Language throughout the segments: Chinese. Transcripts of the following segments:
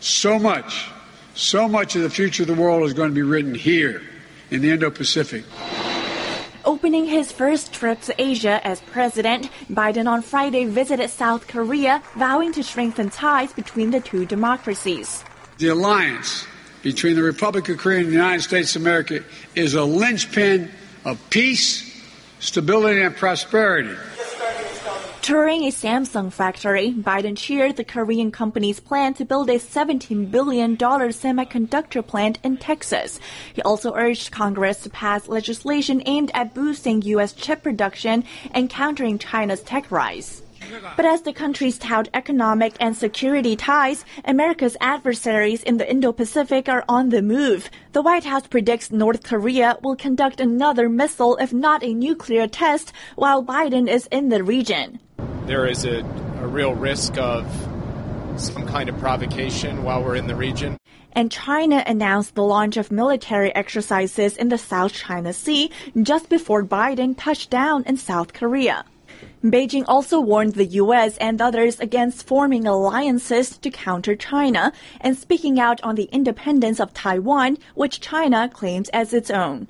So much, so much of the future of the world is going to be written here in the Indo Pacific. Opening his first trip to Asia as president, Biden on Friday visited South Korea, vowing to strengthen ties between the two democracies. The alliance between the Republic of Korea and the United States of America is a linchpin of peace, stability, and prosperity. Touring a Samsung factory, Biden cheered the Korean company's plan to build a $17 billion semiconductor plant in Texas. He also urged Congress to pass legislation aimed at boosting U.S. chip production and countering China's tech rise. But as the countries tout economic and security ties, America's adversaries in the Indo-Pacific are on the move. The White House predicts North Korea will conduct another missile, if not a nuclear test, while Biden is in the region. There is a, a real risk of some kind of provocation while we're in the region. And China announced the launch of military exercises in the South China Sea just before Biden touched down in South Korea. Beijing also warned the U.S. and others against forming alliances to counter China and speaking out on the independence of Taiwan, which China claims as its own.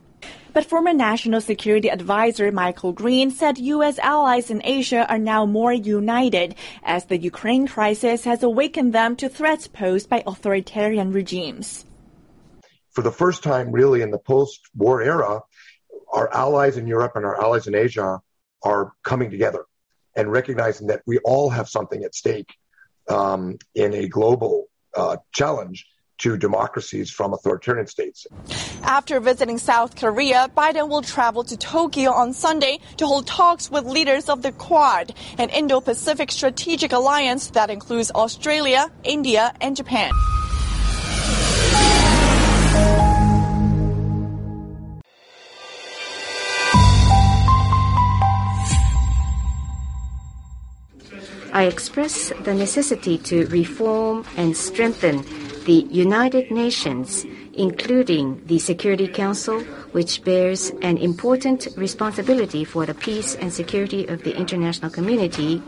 But former National Security Advisor Michael Green said U.S. allies in Asia are now more united as the Ukraine crisis has awakened them to threats posed by authoritarian regimes. For the first time, really, in the post war era, our allies in Europe and our allies in Asia are coming together and recognizing that we all have something at stake um, in a global uh, challenge to democracies from authoritarian states. After visiting South Korea, Biden will travel to Tokyo on Sunday to hold talks with leaders of the Quad, an Indo Pacific strategic alliance that includes Australia, India, and Japan. I express the necessity to reform and strengthen the United Nations, including the Security Council, which bears an important responsibility for the peace and security of the international community,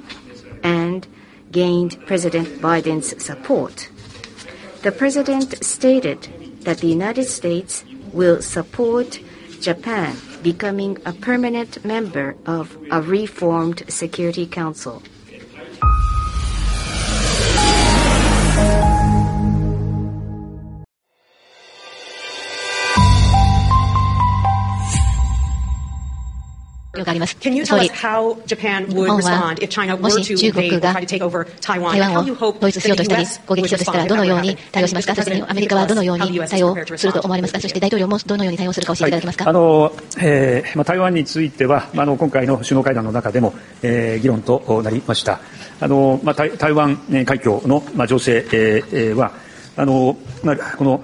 and gained President Biden's support. The President stated that the United States will support Japan becoming a permanent member of a reformed Security Council. Can you tell us how Japan would respond if China were to invade or try to take over Taiwan? 台湾を統一しようとしたり、攻撃しようとしたら、どのように対応しますか、そしてアメリカはどのように対応すると思われますか、そして大統領もどのように対応するか教えていただけますか？あのえーまあ、台湾については、まあ、あの今回の首脳会談の中でも、えー、議論となりました。あのまあ、台台湾海峡の、まあ、情勢、えー、はあの、まあ、この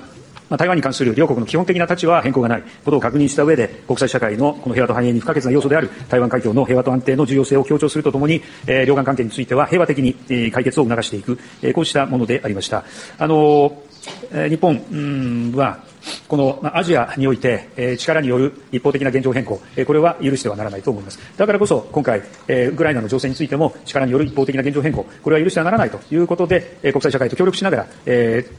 まあ、台湾に関する両国の基本的な立場は変更がないことを確認した上で、国際社会のこの平和と繁栄に不可欠な要素である台湾海峡の平和と安定の重要性を強調するとともに、えー、両岸関係については平和的に、えー、解決を促していく、えー、こうしたものでありました。あのー、日本は、このアジアにおいて、力による一方的な現状変更、これは許してはならないと思います。だからこそ、今回、ウクライナの情勢についても、力による一方的な現状変更、これは許してはならないということで、国際社会と協力しながら、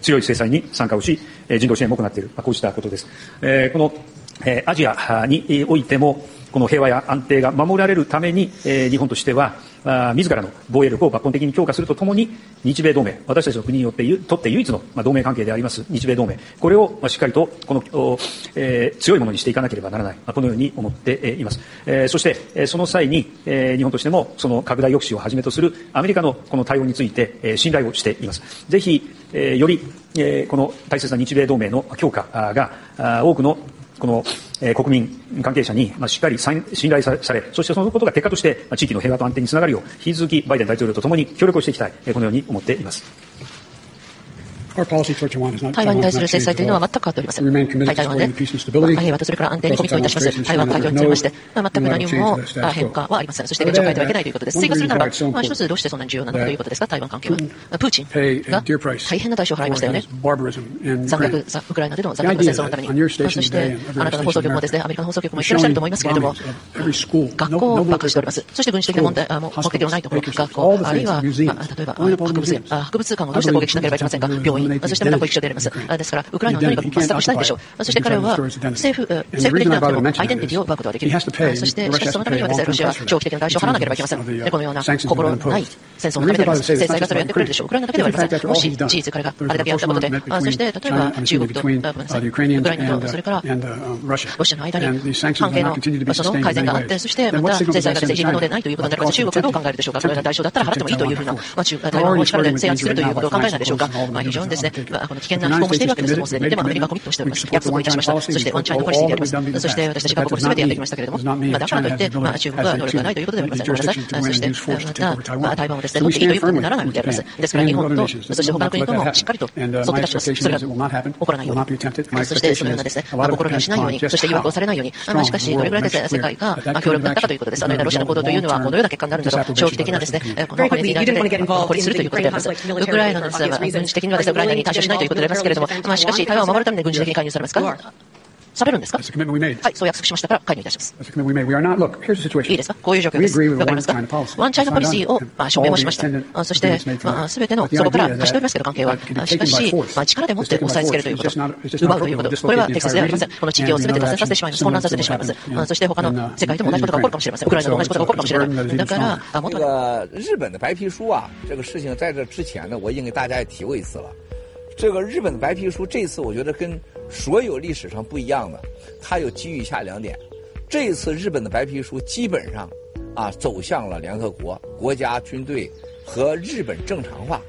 強い制裁に参加をし、人道支援も行っている、こうしたことです。このアジアにおいても、この平和や安定が守られるためにえ、日本としては、自らの防衛力を抜本的に強化するとともに、日米同盟、私たちの国によってとって唯一のま同盟関係であります日米同盟、これをましっかりとこの、えー、強いものにしていかなければならないま、このように思っています。えー、そしてえ、その際に、えー、日本としてもその拡大抑止をはじめとするアメリカのこの対応について、えー、信頼をしています。ぜひ、えー、より、えー、この大切な日米同盟の強化が多くのこの、えー、国民関係者に、まあ、しっかり信頼され、そしてそのことが結果として、まあ、地域の平和と安定につながるよう、引き続きバイデン大統領とともに協力をしていきたい、えー、このように思っています。台湾に対する制裁というのは全く変わっておりません。台湾で平和とそれから安定にコミットいたします。台湾海峡につきまして、全く何も変化はありません。そして現状を変えてはいけないということです。追加するならば、まあ、一つどうしてそんなに重要なのかということですか、台湾関係は。プーチンが大変な代償を払いましたよね。残虐、ウクライナでの残虐な戦争のために。そして、あなたの放送局もですね、アメリカの放送局も言ってらっしゃると思いますけれども、学校を爆破しております。そして軍事的な問題、あ目的のないところ、学校、あるいは、まあ、例えば博物園、博物館をどうして攻撃しなければいけませんか、病院、に、そしてまた保育所であります。ですから、ウクライナをとにかく抹殺したいんでしょう。そして彼は政府、政府的なアイデンティティを奪うことができる。そして、しかしそのためにはですね、ロシアは長期的な代償を払わなければいけません。でこのような心のない戦争のためであります。制裁がそれをやってくれるでしょう。ウクライナだけではありません。もし事実彼があれだけやったことで、そして例えば中国と、ウクライナとそれからロシアの間に関係のその改善があって、そしてまた制裁が政治不能でないということになれば、中国はどう考えるでしょうか。それが代償だったら払ってもいいというふうな、まあ、中台湾を力で制圧するということを考えないでしょうか。まあ、非常にですね、まあ、この危険な飛行もしているわけです。もうすでに。でもアメリカはコミットしております。約束をいたしました。そしてワンチャイナポリシーであります。そして私たちがここで全てやってきましたけれども、まあ、だからといって、まあ、中国は能力がないということではありません。ごめんなさい。そして、また、まあ、台湾をですね、取っていいということにならないのであります。ですから日本と、そして他の国ともしっかりと沿って出します。それが起こらないように。そしてそのようなですね、試みをしないように、そして誘惑をされないように、まあ、しかし、どれぐらいですね、世界が、まあ、協力だったかということです。あのようなロシアの行動というのは、このような結果になるんだと、長期的なですね、このパレスチナで孤立するということであります。ウクライナのですね、軍事的にはですね、に対処しないということでありますけれども、まあ、しかし、台湾を守るために軍事的に介入されますか？喋るんですかはい、そう約束しましたから介入いたします。いいですか？こういう状況です。わかりますか？ワンチャイナポリシーを、まあ、署名もしました。そして、まあ、すべての、そこから出しておりますけど、関係は。しかし、まあ、力でもって押さえつけるということ、奪うということ、これは適切ではありません。この地域をすべて脱線させてしまいます。混乱させてしまいます。そして、他の世界でも同じことが起こるかもしれません。ウクライナでも同じことが起こるかもしれない。だから、あ、もっと。日本的白皮书啊，这个事情在这之前呢，我已经给大家也提过一次了。这个日本的白皮书，这次我觉得跟所有历史上不一样的，它有基于以下两点。这次日本的白皮书基本上啊走向了联合国，国家军队和日本正常化，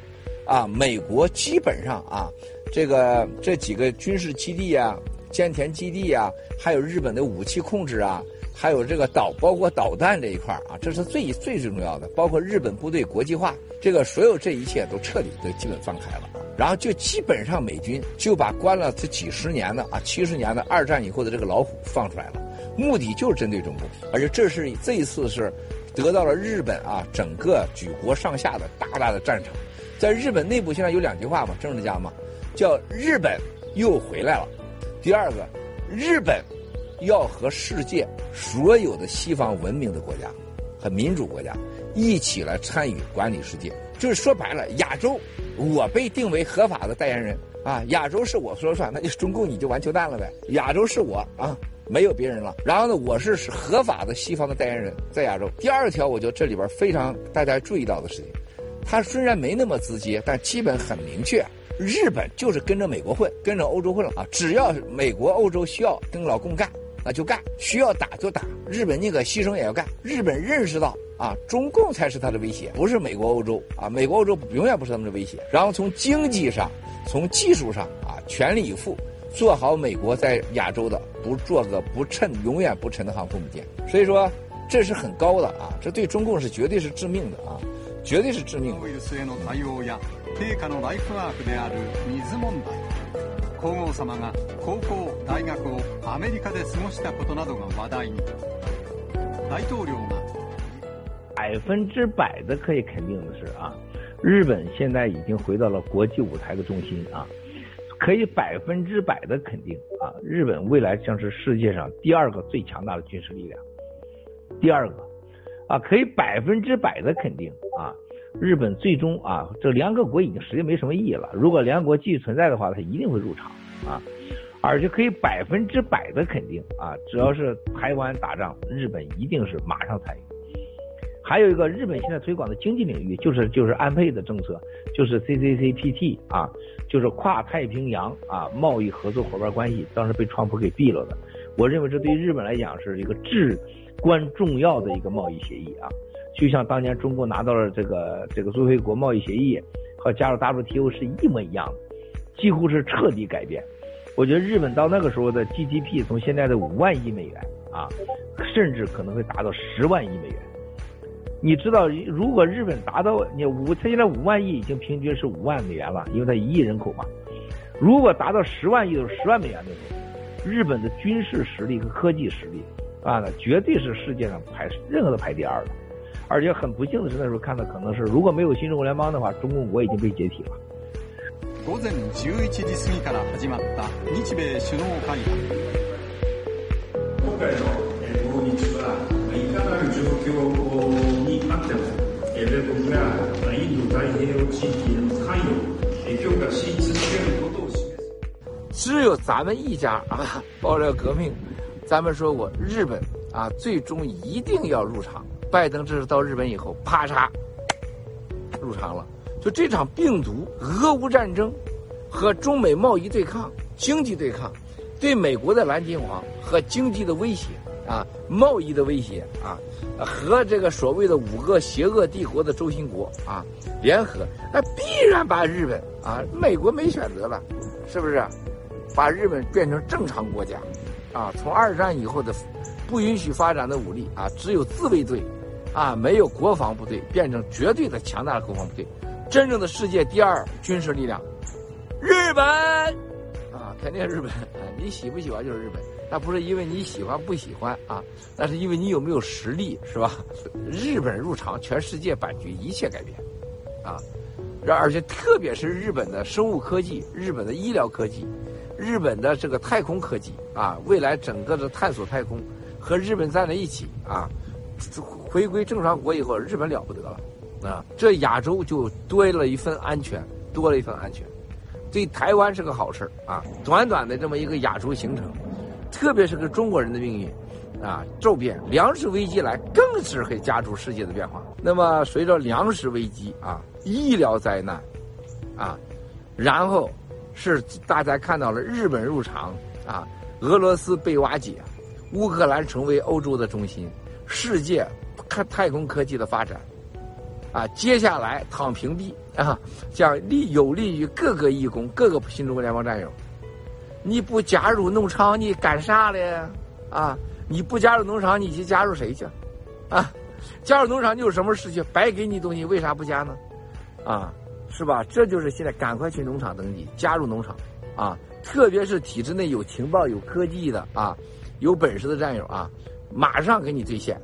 啊，美国基本上啊这个这几个军事基地啊、菅田基地啊，还有日本的武器控制啊，还有这个导包括导弹这一块啊，这是最最最重要的。包括日本部队国际化，这个所有这一切都彻底都基本放开了。然后就基本上美军就把关了这几十年的啊七十年的二战以后的这个老虎放出来了，目的就是针对中国，而且这是这一次是得到了日本啊整个举国上下的大大的战场，在日本内部现在有两句话嘛，政治家嘛，叫日本又回来了，第二个，日本要和世界所有的西方文明的国家和民主国家一起来参与管理世界。就是说白了，亚洲，我被定为合法的代言人啊，亚洲是我说了算，那就中共你就完球蛋了呗。亚洲是我啊，没有别人了。然后呢，我是合法的西方的代言人，在亚洲。第二条，我觉得这里边非常大家注意到的事情，他虽然没那么直接，但基本很明确，日本就是跟着美国混，跟着欧洲混了啊。只要美国、欧洲需要 跟老共干，那就干；需要打就打，日本宁可牺牲也要干。日本认识到。啊，中共才是他的威胁，不是美国、欧洲啊！美国、欧洲永远不是他们的威胁。然后从经济上、从技术上啊，全力以赴做好美国在亚洲的不做个不沉、永远不沉的航空母舰。所以说，这是很高的啊！这对中共是绝对是致命的啊，绝对是致命的。皇后様が高校、大学をアメリカで過ごしたことなどが話題に。大統領が百分之百的可以肯定的是啊，日本现在已经回到了国际舞台的中心啊，可以百分之百的肯定啊，日本未来将是世界上第二个最强大的军事力量。第二个 啊，可以百分之百的肯定啊，日本最终啊，这联合国已经实际没什么意义了。如果联合国继续存在的话，它一定会入场啊，而且可以百分之百的肯定啊，只要是台湾打仗，日本一定是马上参与。还有一个日本现在推广的经济领域，就是就是安倍的政策，就是 CCCPT 啊，就是跨太平洋啊贸易合作伙伴关系，当时被川普给毙了的。我认为这对日本来讲是一个至关重要的一个贸易协议啊，就像当年中国拿到了这个这个最惠国贸易协议和加入 WTO 是一模一样的，几乎是彻底改变。我觉得日本到那个时候的 GDP 从现在的五万亿美元啊，甚至可能会达到十万亿美元。你知道，如果日本达到你五，它现在五万亿已经平均是五万美元了，因为它一亿人口嘛。如果达到十万亿，就是十万美元的时候，日本的军事实力和科技实力啊，那绝对是世界上排任何的排第二的。而且很不幸的是，那时候看到可能是如果没有新中国联邦的话，中共国已经被解体了。午前十一時過ぎから始まった日米首脳会談。今回の訪日はいかなる状況米国がインド太平洋地域への関与 只有咱们一家啊，爆料革命， 咱们说过日本啊，最终一定要入场。拜登这是到日本以后，啪嚓入场了。就这场病毒，俄乌战争和中美贸易对抗、经济对抗，对美国的蓝金黄和经济的威胁啊，贸易的威胁啊，和这个所谓的五个邪恶帝国的轴心国啊联合，那必然把日本啊，美国没选择了，是不是？把日本变成正常国家，啊，从二战以后的不允许发展的武力啊，只有自卫队，啊，没有国防部队，变成绝对的强大的国防部队，真正的世界第二军事力量，日本，啊，肯定日本，你喜不喜欢就是日本，那不是因为你喜欢不喜欢啊，那是因为你有没有实力，是吧？日本入场，全世界版局一切改变，啊，而且特别是日本的生物科技，日本的医疗科技。日本的这个太空科技啊，未来整个的探索太空和日本站在一起啊，回归正常国以后，日本了不得了啊！这亚洲就多了一份安全，多了一份安全，对台湾是个好事啊！短短的这么一个亚洲形成，特别是个中国人的命运啊，骤变，粮食危机来更是会加速世界的变化。那么随着粮食危机啊，医疗灾难啊，然后。是大家看到了日本入场啊，俄罗斯被瓦解，乌克兰成为欧洲的中心，世界看太空科技的发展，啊，接下来躺平地啊，将利有利于各个义工、各个新中国联邦战友。你不加入农场，你干啥嘞？啊，你不加入农场，你去加入谁去？啊，加入农场你有什么事情？白给你东西，为啥不加呢？啊？是吧？这就是现在赶快去农场登记，加入农场，啊，特别是体制内有情报、有科技的啊，有本事的战友啊，马上给你兑现。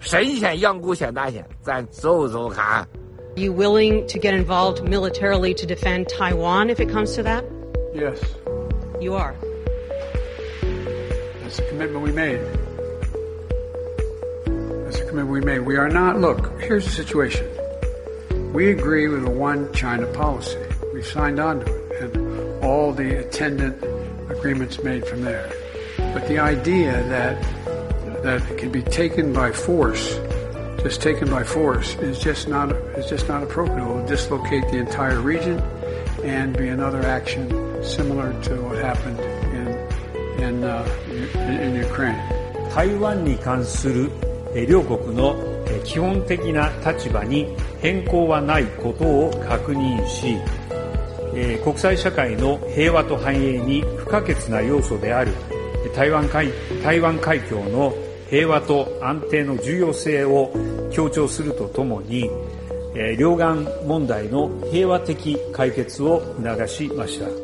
神仙养股显大仙，咱走走看。You willing to get involved militarily to defend Taiwan if it comes to that? Yes. You are. That's a commitment we made. That's a commitment we made. We are not. Look, here's the situation. We agree with the one China policy. We signed on to it and all the attendant agreements made from there. But the idea that that it can be taken by force, just taken by force, is just not is just not appropriate. It will dislocate the entire region and be another action similar to what happened in in uh, in, in Ukraine. 台湾に関する両国の 基本的な立場に変更はないことを確認し、国際社会の平和と繁栄に不可欠な要素である台湾海台湾海峡の平和と安定の重要性を強調するとともに、両岸問題の平和的解決を促しました。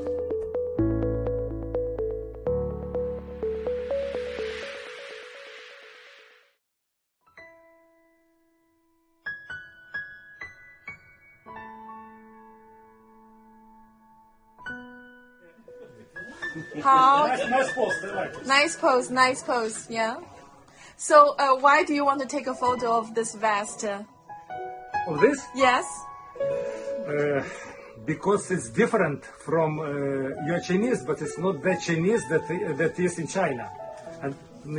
How? Nice pose. Nice pose. Nice pose. Yeah. So, uh, why do you want to take a photo of this vest? Of this? Yes. Uh, because it's different from uh, your Chinese, but it's not that Chinese that that is in China, and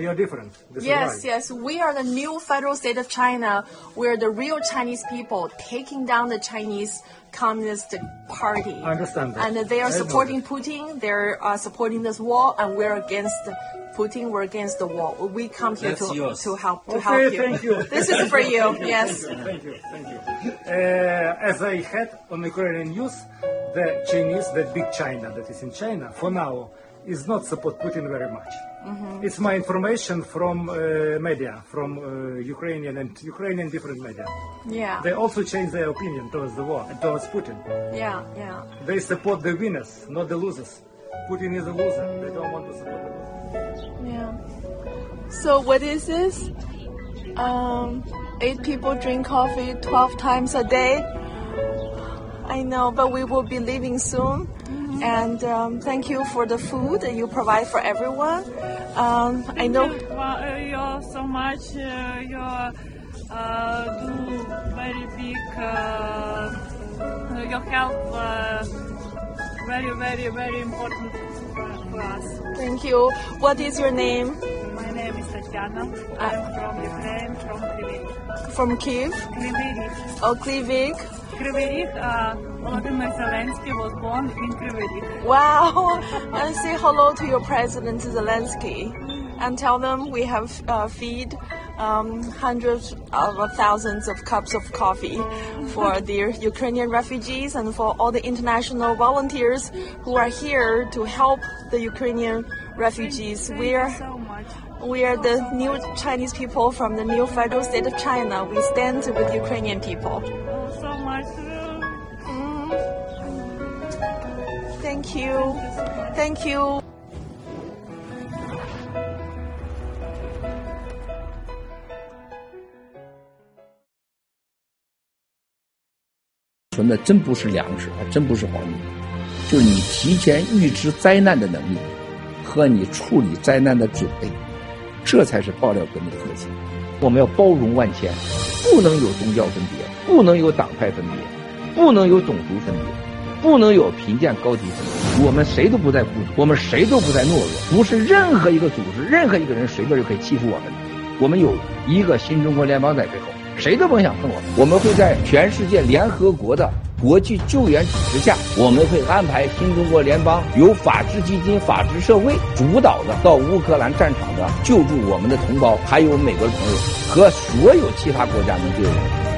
are different. This yes, yes. We are the new federal state of China. We're the real Chinese people taking down the Chinese Communist Party. I understand that. And they are supporting Putin. They're uh, supporting this wall, and we're against Putin. We're against the wall. We come here to, to help to okay, help you. Thank you. This is for you. Yes. Thank you. Thank you. Uh, as I had on Ukrainian news, the Chinese, the big China that is in China, for now, is not support Putin very much. Mm-hmm. It's my information from uh, media, from uh, Ukrainian and Ukrainian different media. Yeah. They also change their opinion towards the war, and towards Putin. Yeah, yeah. They support the winners, not the losers. Putin is a loser. They don't want to support the losers. Yeah. So what is this? Um, eight people drink coffee 12 times a day. I know, but we will be leaving soon. And um, thank you for the food that you provide for everyone. Um, I know. You, uh, you so much. Uh, you uh, do very big. Uh, your help uh, very, very, very important for, for us. Thank you. What is your name? My name is Tatiana. I'm from Ukraine, from Kryvyi. From Kiev? Kryvyi. Oh, Kryvyi. Rih, uh, Volodymyr Zelensky was born in Rih. Wow. and say hello to your President Zelensky and tell them we have uh, feed um, hundreds of thousands of cups of coffee for the Ukrainian refugees and for all the international volunteers who are here to help the Ukrainian refugees. We are so we are the new Chinese people from the new federal state of China. We stand with Ukrainian people. Thank you. Thank you. 存的真不是粮食，还真不是黄金，就是你提前预知灾难的能力和你处理灾难的准备，这才是爆料革命的核心。我们要包容万千，不能有宗教分别，不能有党派分别，不能有种族分别，不能有贫贱高低分别。我们谁都不在不，我们谁都不在懦弱，不是任何一个组织、任何一个人随便就可以欺负我们。我们有一个新中国联邦在背后。谁都甭想碰我们！我们会在全世界联合国的国际救援组织下，我们会安排新中国联邦由法治基金、法治社会主导的到乌克兰战场的救助我们的同胞，还有美国的朋友和所有其他国家能救援。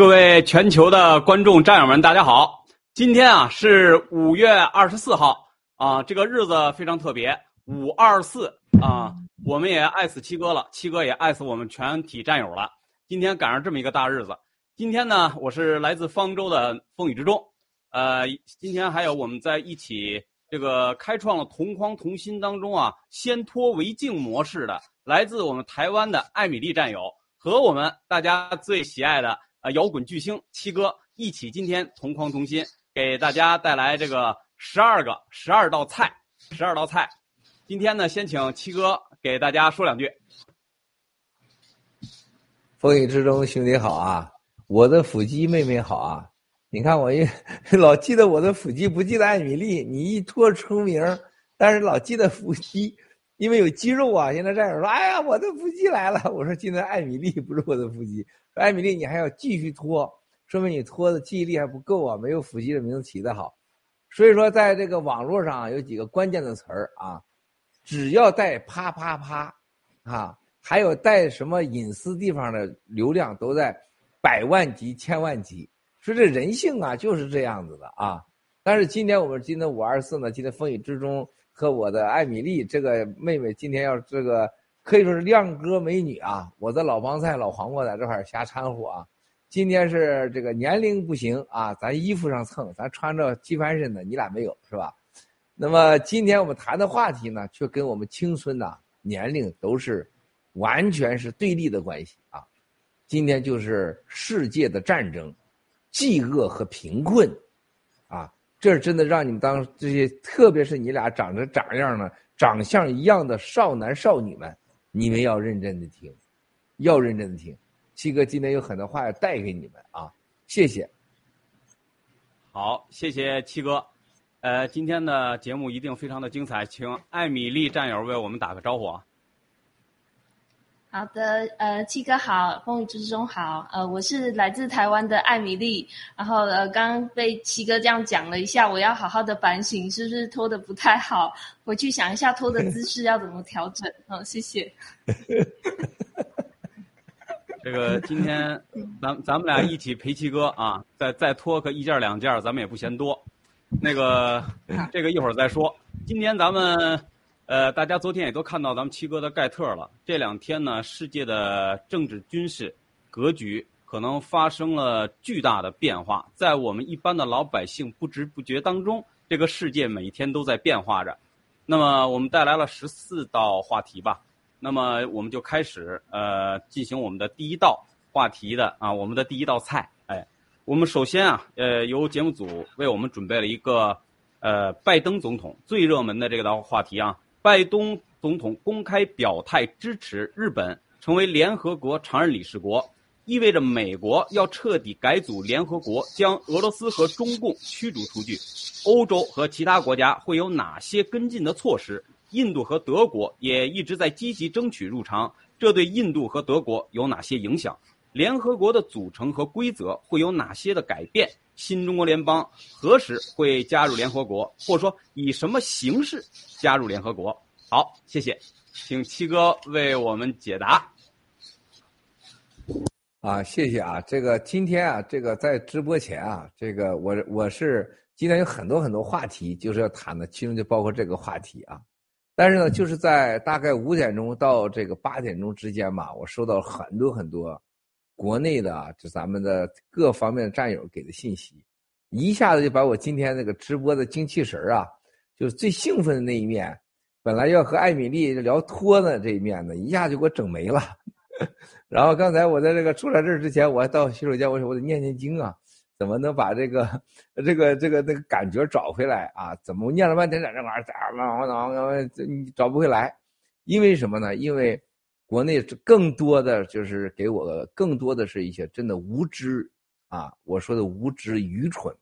各位全球的观众战友们，大家好！今天啊是五月二十四号啊，这个日子非常特别，五二四啊，我们也爱死七哥了，七哥也爱死我们全体战友了。今天赶上这么一个大日子，今天呢，我是来自方舟的风雨之中，呃，今天还有我们在一起这个开创了同框同心当中啊，先脱为敬模式的，来自我们台湾的艾米丽战友和我们大家最喜爱的。啊，摇滚巨星七哥一起今天同框同心，给大家带来这个十二个十二道菜，十二道菜。今天呢，先请七哥给大家说两句。风雨之中，兄弟好啊！我的腹肌妹妹好啊！你看我一 老记得我的腹肌，不记得艾米丽。你一脱出名，但是老记得腹肌，因为有肌肉啊。现在战友说：“哎呀，我的腹肌来了。”我说：“记得艾米丽不是我的腹肌。”艾米丽，你还要继续拖，说明你拖的记忆力还不够啊，没有腹肌的名字起得好。所以说，在这个网络上有几个关键的词儿啊，只要带啪啪啪，啊，还有带什么隐私地方的流量都在百万级、千万级。说这人性啊，就是这样子的啊。但是今天我们今天五二四呢，今天风雨之中和我的艾米丽这个妹妹今天要这个。可以说是靓哥美女啊！我的老帮菜老黄瓜在这块瞎掺和啊。今天是这个年龄不行啊，咱衣服上蹭，咱穿着机翻身的，你俩没有是吧？那么今天我们谈的话题呢，却跟我们青春呐年龄都是完全是对立的关系啊。今天就是世界的战争、饥饿和贫困啊，这真的让你们当这些，特别是你俩长着长样呢，长相一样的少男少女们。你们要认真的听，要认真的听。七哥今天有很多话要带给你们啊，谢谢。好，谢谢七哥。呃，今天的节目一定非常的精彩，请艾米丽战友为我们打个招呼啊。好的，呃，七哥好，风雨之中好，呃，我是来自台湾的艾米丽，然后呃，刚刚被七哥这样讲了一下，我要好好的反省，是不是拖的不太好？回去想一下拖的姿势要怎么调整。好，谢谢。这个今天咱咱们俩一起陪七哥啊，再再拖个一件两件，咱们也不嫌多。那个 这个一会儿再说，今天咱们。呃，大家昨天也都看到咱们七哥的盖特了。这两天呢，世界的政治军事格局可能发生了巨大的变化，在我们一般的老百姓不知不觉当中，这个世界每一天都在变化着。那么我们带来了十四道话题吧。那么我们就开始呃进行我们的第一道话题的啊，我们的第一道菜。哎，我们首先啊，呃，由节目组为我们准备了一个呃拜登总统最热门的这个道话题啊，拜登总统公开表态支持日本成为联合国常任理事国。意味着美国要彻底改组联合国，将俄罗斯和中共驱逐出去。欧洲和其他国家会有哪些跟进的措施？印度和德国也一直在积极争取入常，这对印度和德国有哪些影响？联合国的组成和规则会有哪些的改变？新中国联邦何时会加入联合国，或者说以什么形式加入联合国？好，谢谢，请七哥为我们解答。啊，谢谢啊！这个今天啊，这个在直播前啊，这个我我是今天有很多很多话题，就是要谈的，其中就包括这个话题啊。但是呢，就是在大概五点钟到这个八点钟之间吧，我收到很多很多国内的啊，就咱们的各方面的战友给的信息，一下子就把我今天那个直播的精气神啊，就是最兴奋的那一面，本来要和艾米丽聊脱的这一面呢，一下就给我整没了。然后刚才我在这个出来这儿之前，我还到洗手间，我说我得念念经啊，怎么能把这个这个这个那个感觉找回来啊？怎么念了半天在这玩意儿，咋么你找不回来？因为什么呢？因为国内更多的就是给我更多的是一些真的无知啊，我说的无知、愚蠢、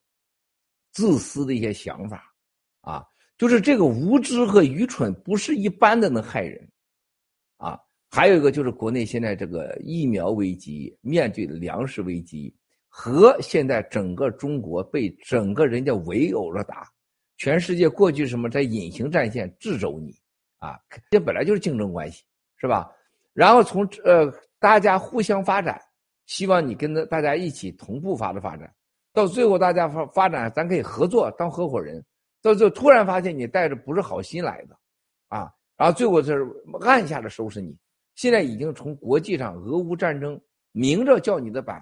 自私的一些想法啊，就是这个无知和愚蠢不是一般的能害人啊。还有一个就是国内现在这个疫苗危机，面对粮食危机，和现在整个中国被整个人家围殴着打，全世界过去什么在隐形战线制肘你，啊，这本来就是竞争关系，是吧？然后从呃大家互相发展，希望你跟着大家一起同步发的发展，到最后大家发发展，咱可以合作当合伙人，到最后突然发现你带着不是好心来的，啊，然后最后就是按下的收拾你。现在已经从国际上，俄乌战争明着叫你的板，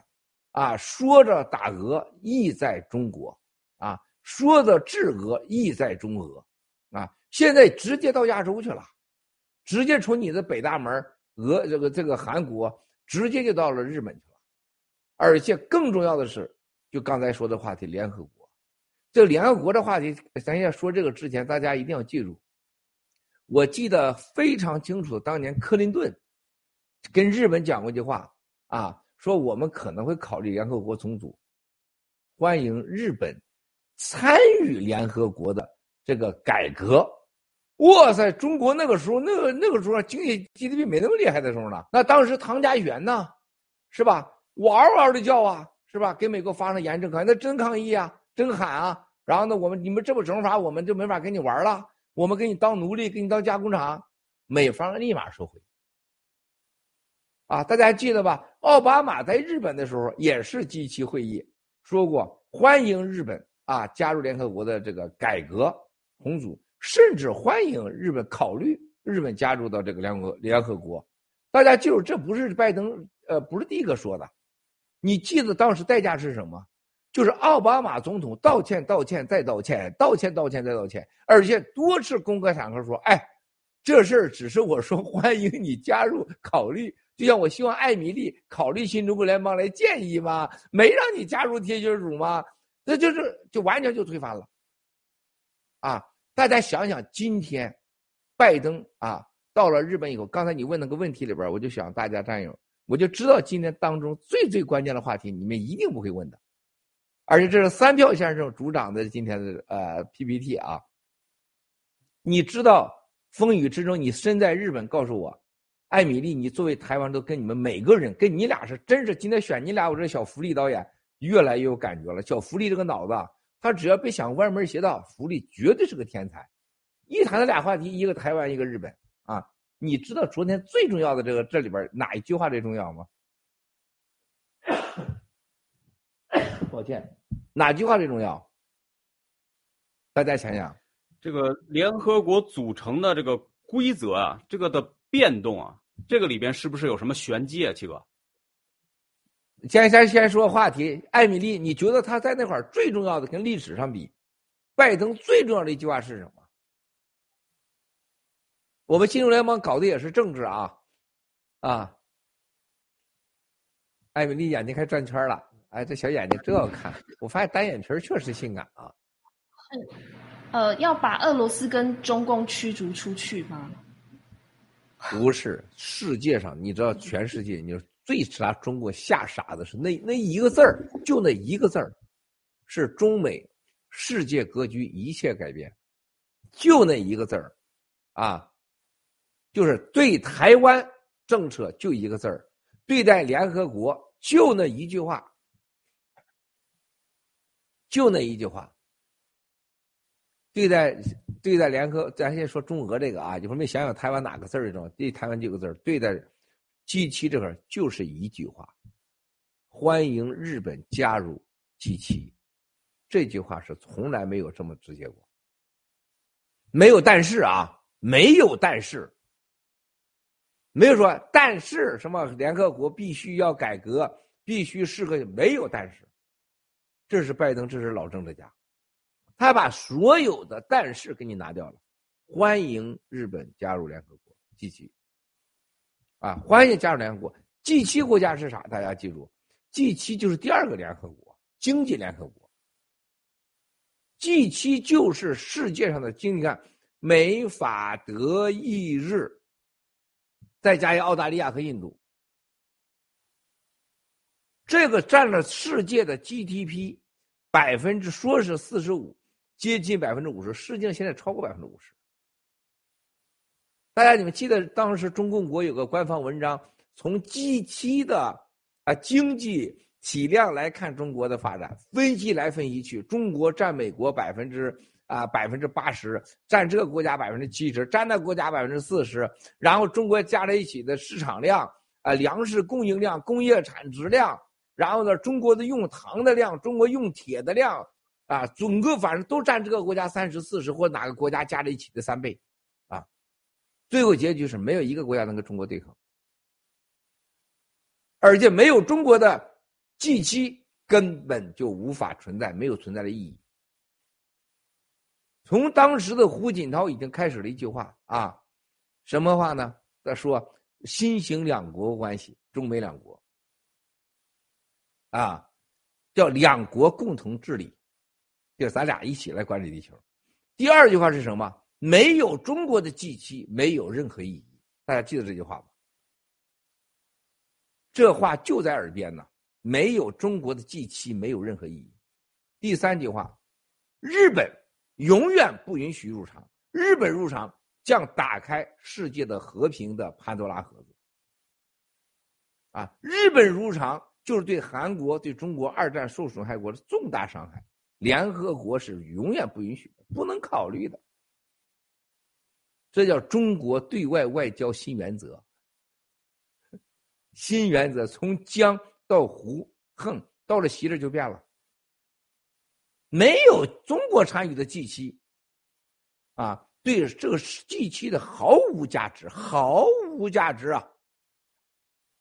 啊，说着打俄意在中国，啊，说着制俄意在中俄，啊，现在直接到亚洲去了，直接从你的北大门俄这个这个韩国，直接就到了日本去了，而且更重要的是，就刚才说的话题，联合国，这联合国的话题，咱要说这个之前，大家一定要记住，我记得非常清楚，当年克林顿。跟日本讲过一句话啊，说我们可能会考虑联合国重组，欢迎日本参与联合国的这个改革。哇塞，中国那个时候，那个那个时候经济 GDP 没那么厉害的时候呢，那当时唐家元呢，是吧？嗷嗷的叫啊，是吧？给美国发生严正抗议，那真抗议啊，真喊啊。然后呢，我们你们这么整法，我们就没法跟你玩了，我们给你当奴隶，给你当加工厂，美方立马收回。啊，大家还记得吧？奥巴马在日本的时候也是机器会议，说过欢迎日本啊加入联合国的这个改革重组，甚至欢迎日本考虑日本加入到这个联合联合国。大家记住，这不是拜登呃不是第一个说的，你记得当时代价是什么？就是奥巴马总统道歉道歉再道歉，道歉道歉再道歉，而且多次公开场合说，哎，这事儿只是我说欢迎你加入考虑。就像我希望艾米丽考虑新中国联邦来建议吗？没让你加入铁血组吗？那就是就完全就推翻了。啊，大家想想，今天拜登啊到了日本以后，刚才你问那个问题里边，我就想大家战友，我就知道今天当中最最关键的话题，你们一定不会问的，而且这是三票先生主掌的今天的呃 PPT 啊。你知道风雨之中，你身在日本，告诉我。艾米丽，你作为台湾都跟你们每个人，跟你俩是真是今天选你俩，我这小福利导演越来越有感觉了。小福利这个脑子，他只要别想歪门邪道，福利绝对是个天才。一谈这俩话题，一个台湾，一个日本啊。你知道昨天最重要的这个这里边哪一句话最重要吗？抱歉，哪句话最重要？大家想想，这个联合国组成的这个规则啊，这个的。变动啊，这个里边是不是有什么玄机啊，七哥？先先先说话题，艾米丽，你觉得他在那块儿最重要的跟历史上比，拜登最重要的一句话是什么？我们新中联盟搞的也是政治啊，啊！艾米丽眼睛开始转圈了，哎，这小眼睛真好看。我发现单眼皮确实性感啊。呃，要把俄罗斯跟中共驱逐出去吗？不是，世界上你知道，全世界你最拿中国吓傻的是那那一个字儿，就那一个字儿，是中美世界格局一切改变，就那一个字儿，啊，就是对台湾政策就一个字儿，对待联合国就那一句话，就那一句话。对待对待联合，咱先说中俄这个啊，一会儿没想想台湾哪个字儿种，对台湾这个字儿，对待 G 七这块就是一句话，欢迎日本加入 G 七，这句话是从来没有这么直接过，没有但是啊，没有但是，没有说但是什么联合国必须要改革，必须是个没有但是，这是拜登，这是老政治家。他把所有的但是给你拿掉了，欢迎日本加入联合国 G 七，啊，欢迎加入联合国 G 七国家是啥？大家记住，G 七就是第二个联合国，经济联合国。G 七就是世界上的经济，美、法、德、意、日，再加上澳大利亚和印度，这个占了世界的 GDP 百分之说是四十五。接近百分之五十，实际上现在超过百分之五十。大家你们记得当时中共国有个官方文章，从 G 七的啊经济体量来看中国的发展，分析来分析去，中国占美国百分之啊百分之八十，占这个国家百分之七十，占那国家百分之四十，然后中国加在一起的市场量啊粮食供应量、工业产值量，然后呢中国的用糖的量、中国用铁的量。啊，整个反正都占这个国家三十四十或哪个国家加在一起的三倍，最后结局是没有一个国家能跟中国对抗，而且没有中国的 G 七根本就无法存在，没有存在的意义。从当时的胡锦涛已经开始了一句话啊，什么话呢？他说新型两国关系，中美两国，啊，叫两国共同治理。就咱俩一起来管理地球。第二句话是什么？没有中国的 G 七，没有任何意义。大家记得这句话吗？这话就在耳边呢。没有中国的 G 七，没有任何意义。第三句话，日本永远不允许入场。日本入场将打开世界的和平的潘多拉盒子。啊，日本入场就是对韩国、对中国二战受损害国的重大伤害。联合国是永远不允许的，不能考虑的。这叫中国对外外交新原则。新原则从江到湖，哼，到了习这就变了。没有中国参与的 G 七，啊，对这个 G 七的毫无价值，毫无价值啊，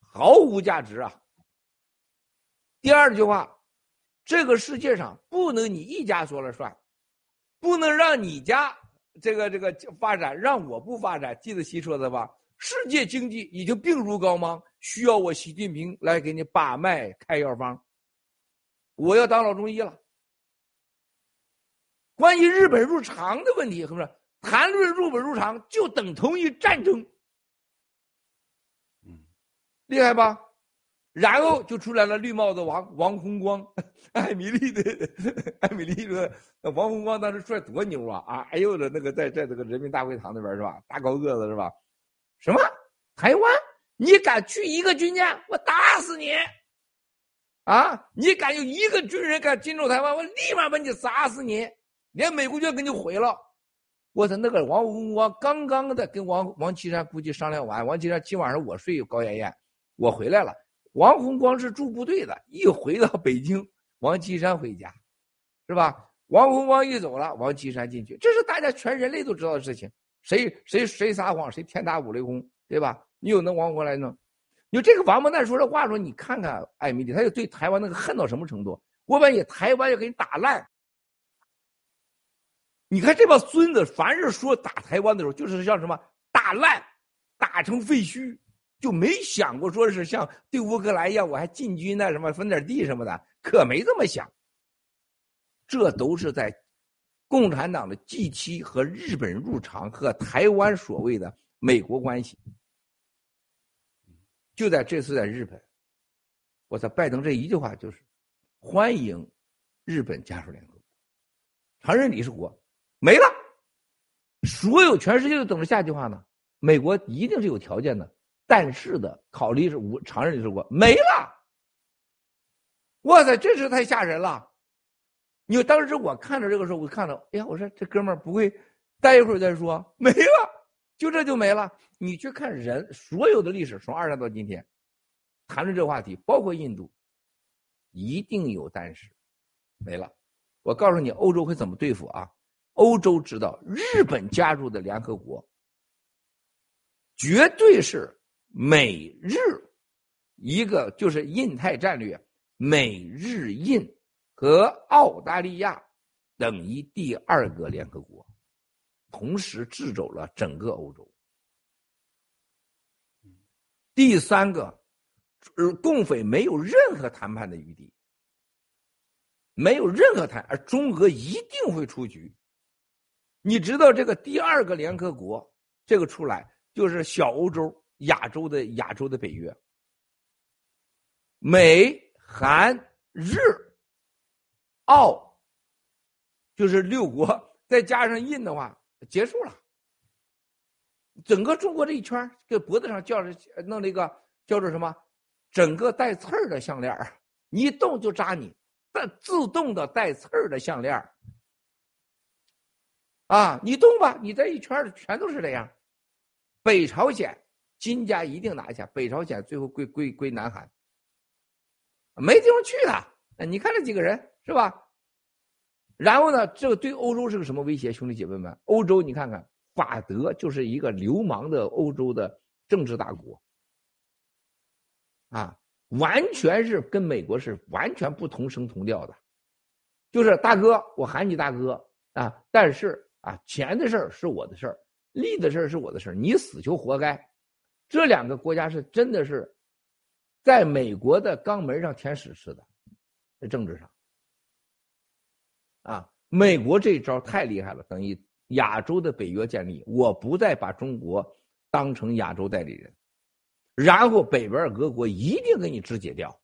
毫无价值啊。第二句话。这个世界上不能你一家说了算，不能让你家这个这个发展，让我不发展。记得习说的吧？世界经济已经病入膏肓，需要我习近平来给你把脉开药方。我要当老中医了。关于日本入常的问题，是不是谈论日本入常就等同于战争？嗯，厉害吧？然后就出来了绿帽子王王洪光，艾米丽的 艾米丽说，王洪光当时出来多牛啊啊！哎呦的那个在在这个人民大会堂那边是吧？大高个子是吧？什么台湾？你敢去一个军舰，我打死你！啊！你敢有一个军人敢进入台湾，我立马把你砸死你！连美国就要给你毁了！我操，那个王洪光刚刚的跟王王岐山估计商量完，王岐山今晚上我睡高圆圆，我回来了。王洪光是驻部队的，一回到北京，王岐山回家，是吧？王洪光一走了，王岐山进去，这是大家全人类都知道的事情。谁谁谁撒谎，谁天打五雷轰，对吧？你有那王洪光来弄？你说这个王八蛋说这话说，你看看艾米丽，他就对台湾那个恨到什么程度？我把你台湾要给你打烂，你看这帮孙子，凡是说打台湾的时候，就是像什么打烂、打成废墟，就没想过说是像对乌克兰一样，我还进军那什么分点地什么的，可没这么想。这都是在共产党的 G 七和日本入场和台湾所谓的美国关系，就在这次在日本，我操，拜登这一句话就是欢迎日本加入联合国，承认理事国。没了，所有全世界都等着下句话呢。美国一定是有条件的，但是的考虑是无常任理事国没了。哇塞，这是太吓人了！你当时我看着这个时候，我看到，哎呀，我说这哥们儿不会待一会儿再说，没了，就这就没了。你去看人所有的历史，从二战到今天，谈论这个话题，包括印度，一定有但是，没了。我告诉你，欧洲会怎么对付啊？欧洲知道日本加入的联合国，绝对是美日一个就是印太战略，美日印和澳大利亚等于第二个联合国，同时制走了整个欧洲。第三个，呃，共匪没有任何谈判的余地，没有任何谈，而中俄一定会出局。你知道这个第二个联合国，这个出来就是小欧洲、亚洲的亚洲的北约，美、韩、日、澳，就是六国，再加上印的话，结束了。整个中国这一圈，这脖子上叫着弄了一个叫做什么？整个带刺儿的项链你一动就扎你，但自动的带刺儿的项链啊，你动吧，你这一圈全都是这样。北朝鲜，金家一定拿下。北朝鲜最后归归归南韩，没地方去了。你看这几个人是吧？然后呢，这个对欧洲是个什么威胁？兄弟姐妹们，欧洲你看看，法德就是一个流氓的欧洲的政治大国，啊，完全是跟美国是完全不同声同调的，就是大哥，我喊你大哥啊，但是。啊，钱的事儿是我的事儿，利的事儿是我的事儿，你死就活该。这两个国家是真的是，在美国的肛门上舔屎似的，在政治上。啊，美国这一招太厉害了，等于亚洲的北约建立，我不再把中国当成亚洲代理人，然后北边俄国一定给你肢解掉，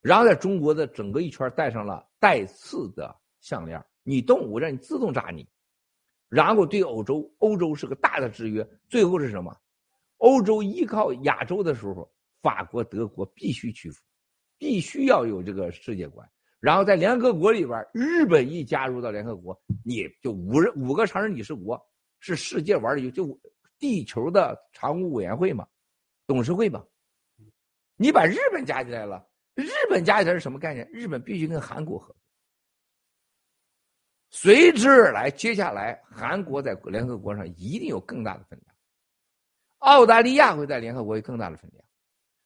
然后在中国的整个一圈带上了带刺的项链，你动我让你自动扎你。然后对欧洲，欧洲是个大的制约。最后是什么？欧洲依靠亚洲的时候，法国、德国必须屈服，必须要有这个世界观。然后在联合国里边，日本一加入到联合国，你就五人五个常任理事国是世界玩的就地球的常务委员会嘛，董事会嘛。你把日本加进来了，日本加起来是什么概念？日本必须跟韩国合作。随之而来，接下来韩国在联合国上一定有更大的分量，澳大利亚会在联合国有更大的分量，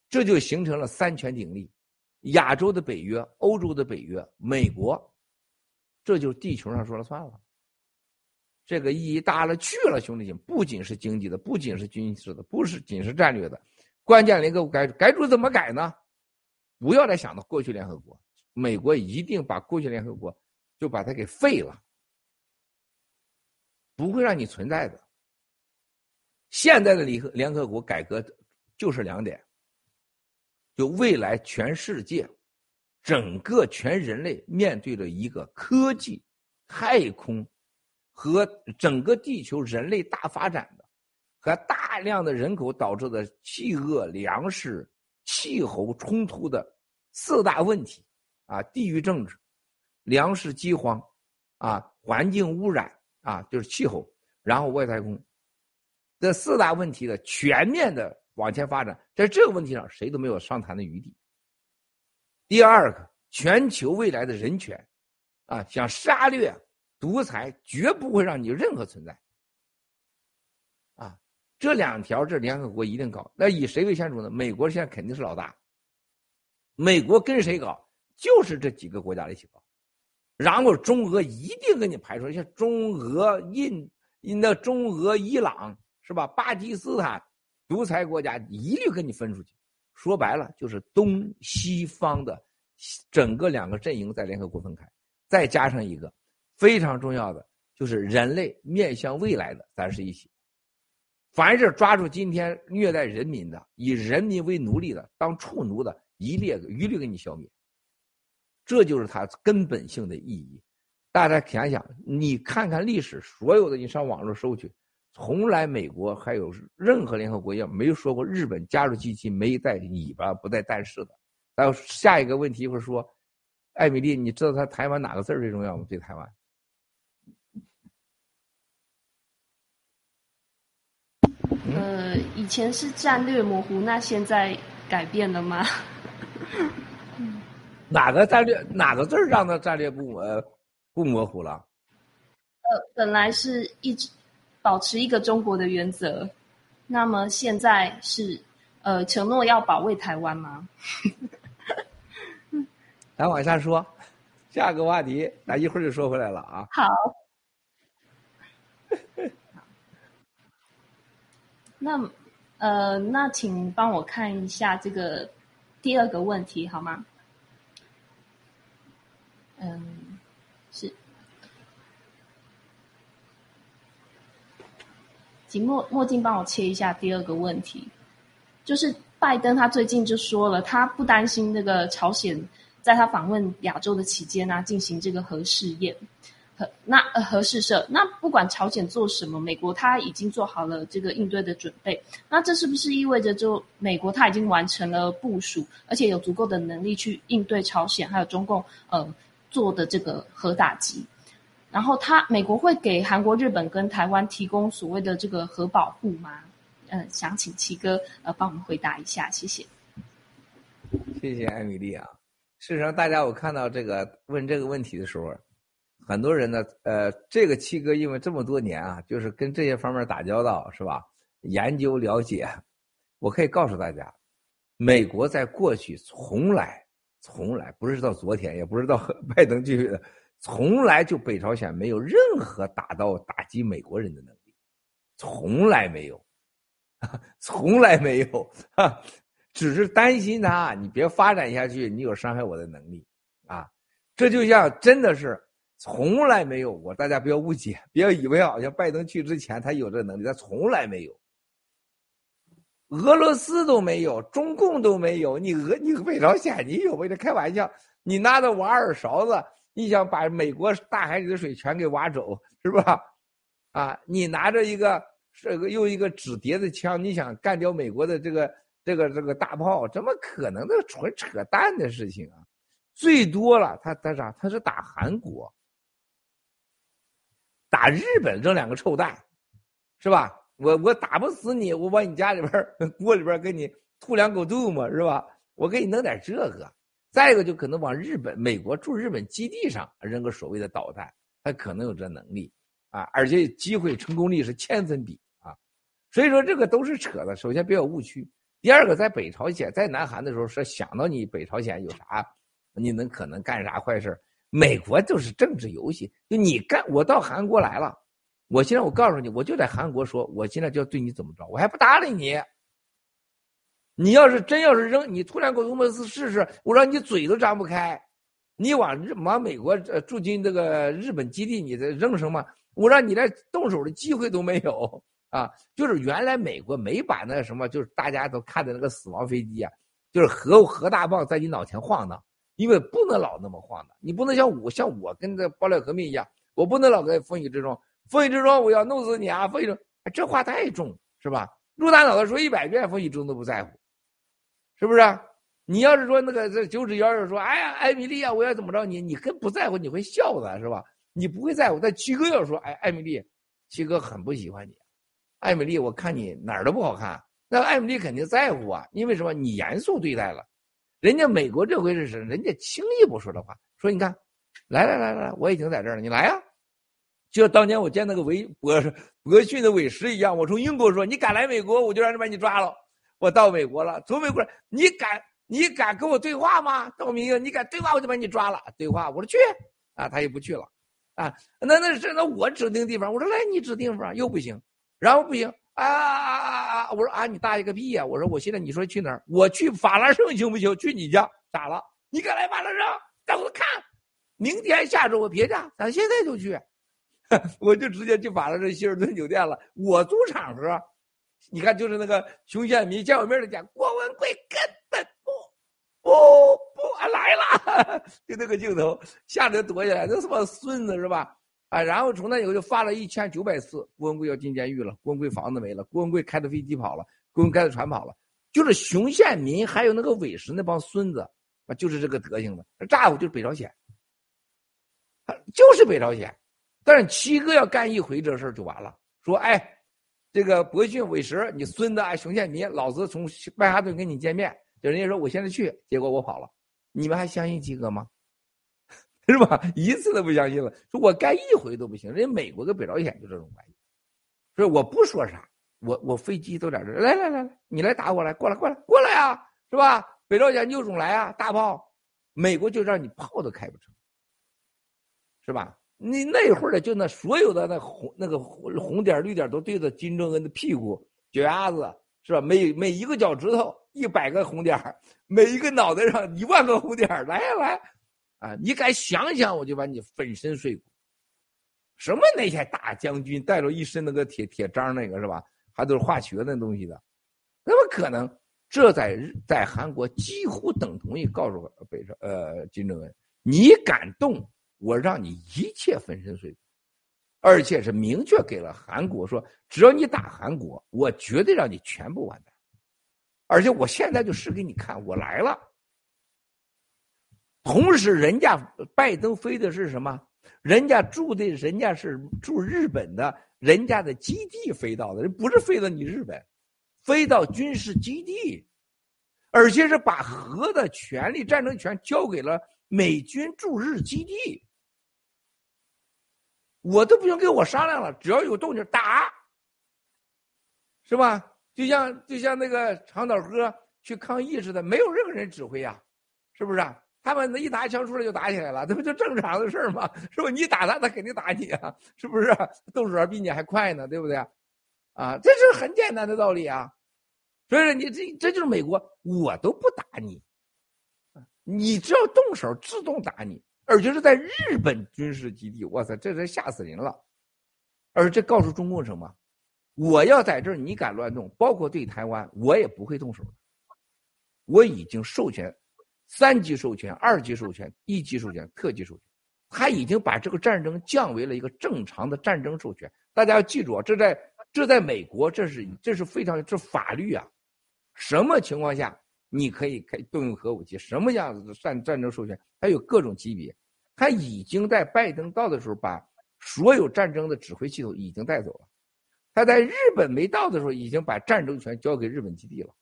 这就形成了三权鼎立，亚洲的北约、欧洲的北约、美国，这就是地球上说了算了。这个意义大了去了，兄弟们，不仅是经济的，不仅是军事的，不是仅是战略的，关键联合国改改组怎么改呢？不要再想到过去联合国，美国一定把过去联合国。就把它给废了，不会让你存在的。现在的联合联合国改革就是两点：就未来全世界、整个全人类面对着一个科技、太空和整个地球人类大发展的和大量的人口导致的饥饿、粮食、气候冲突的四大问题啊，地域政治。粮食饥荒，啊，环境污染，啊，就是气候，然后外太空，这四大问题的全面的往前发展，在这个问题上谁都没有商谈的余地。第二个，全球未来的人权，啊，想杀掠、独裁，绝不会让你任何存在。啊，这两条，这联合国一定搞。那以谁为先主呢？美国现在肯定是老大。美国跟谁搞？就是这几个国家一起搞。然后中俄一定给你排除，像中俄印、那中俄伊朗是吧？巴基斯坦独裁国家一律给你分出去。说白了就是东西方的整个两个阵营在联合国分开，再加上一个非常重要的就是人类面向未来的，咱是一起。凡是抓住今天虐待人民的、以人民为奴隶的、当畜奴的，一列一律给你消灭。这就是它根本性的意义。大家想想，你看看历史，所有的你上网络搜去，从来美国还有任何联合国也没有说过日本加入机器没带尾巴不带但是的。还有下一个问题一会儿说，艾米丽，你知道他台湾哪个字最重要吗？对台湾？呃，以前是战略模糊，那现在改变了吗？哪个战略哪个字让他战略不呃不模糊了？呃，本来是一直保持一个中国的原则，那么现在是呃承诺要保卫台湾吗？咱往下说，下个话题，那一会儿就说回来了啊。好。那呃，那请帮我看一下这个第二个问题好吗？嗯，请墨墨镜帮我切一下第二个问题，就是拜登他最近就说了，他不担心那个朝鲜在他访问亚洲的期间呢进行这个核试验和。那核试射，那不管朝鲜做什么，美国他已经做好了这个应对的准备。那这是不是意味着，就美国他已经完成了部署，而且有足够的能力去应对朝鲜还有中共呃做的这个核打击？然后他美国会给韩国、日本跟台湾提供所谓的这个核保护吗？嗯，想请七哥呃帮我们回答一下，谢谢。谢谢艾米丽啊。事实上，大家我看到这个问这个问题的时候。很多人呢，呃，这个七哥因为这么多年啊，就是跟这些方面打交道，是吧？研究了解，我可以告诉大家，美国在过去从来从来不是到昨天，也不是到 拜登去，从来就北朝鲜没有任何打到打击美国人的能力，从来没有，从来没有，只是担心他，你别发展下去，你有伤害我的能力啊，这就像真的是。从来没有过，大家不要误解，不要以为好像拜登去之前他有这能力，他从来没有。俄罗斯都没有，中共都没有，你俄你北朝鲜你有？为了开玩笑，你拿着挖耳勺子，你想把美国大海里的水全给挖走，是吧？啊，你拿着一个这个用一个纸叠的枪，你想干掉美国的这个这个这个大炮，怎么可能？那纯扯淡的事情啊！最多了，他他啥？他是打韩国。打日本扔两个臭弹，是吧？我我打不死你，我往你家里边 锅里边给你吐两口唾沫，是吧？我给你弄点这个。再一个就可能往日本、美国驻日本基地上扔个所谓的导弹，他可能有这能力啊，而且机会成功率是千分比啊。所以说这个都是扯的。首先别有误区，第二个在北朝鲜、在南韩的时候说想到你北朝鲜有啥，你能可能干啥坏事美国就是政治游戏，就你干，我到韩国来了，我现在我告诉你，我就在韩国说，我现在就要对你怎么着，我还不搭理你。你要是真要是扔，你突然给我俄罗斯试试，我让你嘴都张不开，你往日往美国呃驻军这个日本基地，你再扔什么？我让你连动手的机会都没有啊！就是原来美国没把那什么，就是大家都看的那个死亡飞机啊，就是核核大棒在你脑前晃荡。因为不能老那么晃荡，你不能像我像我跟这爆料革命一样，我不能老在风雨之中，风雨之中我要弄死你啊！风雨中，这话太重是吧？陆大脑袋说一百遍，风雨中都不在乎，是不是？你要是说那个这九指妖要说，哎呀，艾米丽啊，我要怎么着你？你更不在乎，你会笑的是吧？你不会在乎。但七哥要说，哎，艾米丽，七哥很不喜欢你，艾米丽，我看你哪儿都不好看。那艾米丽肯定在乎啊，因为什么？你严肃对待了。人家美国这回是什？人家轻易不说这话，说你看，来来来来，我已经在这儿了，你来呀！就像当年我见那个韦博博逊的韦石一样，我从英国说你敢来美国，我就让人把你抓了。我到美国了，从美国你敢你敢跟我对话吗？到明英你敢对话，我就把你抓了。对话，我说去啊，他也不去了，啊，那那是那我指定地方，我说来你指定地方又不行，然后不行啊啊啊啊！我说啊你大爷个屁呀！我说我现在你说去哪儿？我去法拉盛行不行？去你家咋了？你敢来法拉盛？等我看，明天下周我别家，咱现在就去，我就直接去法拉盛希尔顿酒店了。我租场合，你看就是那个熊宪民见我面的讲，郭文贵根本不不。不，来了，就那个镜头，吓得躲起来，那他妈孙子是吧？啊，然后从那以后就发了一千九百次，郭文贵要进监狱了，郭文贵房子没了，郭文贵开的飞机跑了，郭文贵开的船跑了，就是熊宪民还有那个韦石那帮孙子啊，就是这个德行的，咋呼就是北朝鲜，就是北朝鲜，但是七哥要干一回这事就完了，说哎，这个博逊韦石，你孙子啊，熊建民，老子从曼哈顿跟你见面，就人家说我现在去，结果我跑了。你们还相信七哥吗？是吧？一次都不相信了。说我干一回都不行。人家美国跟北朝鲜就这种关系。所以我不说啥，我我飞机都在这。来来来来，你来打我来，过来过来过来啊，是吧？北朝鲜就种来啊，大炮。美国就让你炮都开不成，是吧？你那会儿的就那所有的那红那个红点绿点都对着金正恩的屁股脚丫子，是吧？每每一个脚趾头一百个红点每一个脑袋上一万个红点来呀来，啊！你敢想想，我就把你粉身碎骨。什么那些大将军带着一身那个铁铁章，那个是吧？还都是化学那东西的，怎么可能？这在在韩国几乎等同于告诉北朝呃金正恩，你敢动，我让你一切粉身碎骨，而且是明确给了韩国说，只要你打韩国，我绝对让你全部完蛋。而且我现在就试给你看，我来了。同时，人家拜登飞的是什么？人家住的，人家是住日本的，人家的基地飞到的，人不是飞到你日本，飞到军事基地，而且是把核的权利、战争权交给了美军驻日基地。我都不用跟我商量了，只要有动静打，是吧？就像就像那个长岛哥去抗议似的，没有任何人指挥呀，是不是？他们一拿枪出来就打起来了，这不就正常的事儿吗？是不？你打他，他肯定打你啊，是不是？动手比你还快呢，对不对？啊，这是很简单的道理啊。所以说，你这这就是美国，我都不打你，你只要动手，自动打你，而且是在日本军事基地，哇塞，这是吓死人了。而这告诉中共什么？我要在这儿，你敢乱动，包括对台湾，我也不会动手。我已经授权，三级授权、二级授权、一级授权、特级授权，他已经把这个战争降为了一个正常的战争授权。大家要记住啊，这在这在美国，这是这是非常这法律啊。什么情况下你可以开动用核武器？什么样子的战战争授权？它有各种级别。他已经在拜登到的时候，把所有战争的指挥系统已经带走了。他在日本没到的时候，已经把战争权交给日本基地了。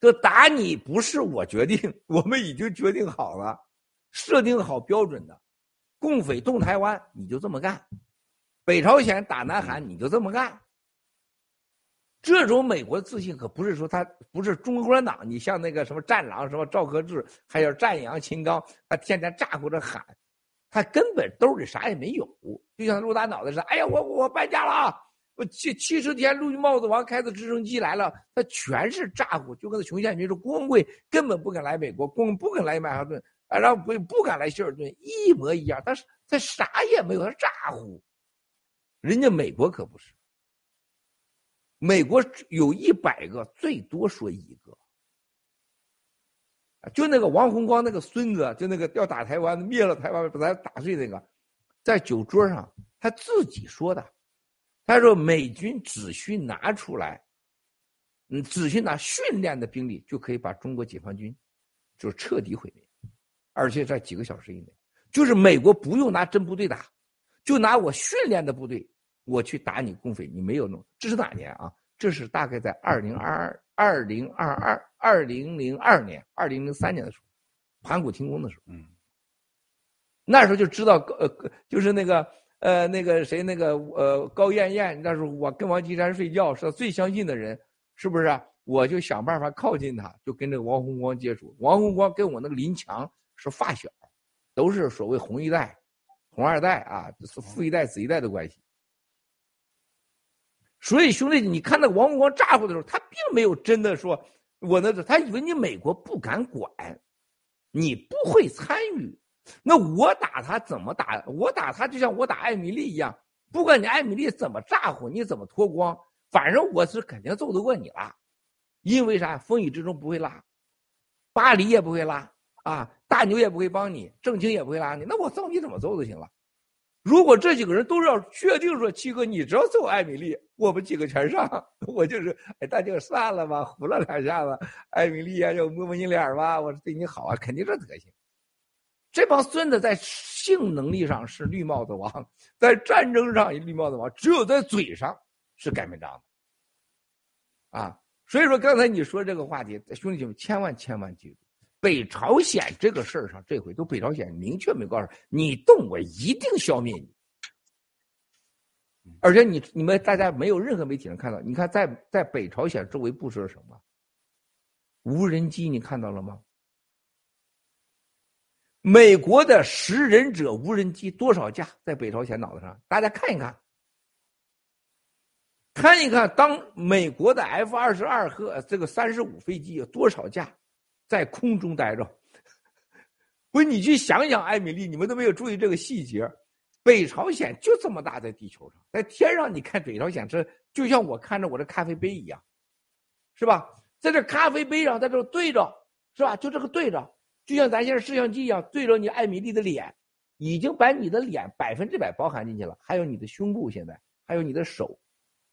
这打你不是我决定，我们已经决定好了，设定好标准的。共匪动台湾，你就这么干；北朝鲜打南韩，你就这么干。这种美国自信可不是说他不是中国共产党，你像那个什么战狼什么赵克志，还有战阳秦刚，他天天咋呼着喊，他根本兜里啥也没有，就像陆大脑袋似的。哎呀，我我搬家了啊！我七七十天，陆军帽子王开的直升机来了，他全是咋呼，就跟那穷县民说，郭文贵根本不敢来美国，郭不敢来曼哈顿，啊，然后不不敢来希尔顿，一模一样。他是他啥也没有，他咋呼。人家美国可不是，美国有一百个，最多说一个。就那个王洪光那个孙子，就那个要打台湾，灭了台湾，把咱打碎那个，在酒桌上他自己说的。他说：“美军只需拿出来，嗯，只需拿训练的兵力，就可以把中国解放军，就彻底毁灭，而且在几个小时以内，就是美国不用拿真部队打，就拿我训练的部队，我去打你共匪，你没有弄。这是哪年啊？这是大概在二零二二、二零二二、二零零二年、二零零三年的时候，盘古停工的时候，嗯，那时候就知道，呃，就是那个。”呃，那个谁，那个呃，高艳艳，那时候我跟王岐山睡觉，是他最相信的人，是不是？我就想办法靠近他，就跟这个王洪光接触。王洪光跟我那个林强是发小，都是所谓红一代、红二代啊，是富一代、子一代的关系。所以兄弟，你看那王国光咋呼的时候，他并没有真的说我那，他以为你美国不敢管，你不会参与。那我打他怎么打？我打他就像我打艾米丽一样，不管你艾米丽怎么咋呼，你怎么脱光，反正我是肯定揍得过你了。因为啥？风雨之中不会拉，巴黎也不会拉啊，大牛也不会帮你，郑清也不会拉你。那我揍你怎么揍都行了。如果这几个人都要确定说七哥，你只要揍艾米丽，我们几个全上。我就是哎，那就算了吧，胡了两下子。艾米丽呀，就摸摸你脸吧，我是对你好啊，肯定这德行。这帮孙子在性能力上是绿帽子王，在战争上绿帽子王，只有在嘴上是擀面杖的。啊，所以说刚才你说这个话题，兄弟们千万千万记住。北朝鲜这个事儿上，这回都北朝鲜明确没告诉你动，我一定消灭你。而且你你们大家没有任何媒体能看到，你看在在北朝鲜周围布设什么？无人机你看到了吗？美国的食人者无人机多少架在北朝鲜脑袋上？大家看一看，看一看，当美国的 F 二十二和这个三十五飞机有多少架？在空中待着，不是你去想想，艾米丽，你们都没有注意这个细节。北朝鲜就这么大，在地球上，在天上，你看北朝鲜，这就像我看着我的咖啡杯一样，是吧？在这咖啡杯上，在这对着，是吧？就这个对着，就像咱现在摄像机一样，对着你艾米丽的脸，已经把你的脸百分之百包含进去了，还有你的胸部，现在还有你的手，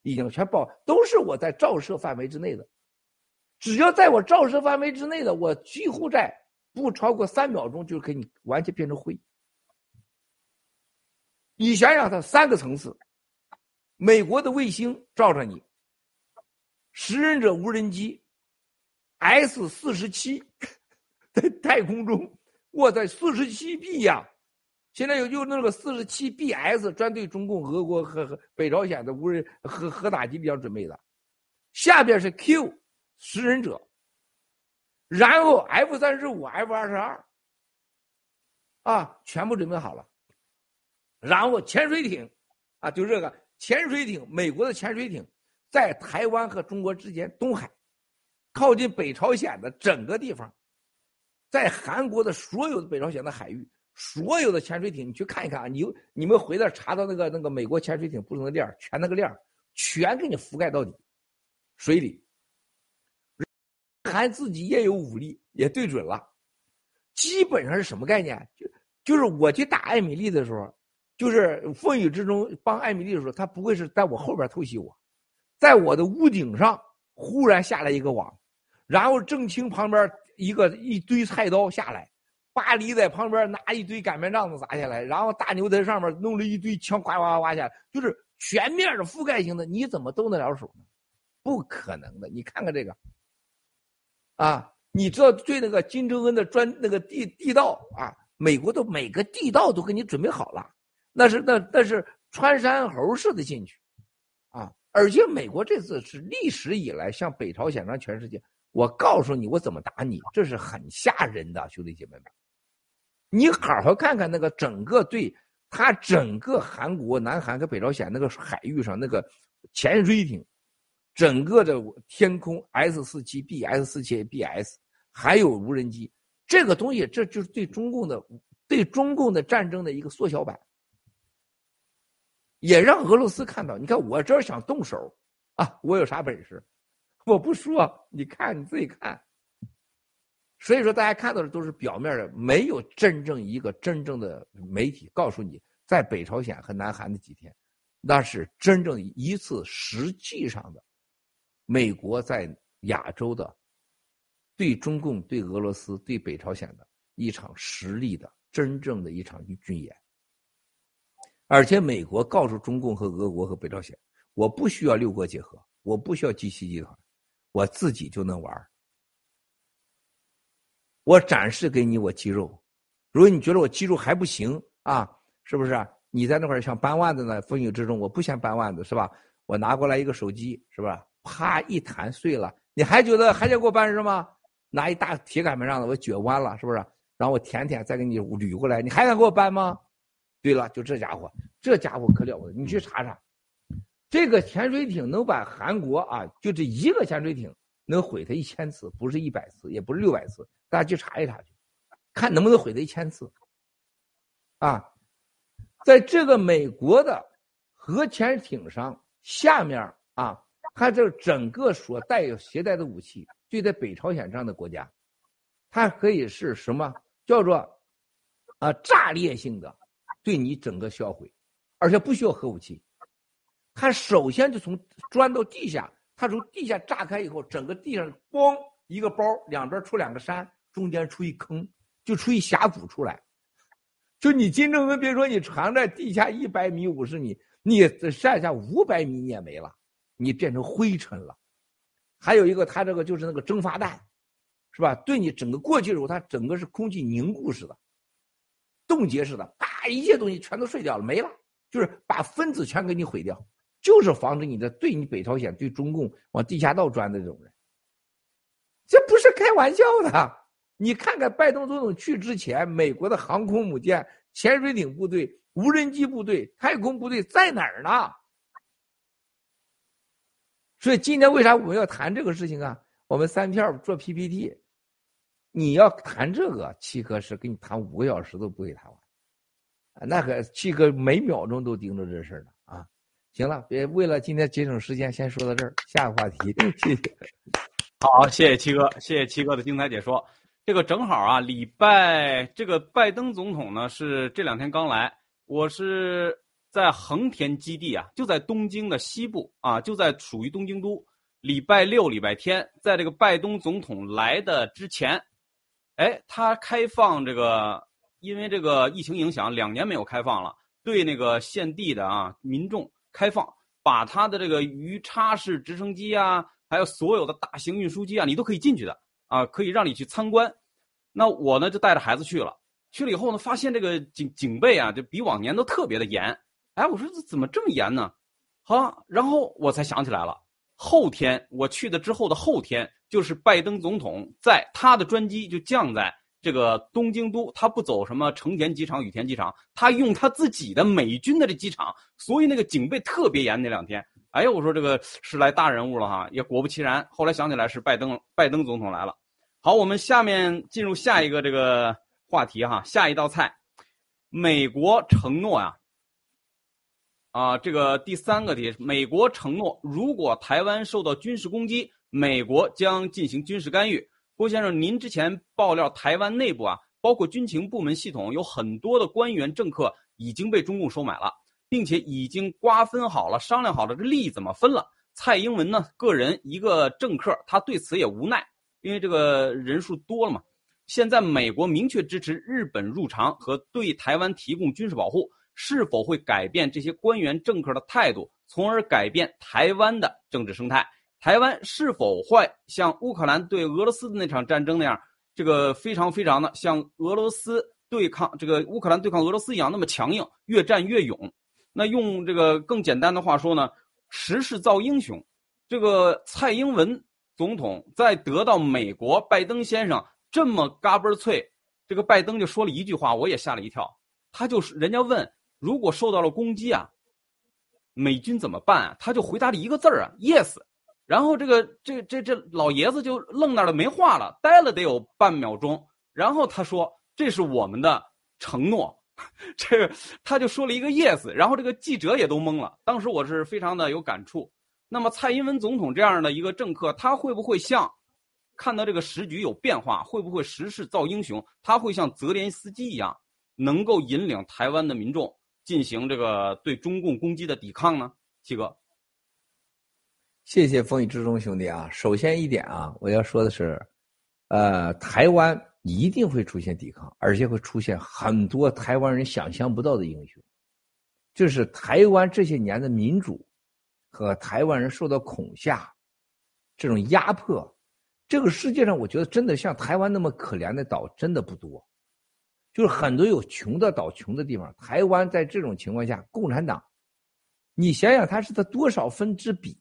已经全包，都是我在照射范围之内的。只要在我照射范围之内的，我几乎在不超过三秒钟就给你完全变成灰。你想想，它三个层次，美国的卫星照着你，食人者无人机 S 四十七在太空中，我在四十七 B 呀，现在有就那个四十七 BS 专对中共、俄国和和北朝鲜的无人核核打击比较准备的，下边是 Q。食人者，然后 F 三十五、F 二十二，啊，全部准备好了。然后潜水艇，啊，就这个潜水艇，美国的潜水艇在台湾和中国之间东海，靠近北朝鲜的整个地方，在韩国的所有的北朝鲜的海域，所有的潜水艇，你去看一看啊，你你们回来查到那个那个美国潜水艇不同的链全那个链全给你覆盖到底，水里。还自己也有武力，也对准了，基本上是什么概念？就就是我去打艾米丽的时候，就是风雨之中帮艾米丽的时候，他不会是在我后边偷袭我，在我的屋顶上忽然下来一个网，然后郑清旁边一个一堆菜刀下来，巴黎在旁边拿一堆擀面杖子砸下来，然后大牛在上面弄了一堆枪，哗哗哗下来，就是全面的覆盖性的，你怎么动得了手呢？不可能的，你看看这个。啊，你知道对那个金正恩的专那个地地道啊，美国的每个地道都给你准备好了，那是那那是穿山猴似的进去，啊，而且美国这次是历史以来向北朝鲜让全世界，我告诉你我怎么打你，这是很吓人的，兄弟姐妹们，你好好看看那个整个对他整个韩国、南韩跟北朝鲜那个海域上那个潜水艇。整个的天空 S 四七 B、S 四七 BS，还有无人机，这个东西，这就是对中共的、对中共的战争的一个缩小版，也让俄罗斯看到。你看，我这想动手啊，我有啥本事？我不说，你看你自己看。所以说，大家看到的都是表面的，没有真正一个真正的媒体告诉你，在北朝鲜和南韩的几天，那是真正一次实际上的。美国在亚洲的对中共、对俄罗斯、对北朝鲜的一场实力的真正的一场军演，而且美国告诉中共和俄国和北朝鲜，我不需要六国结合，我不需要 G 七集团，我自己就能玩我展示给你我肌肉，如果你觉得我肌肉还不行啊，是不是？你在那块想搬腕子呢？风雨之中，我不想搬腕子，是吧？我拿过来一个手机，是吧？啪一弹碎了，你还觉得还想给我办事吗？拿一大铁擀面杖子，我撅弯了，是不是？然后我舔舔再给你捋过来，你还想给我搬吗？对了，就这家伙，这家伙可了不得，你去查查，这个潜水艇能把韩国啊，就这一个潜水艇能毁它一千次，不是一百次，也不是六百次，大家去查一查去，看能不能毁它一千次。啊，在这个美国的核潜艇上下面啊，它这整个所带有携带的武器，对待北朝鲜这样的国家，它可以是什么叫做啊炸裂性的对你整个销毁，而且不需要核武器。它首先就从钻到地下，它从地下炸开以后，整个地上咣一个包，两边出两个山，中间出一坑，就出一峡谷出来。就你金正恩，别说你藏在地下一百米、五十米，你剩下五百米你也没了，你变成灰尘了。还有一个，他这个就是那个蒸发弹，是吧？对你整个过去的时候，它整个是空气凝固似的，冻结似的，啪，一切东西全都碎掉了，没了，就是把分子全给你毁掉，就是防止你的对你北朝鲜、对中共往地下道钻的这种人，这不是开玩笑的。你看看拜登总统去之前，美国的航空母舰、潜水艇部队、无人机部队、太空部队在哪儿呢？所以今天为啥我们要谈这个事情啊？我们三票做 PPT，你要谈这个，七哥是跟你谈五个小时都不会谈完，那个七哥每秒钟都盯着这事儿呢啊！行了，别为了今天节省时间，先说到这儿，下个话题，谢谢。好，谢谢七哥，谢谢七哥的精彩解说。这个正好啊，礼拜这个拜登总统呢是这两天刚来，我是在横田基地啊，就在东京的西部啊，就在属于东京都。礼拜六、礼拜天，在这个拜登总统来的之前，哎，他开放这个，因为这个疫情影响，两年没有开放了，对那个现地的啊民众开放，把他的这个鱼叉式直升机啊，还有所有的大型运输机啊，你都可以进去的。啊，可以让你去参观，那我呢就带着孩子去了。去了以后呢，发现这个警警备啊，就比往年都特别的严。哎，我说这怎么这么严呢？好，然后我才想起来了，后天我去的之后的后天，就是拜登总统在他的专机就降在这个东京都，他不走什么成田机场、羽田机场，他用他自己的美军的这机场，所以那个警备特别严。那两天，哎呦，我说这个是来大人物了哈，也果不其然，后来想起来是拜登，拜登总统来了。好，我们下面进入下一个这个话题哈，下一道菜，美国承诺，啊，啊这个第三个题，美国承诺，如果台湾受到军事攻击，美国将进行军事干预。郭先生，您之前爆料台湾内部啊，包括军情部门系统，有很多的官员政客已经被中共收买了，并且已经瓜分好了，商量好了这利怎么分了。蔡英文呢，个人一个政客，他对此也无奈。因为这个人数多了嘛，现在美国明确支持日本入常和对台湾提供军事保护，是否会改变这些官员政客的态度，从而改变台湾的政治生态？台湾是否会像乌克兰对俄罗斯的那场战争那样，这个非常非常的像俄罗斯对抗这个乌克兰对抗俄罗斯一样那么强硬，越战越勇？那用这个更简单的话说呢，时势造英雄，这个蔡英文。总统在得到美国拜登先生这么嘎嘣脆，这个拜登就说了一句话，我也吓了一跳。他就是人家问，如果受到了攻击啊，美军怎么办啊？他就回答了一个字儿啊，yes。然后这个这这这老爷子就愣那了，没话了，呆了得有半秒钟。然后他说：“这是我们的承诺。”这个他就说了一个 yes。然后这个记者也都懵了。当时我是非常的有感触。那么蔡英文总统这样的一个政客，他会不会像看到这个时局有变化，会不会时势造英雄？他会像泽连斯基一样，能够引领台湾的民众进行这个对中共攻击的抵抗呢？七哥，谢谢风雨之中兄弟啊！首先一点啊，我要说的是，呃，台湾一定会出现抵抗，而且会出现很多台湾人想象不到的英雄，就是台湾这些年的民主。和台湾人受到恐吓，这种压迫，这个世界上我觉得真的像台湾那么可怜的岛真的不多，就是很多有穷的岛、穷的地方。台湾在这种情况下，共产党，你想想它是它多少分之比，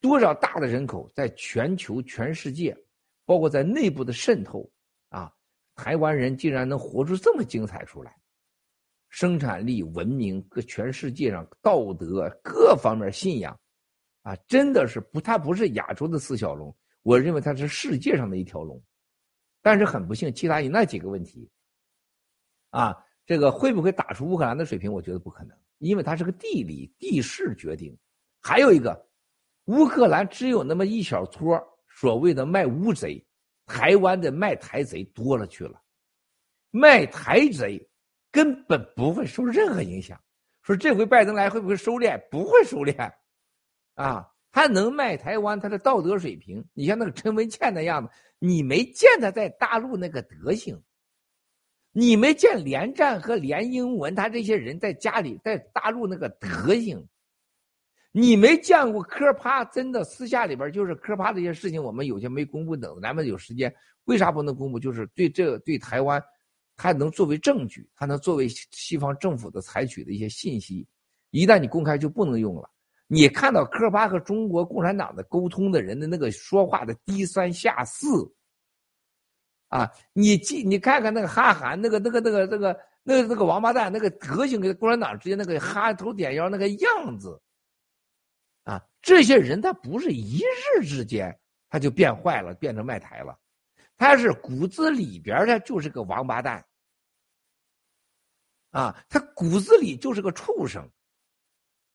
多少大的人口，在全球、全世界，包括在内部的渗透啊，台湾人竟然能活出这么精彩出来，生产力、文明，各全世界上道德各方面信仰，啊，真的是不，他不是亚洲的四小龙，我认为他是世界上的一条龙。但是很不幸，其他有那几个问题，啊，这个会不会打出乌克兰的水平？我觉得不可能，因为它是个地理地势决定。还有一个，乌克兰只有那么一小撮所谓的卖乌贼，台湾的卖台贼多了去了，卖台贼根本不会受任何影响。说这回拜登来会不会收敛？不会收敛，啊。他能卖台湾，他的道德水平，你像那个陈文茜那样子，你没见他在大陆那个德行，你没见连战和连英文他这些人在家里在大陆那个德行，你没见过科帕真的私下里边就是科帕这些事情，我们有些没公布，等咱们有时间，为啥不能公布？就是对这对台湾，他能作为证据，他能作为西方政府的采取的一些信息，一旦你公开就不能用了。你看到科巴和中国共产党的沟通的人的那个说话的低三下四，啊，你记你看看那个哈韩那个那个那个那个那个那个王八蛋那个德行跟共产党之间那个哈头点腰那个样子，啊，这些人他不是一日之间他就变坏了变成卖台了，他是骨子里边的就是个王八蛋，啊，他骨子里就是个畜生。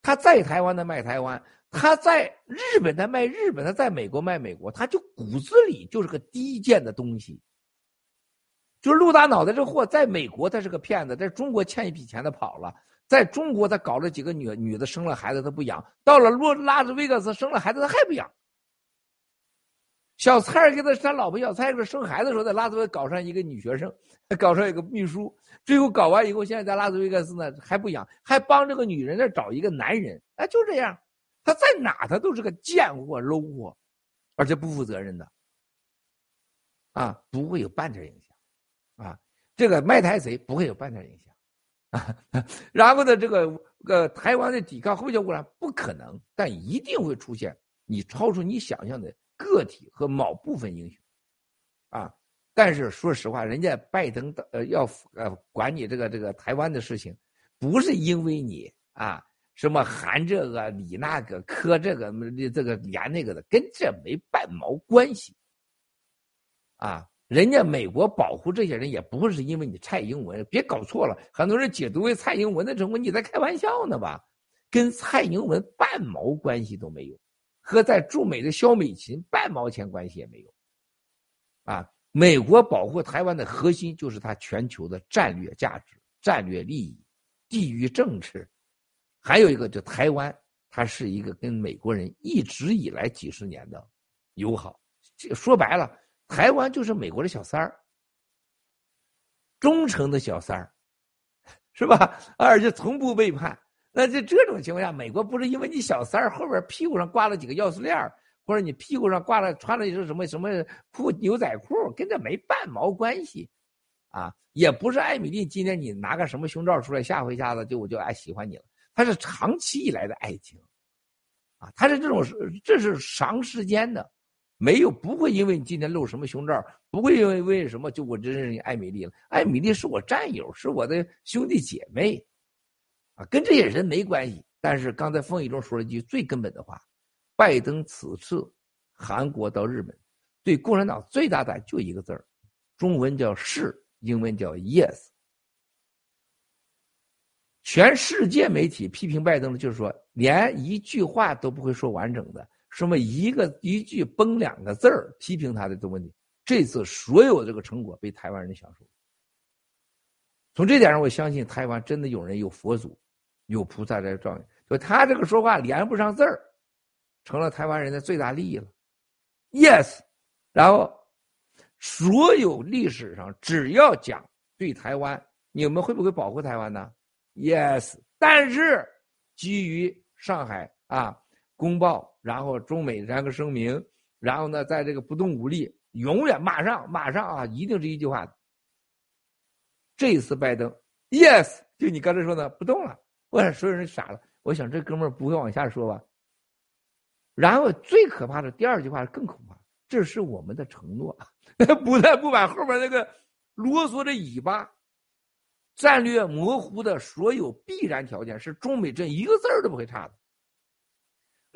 他在台湾的卖台湾，他在日本的卖日本，他在美国卖美国，他就骨子里就是个低贱的东西。就是陆大脑袋这货，在美国他是个骗子，在中国欠一笔钱他跑了，在中国他搞了几个女女的生了孩子他不养，到了洛拉斯维加斯生了孩子他还不养。小蔡给他他老婆小蔡给他生孩子的时候，在拉斯维搞上一个女学生，搞上一个秘书。最后搞完以后，现在在拉斯维加斯呢，还不养，还帮这个女人在找一个男人，哎，就这样，他在哪他都是个贱货、low 货，而且不负责任的，啊，不会有半点影响，啊，这个卖台贼不会有半点影响，啊，然后呢，这个个台湾的抵抗后效果呢，不可能，但一定会出现你超出你想象的个体和某部分英雄，啊。但是说实话，人家拜登的呃要呃管你这个这个台湾的事情，不是因为你啊什么含这个理那个磕这个这个连那个的，跟这没半毛关系。啊，人家美国保护这些人也不会是因为你蔡英文，别搞错了，很多人解读为蔡英文的成功，你在开玩笑呢吧？跟蔡英文半毛关系都没有，和在驻美的肖美琴半毛钱关系也没有，啊。美国保护台湾的核心就是它全球的战略价值、战略利益、地域政治，还有一个就台湾，它是一个跟美国人一直以来几十年的友好。说白了，台湾就是美国的小三儿，忠诚的小三儿，是吧？而且从不背叛。那在这种情况下，美国不是因为你小三儿后边屁股上挂了几个钥匙链儿。或者你屁股上挂了穿了一是什么什么裤牛仔裤，跟这没半毛关系，啊，也不是艾米丽今天你拿个什么胸罩出来吓唬一下子就我就爱喜欢你了，他是长期以来的爱情，啊，他是这种这是长时间的，没有不会因为你今天露什么胸罩，不会因为为什么就我真认识艾米丽了，艾米丽是我战友，是我的兄弟姐妹，啊，跟这些人没关系。但是刚才风雨中说了一句最根本的话。拜登此次韩国到日本，对共产党最大的就一个字儿，中文叫是，英文叫 yes。全世界媒体批评拜登的，就是说连一句话都不会说完整的，什么一个一句崩两个字儿批评他的这问题。这次所有这个成果被台湾人享受。从这点上，我相信台湾真的有人有佛祖，有菩萨在照应。就他这个说话连不上字儿。成了台湾人的最大利益了，yes，然后所有历史上只要讲对台湾，你们会不会保护台湾呢？yes，但是基于上海啊公报，然后中美三个声明，然后呢，在这个不动武力，永远马上马上啊，一定是一句话。这一次拜登，yes，就你刚才说的不动了，我想所有人傻了，我想这哥们儿不会往下说吧？然后最可怕的第二句话更可怕，这是我们的承诺，不但不把后边那个啰嗦的尾巴，战略模糊的所有必然条件是中美这一个字儿都不会差的。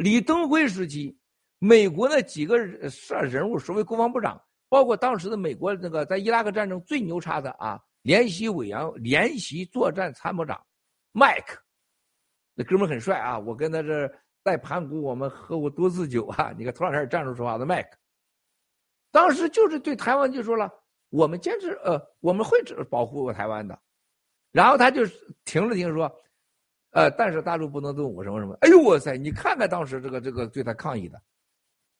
李登辉时期，美国的几个上人物，所谓国防部长，包括当时的美国那个在伊拉克战争最牛叉的啊，联席委员、联席作战参谋长麦克，那哥们很帅啊，我跟他这在盘古我们喝过多次酒啊，你看头两天站着说话的麦克，当时就是对台湾就说了。我们坚持，呃，我们会保护台湾的。然后他就停了停，说，呃，但是大陆不能动武，什么什么。哎呦，哇塞！你看看当时这个这个对他抗议的，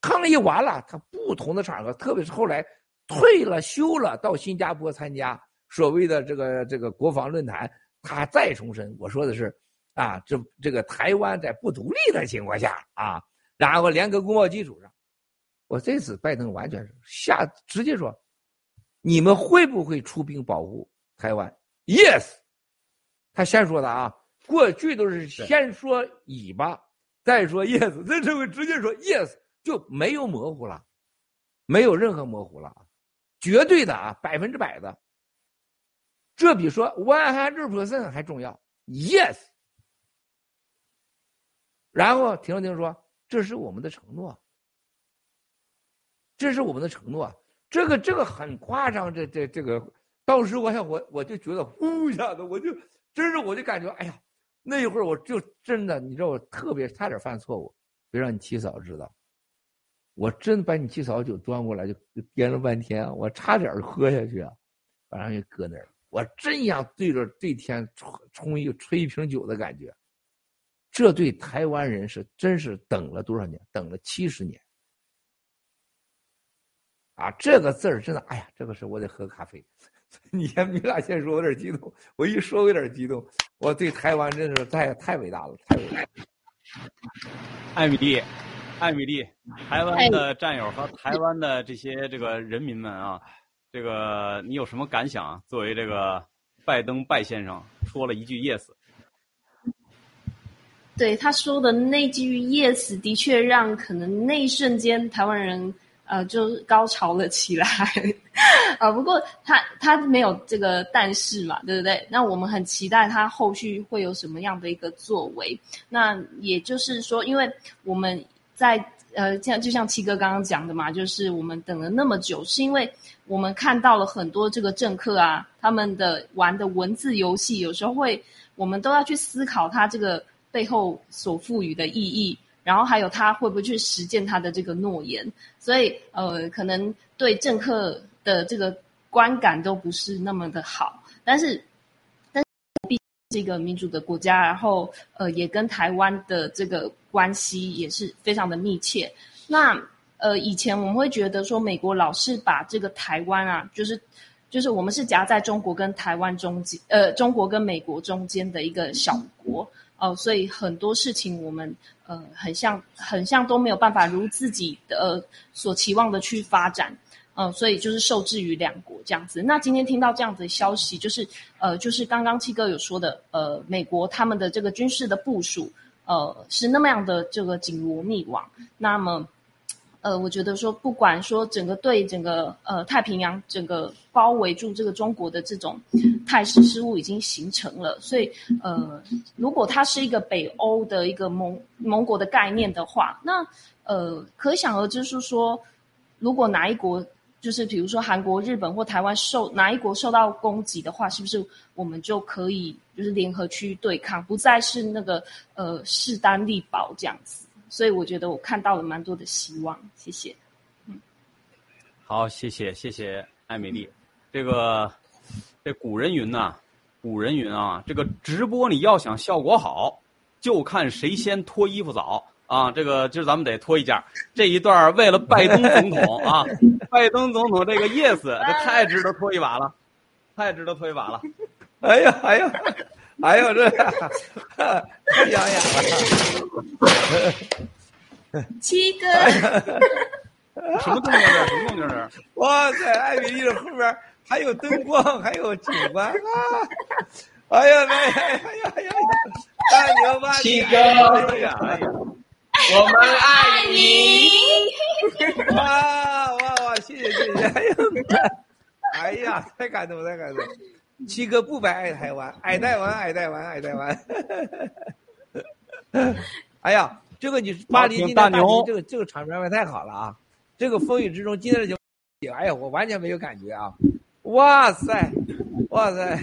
抗议完了，他不同的场合，特别是后来退了休了，到新加坡参加所谓的这个这个国防论坛，他再重申，我说的是，啊，这这个台湾在不独立的情况下啊，然后联合公报基础上，我这次拜登完全是下直接说。你们会不会出兵保护台湾？Yes，他先说的啊。过去都是先说尾巴，再说 yes，这这回直接说 yes，就没有模糊了，没有任何模糊了，绝对的啊，百分之百的。这比说 one hundred percent 还重要。Yes，然后停了停说，这是我们的承诺，这是我们的承诺。这个这个很夸张，这这这个，当时我想我我就觉得呼一下子，我就真是我就感觉，哎呀，那一会儿我就真的，你知道我特别差点犯错误，别让你七嫂知道，我真把你七嫂酒端过来就掂了半天，我差点喝下去啊，把人给搁那儿，我真想对着对天冲冲一吹一瓶酒的感觉，这对台湾人是真是等了多少年，等了七十年。啊，这个字儿真的，哎呀，这个事我得喝咖啡。你先，你俩先说，我有点激动。我一说，我有点激动。我对台湾真是太太伟大了，太伟大。了。艾米丽，艾米丽，台湾的战友和台湾的这些这个人民们啊，这个你有什么感想？作为这个拜登拜先生说了一句 yes，对他说的那句 yes，的确让可能那一瞬间台湾人。呃，就是高潮了起来，啊，不过他他没有这个但是嘛，对不对？那我们很期待他后续会有什么样的一个作为。那也就是说，因为我们在呃，像就像七哥刚刚讲的嘛，就是我们等了那么久，是因为我们看到了很多这个政客啊，他们的玩的文字游戏，有时候会，我们都要去思考他这个背后所赋予的意义。然后还有他会不会去实践他的这个诺言？所以呃，可能对政客的这个观感都不是那么的好。但是，但毕竟是一个民主的国家，然后呃，也跟台湾的这个关系也是非常的密切。那呃，以前我们会觉得说，美国老是把这个台湾啊，就是就是我们是夹在中国跟台湾中间，呃，中国跟美国中间的一个小国。哦，所以很多事情我们呃很像很像都没有办法如自己的所期望的去发展，嗯，所以就是受制于两国这样子。那今天听到这样子的消息，就是呃就是刚刚七哥有说的，呃，美国他们的这个军事的部署，呃，是那么样的这个紧锣密网，那么。呃，我觉得说，不管说整个对整个呃太平洋整个包围住这个中国的这种态势事物已经形成了，所以呃，如果它是一个北欧的一个盟盟国的概念的话，那呃，可想而知是说，如果哪一国就是比如说韩国、日本或台湾受哪一国受到攻击的话，是不是我们就可以就是联合去对抗，不再是那个呃势单力薄这样子？所以我觉得我看到了蛮多的希望，谢谢。嗯，好，谢谢谢谢艾美丽。这个这古人云呐，古人云啊，这个直播你要想效果好，就看谁先脱衣服早啊。这个今儿咱们得脱一件。这一段为了拜登总统啊，拜登总统这个 yes，这太值得脱一把了，太值得脱一把了。哎呀哎呀。哎呦，这太养眼了！七哥，什么动静这？什么动静这？哇塞，艾米丽的后边还有灯光，还有景观啊！哎呀，哎呀，哎呀，哎呀！太牛了！七哥，哎呀，哎呀，我们爱你！哇哇哇！谢谢谢谢！哎呀，哎呀，太感动，太感动！七哥不白爱台湾，爱台湾，爱台湾，爱台湾。哎呀，这个你巴黎今天大牛，这个这个场面太好了啊！这个风雨之中，今天的节目，哎呀，我完全没有感觉啊！哇塞，哇塞！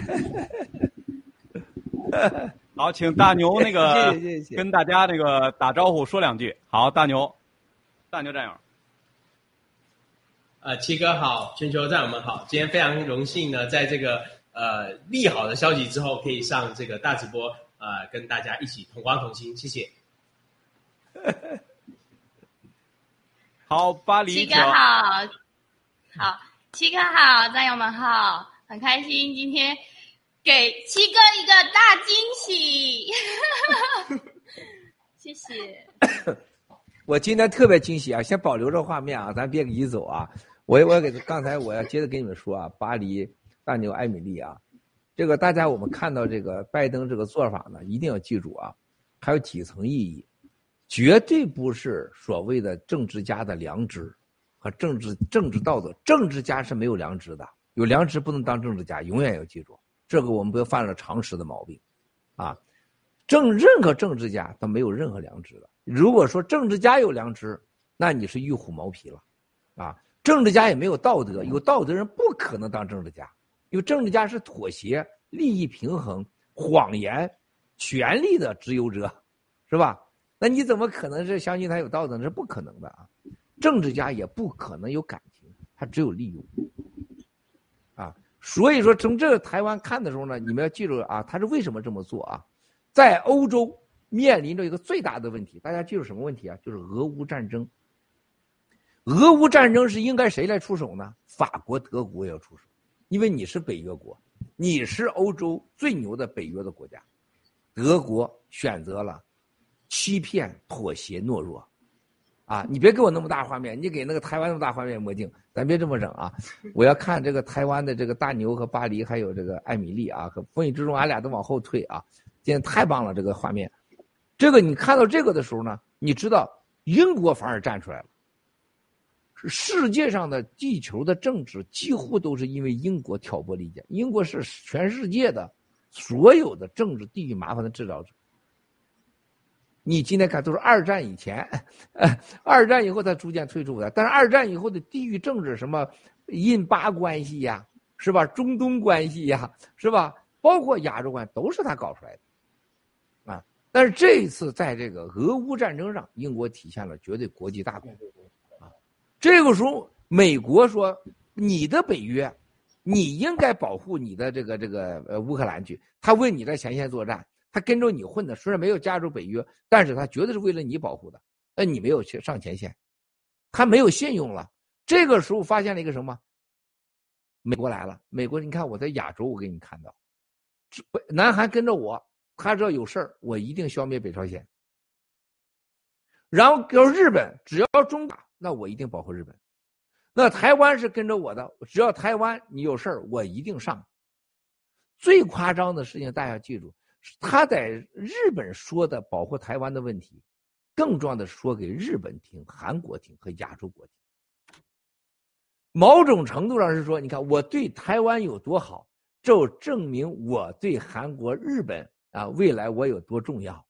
好，请大牛那个 跟大家那个打招呼说两句。好，大牛，大牛战友。呃，七哥好，全球战友们好，今天非常荣幸呢，在这个呃利好的消息之后，可以上这个大直播，呃，跟大家一起同光同心，谢谢。好，巴黎。七哥好，好，七哥好，战友们好，很开心今天。给七哥一个大惊喜，谢谢。我今天特别惊喜啊！先保留着画面啊，咱别移走啊。我我给刚才我要接着跟你们说啊，巴黎大牛艾米丽啊，这个大家我们看到这个拜登这个做法呢，一定要记住啊，还有几层意义，绝对不是所谓的政治家的良知和政治政治道德。政治家是没有良知的，有良知不能当政治家，永远要记住。这个我们不要犯了常识的毛病，啊，政任何政治家都没有任何良知的。如果说政治家有良知，那你是玉虎毛皮了，啊，政治家也没有道德，有道德人不可能当政治家，因为政治家是妥协、利益平衡、谎言、权力的持有者，是吧？那你怎么可能是相信他有道德？那是不可能的啊！政治家也不可能有感情，他只有利用啊。所以说，从这个台湾看的时候呢，你们要记住啊，他是为什么这么做啊？在欧洲面临着一个最大的问题，大家记住什么问题啊？就是俄乌战争。俄乌战争是应该谁来出手呢？法国、德国要出手，因为你是北约国，你是欧洲最牛的北约的国家。德国选择了欺骗、妥协、懦弱。啊，你别给我那么大画面，你给那个台湾那么大画面魔镜，咱别这么整啊！我要看这个台湾的这个大牛和巴黎，还有这个艾米丽啊，和风雨之中，俺俩都往后退啊！今天太棒了，这个画面，这个你看到这个的时候呢，你知道英国反而站出来了。世界上的地球的政治几乎都是因为英国挑拨离间，英国是全世界的所有的政治地域麻烦的制造者。你今天看都是二战以前，二战以后才逐渐退出的。但是二战以后的地域政治，什么印巴关系呀，是吧？中东关系呀，是吧？包括亚洲关系，都是他搞出来的，啊！但是这一次在这个俄乌战争上，英国体现了绝对国际大国，这个时候，美国说：“你的北约，你应该保护你的这个这个呃乌克兰去，他为你在前线作战。”他跟着你混的，虽然没有加入北约，但是他绝对是为了你保护的。那你没有去上前线，他没有信用了。这个时候发现了一个什么？美国来了，美国，你看我在亚洲，我给你看到，南韩跟着我，他知道有事儿，我一定消灭北朝鲜。然后要日本，只要中打，那我一定保护日本。那台湾是跟着我的，只要台湾你有事儿，我一定上。最夸张的事情，大家记住。他在日本说的保护台湾的问题，更重要的说给日本听、韩国听和亚洲国听。某种程度上是说，你看我对台湾有多好，就证明我对韩国、日本啊未来我有多重要。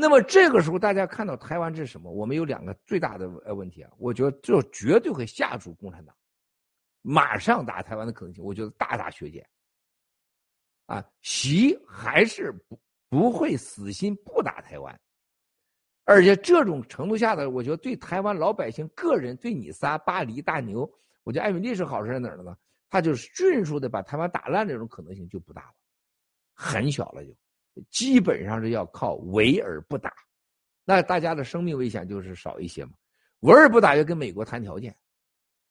那么这个时候，大家看到台湾这是什么？我们有两个最大的呃问题啊，我觉得这绝对会吓住共产党，马上打台湾的可能性，我觉得大大削减。啊，习还是不不会死心不打台湾，而且这种程度下的，我觉得对台湾老百姓个人，对你仨巴黎大牛，我觉得艾米丽是好事在哪儿呢？他就迅速的把台湾打烂，这种可能性就不大了，很小了，就基本上是要靠围而不打，那大家的生命危险就是少一些嘛。围而不打要跟美国谈条件，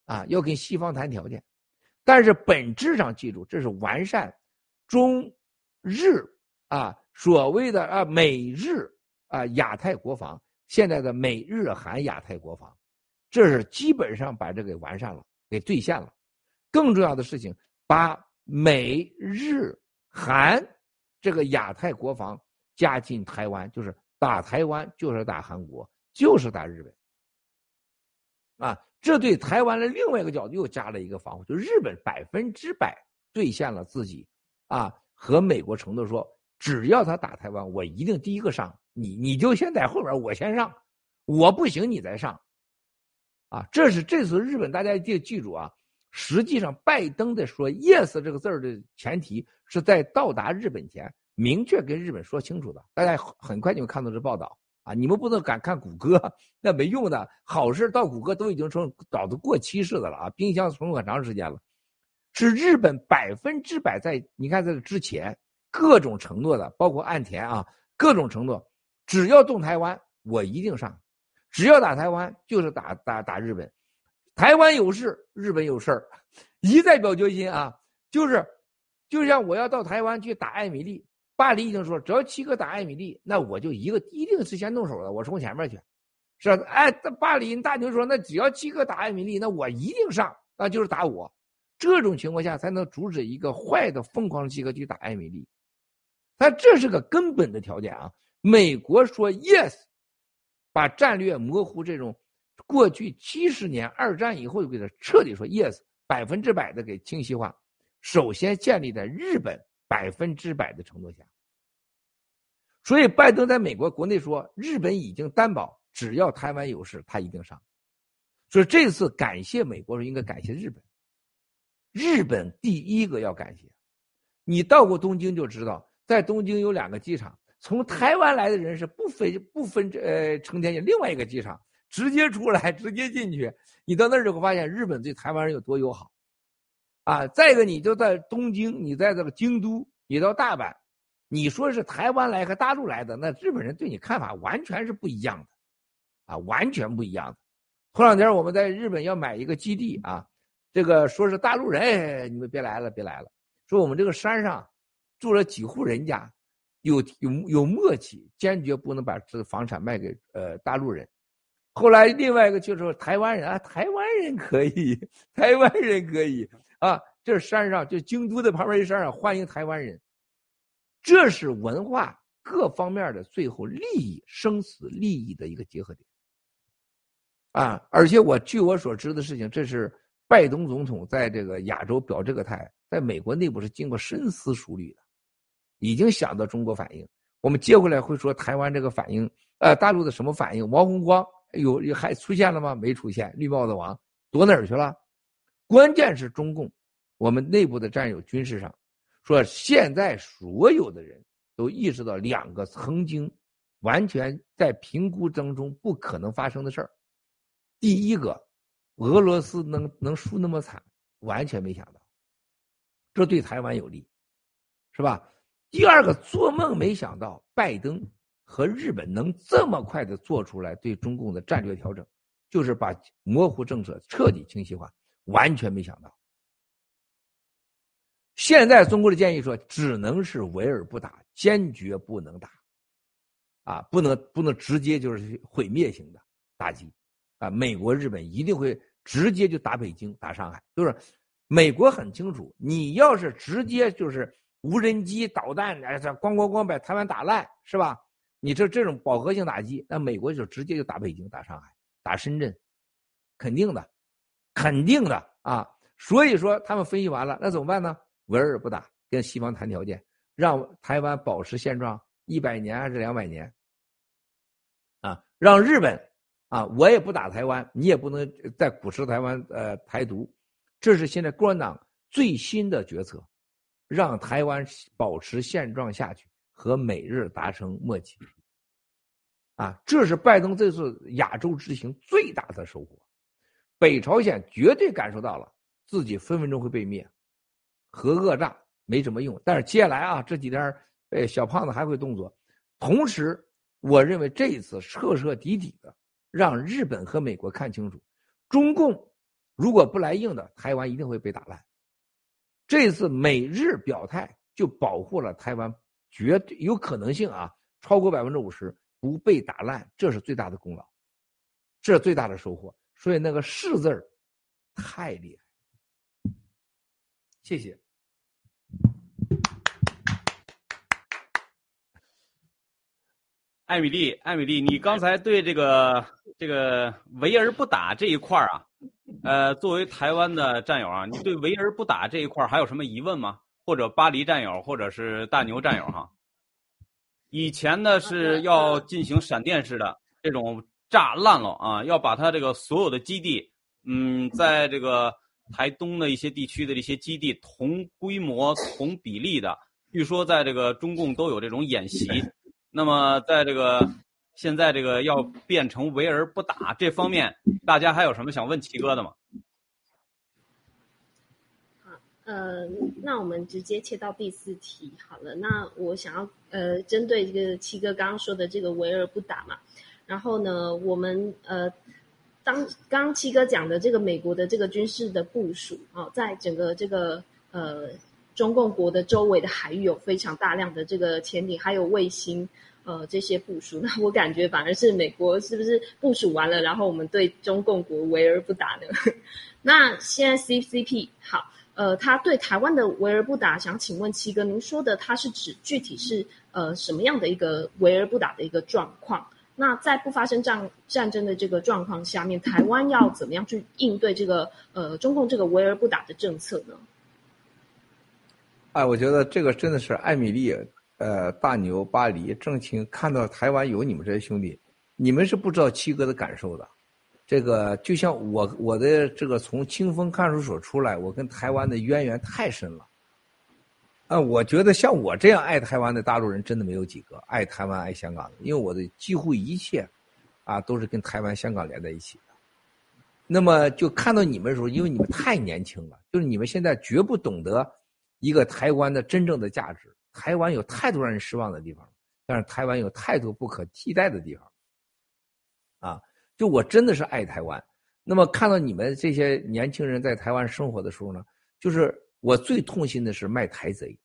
啊，要跟西方谈条件，但是本质上记住，这是完善。中日啊，所谓的啊美日啊亚太国防，现在的美日韩亚太国防，这是基本上把这给完善了，给兑现了。更重要的事情，把美日韩这个亚太国防加进台湾，就是打台湾，就是打韩国，就是打日本。啊，这对台湾的另外一个角度又加了一个防护，就日本百分之百兑现了自己啊和美国承诺说，只要他打台湾，我一定第一个上，你你就先在后边，我先上，我不行你再上，啊，这是这次日本大家一定记住啊，实际上拜登的说 yes 这个字儿的前提是在到达日本前明确跟日本说清楚的，大家很快就会看到这报道。啊！你们不能敢看谷歌，那没用的。好事到谷歌都已经成搞得过期似的了啊！冰箱存很长时间了，是日本百分之百在你看这之前各种承诺的，包括岸田啊，各种承诺，只要动台湾，我一定上；只要打台湾，就是打打打日本。台湾有事，日本有事儿，一再表决心啊，就是，就像我要到台湾去打艾米丽。巴黎已经说，只要七哥打艾米丽，那我就一个一定是先动手的，我冲前面去，是吧？哎，巴黎大牛说，那只要七哥打艾米丽，那我一定上，那就是打我。这种情况下才能阻止一个坏的疯狂的七哥去打艾米丽。但这是个根本的条件啊！美国说 yes，把战略模糊这种过去七十年二战以后就给他彻底说 yes，百分之百的给清晰化。首先建立在日本。百分之百的承诺下，所以拜登在美国国内说，日本已经担保，只要台湾有事，他一定上。所以这次感谢美国，应该感谢日本。日本第一个要感谢。你到过东京就知道，在东京有两个机场，从台湾来的人是不分不分呃成天去另外一个机场，直接出来直接进去。你到那儿就会发现，日本对台湾人有多友好。啊，再一个，你就在东京，你在这个京都，你到大阪，你说是台湾来和大陆来的，那日本人对你看法完全是不一样的，啊，完全不一样的。头两天我们在日本要买一个基地啊，这个说是大陆人，你们别来了，别来了。说我们这个山上住了几户人家，有有有默契，坚决不能把这个房产卖给呃大陆人。后来另外一个就是台湾人啊，台湾人可以，台湾人可以。啊，这山上，就京都的旁边一山上欢迎台湾人，这是文化各方面的最后利益生死利益的一个结合点。啊，而且我据我所知的事情，这是拜登总统在这个亚洲表这个态，在美国内部是经过深思熟虑的，已经想到中国反应。我们接回来会说台湾这个反应，呃，大陆的什么反应？王洪光有还出现了吗？没出现，绿帽子王躲哪儿去了？关键是中共，我们内部的战友军事上说，现在所有的人都意识到两个曾经完全在评估当中不可能发生的事儿。第一个，俄罗斯能能输那么惨，完全没想到，这对台湾有利，是吧？第二个，做梦没想到拜登和日本能这么快的做出来对中共的战略调整，就是把模糊政策彻底清晰化。完全没想到，现在中国的建议说，只能是围而不打，坚决不能打，啊，不能不能直接就是毁灭性的打击，啊，美国、日本一定会直接就打北京、打上海，就是美国很清楚，你要是直接就是无人机、导弹，哎，这咣咣咣把台湾打烂，是吧？你这这种饱和性打击，那美国就直接就打北京、打上海、打深圳，肯定的。肯定的啊，所以说他们分析完了，那怎么办呢？围而不打，跟西方谈条件，让台湾保持现状一百年还是两百年？啊，让日本啊，我也不打台湾，你也不能再鼓吹台湾呃台独，这是现在共产党最新的决策，让台湾保持现状下去，和美日达成默契。啊，这是拜登这次亚洲之行最大的收获。北朝鲜绝对感受到了自己分分钟会被灭，核讹诈没什么用。但是接下来啊，这几天，哎，小胖子还会动作。同时，我认为这一次彻彻底底的让日本和美国看清楚，中共如果不来硬的，台湾一定会被打烂。这次美日表态就保护了台湾，绝对有可能性啊，超过百分之五十不被打烂，这是最大的功劳，这是最大的收获。所以那个“是”字儿太厉害，谢谢。艾米丽，艾米丽，你刚才对这个这个围而不打这一块儿啊，呃，作为台湾的战友啊，你对围而不打这一块儿还有什么疑问吗？或者巴黎战友，或者是大牛战友哈？以前呢是要进行闪电式的这种炸烂了啊，要把它这个所有的基地，嗯，在这个台东的一些地区的这些基地同规模、同比例的，据说在这个中共都有这种演习。那么，在这个现在这个要变成围而不打这方面，大家还有什么想问齐哥的吗？好，呃，那我们直接切到第四题好了。那我想要呃，针对这个七哥刚刚说的这个围而不打嘛，然后呢，我们呃，当刚刚七哥讲的这个美国的这个军事的部署啊，在整个这个呃中共国的周围的海域有非常大量的这个潜艇还有卫星。呃，这些部署，那我感觉反而是美国是不是部署完了，然后我们对中共国围而不打呢？那现在 CCP 好，呃，他对台湾的围而不打，想请问七哥，您说的他是指具体是呃什么样的一个围而不打的一个状况？那在不发生战战争的这个状况下面，台湾要怎么样去应对这个呃中共这个围而不打的政策呢？哎，我觉得这个真的是艾米丽。呃，大牛、巴黎、郑清看到台湾有你们这些兄弟，你们是不知道七哥的感受的。这个就像我我的这个从清风看守所出来，我跟台湾的渊源太深了。啊，我觉得像我这样爱台湾的大陆人真的没有几个，爱台湾、爱香港的，因为我的几乎一切，啊，都是跟台湾、香港连在一起的。那么就看到你们的时候，因为你们太年轻了，就是你们现在绝不懂得一个台湾的真正的价值。台湾有太多让人失望的地方，但是台湾有太多不可替代的地方，啊！就我真的是爱台湾。那么看到你们这些年轻人在台湾生活的时候呢，就是我最痛心的是卖台贼，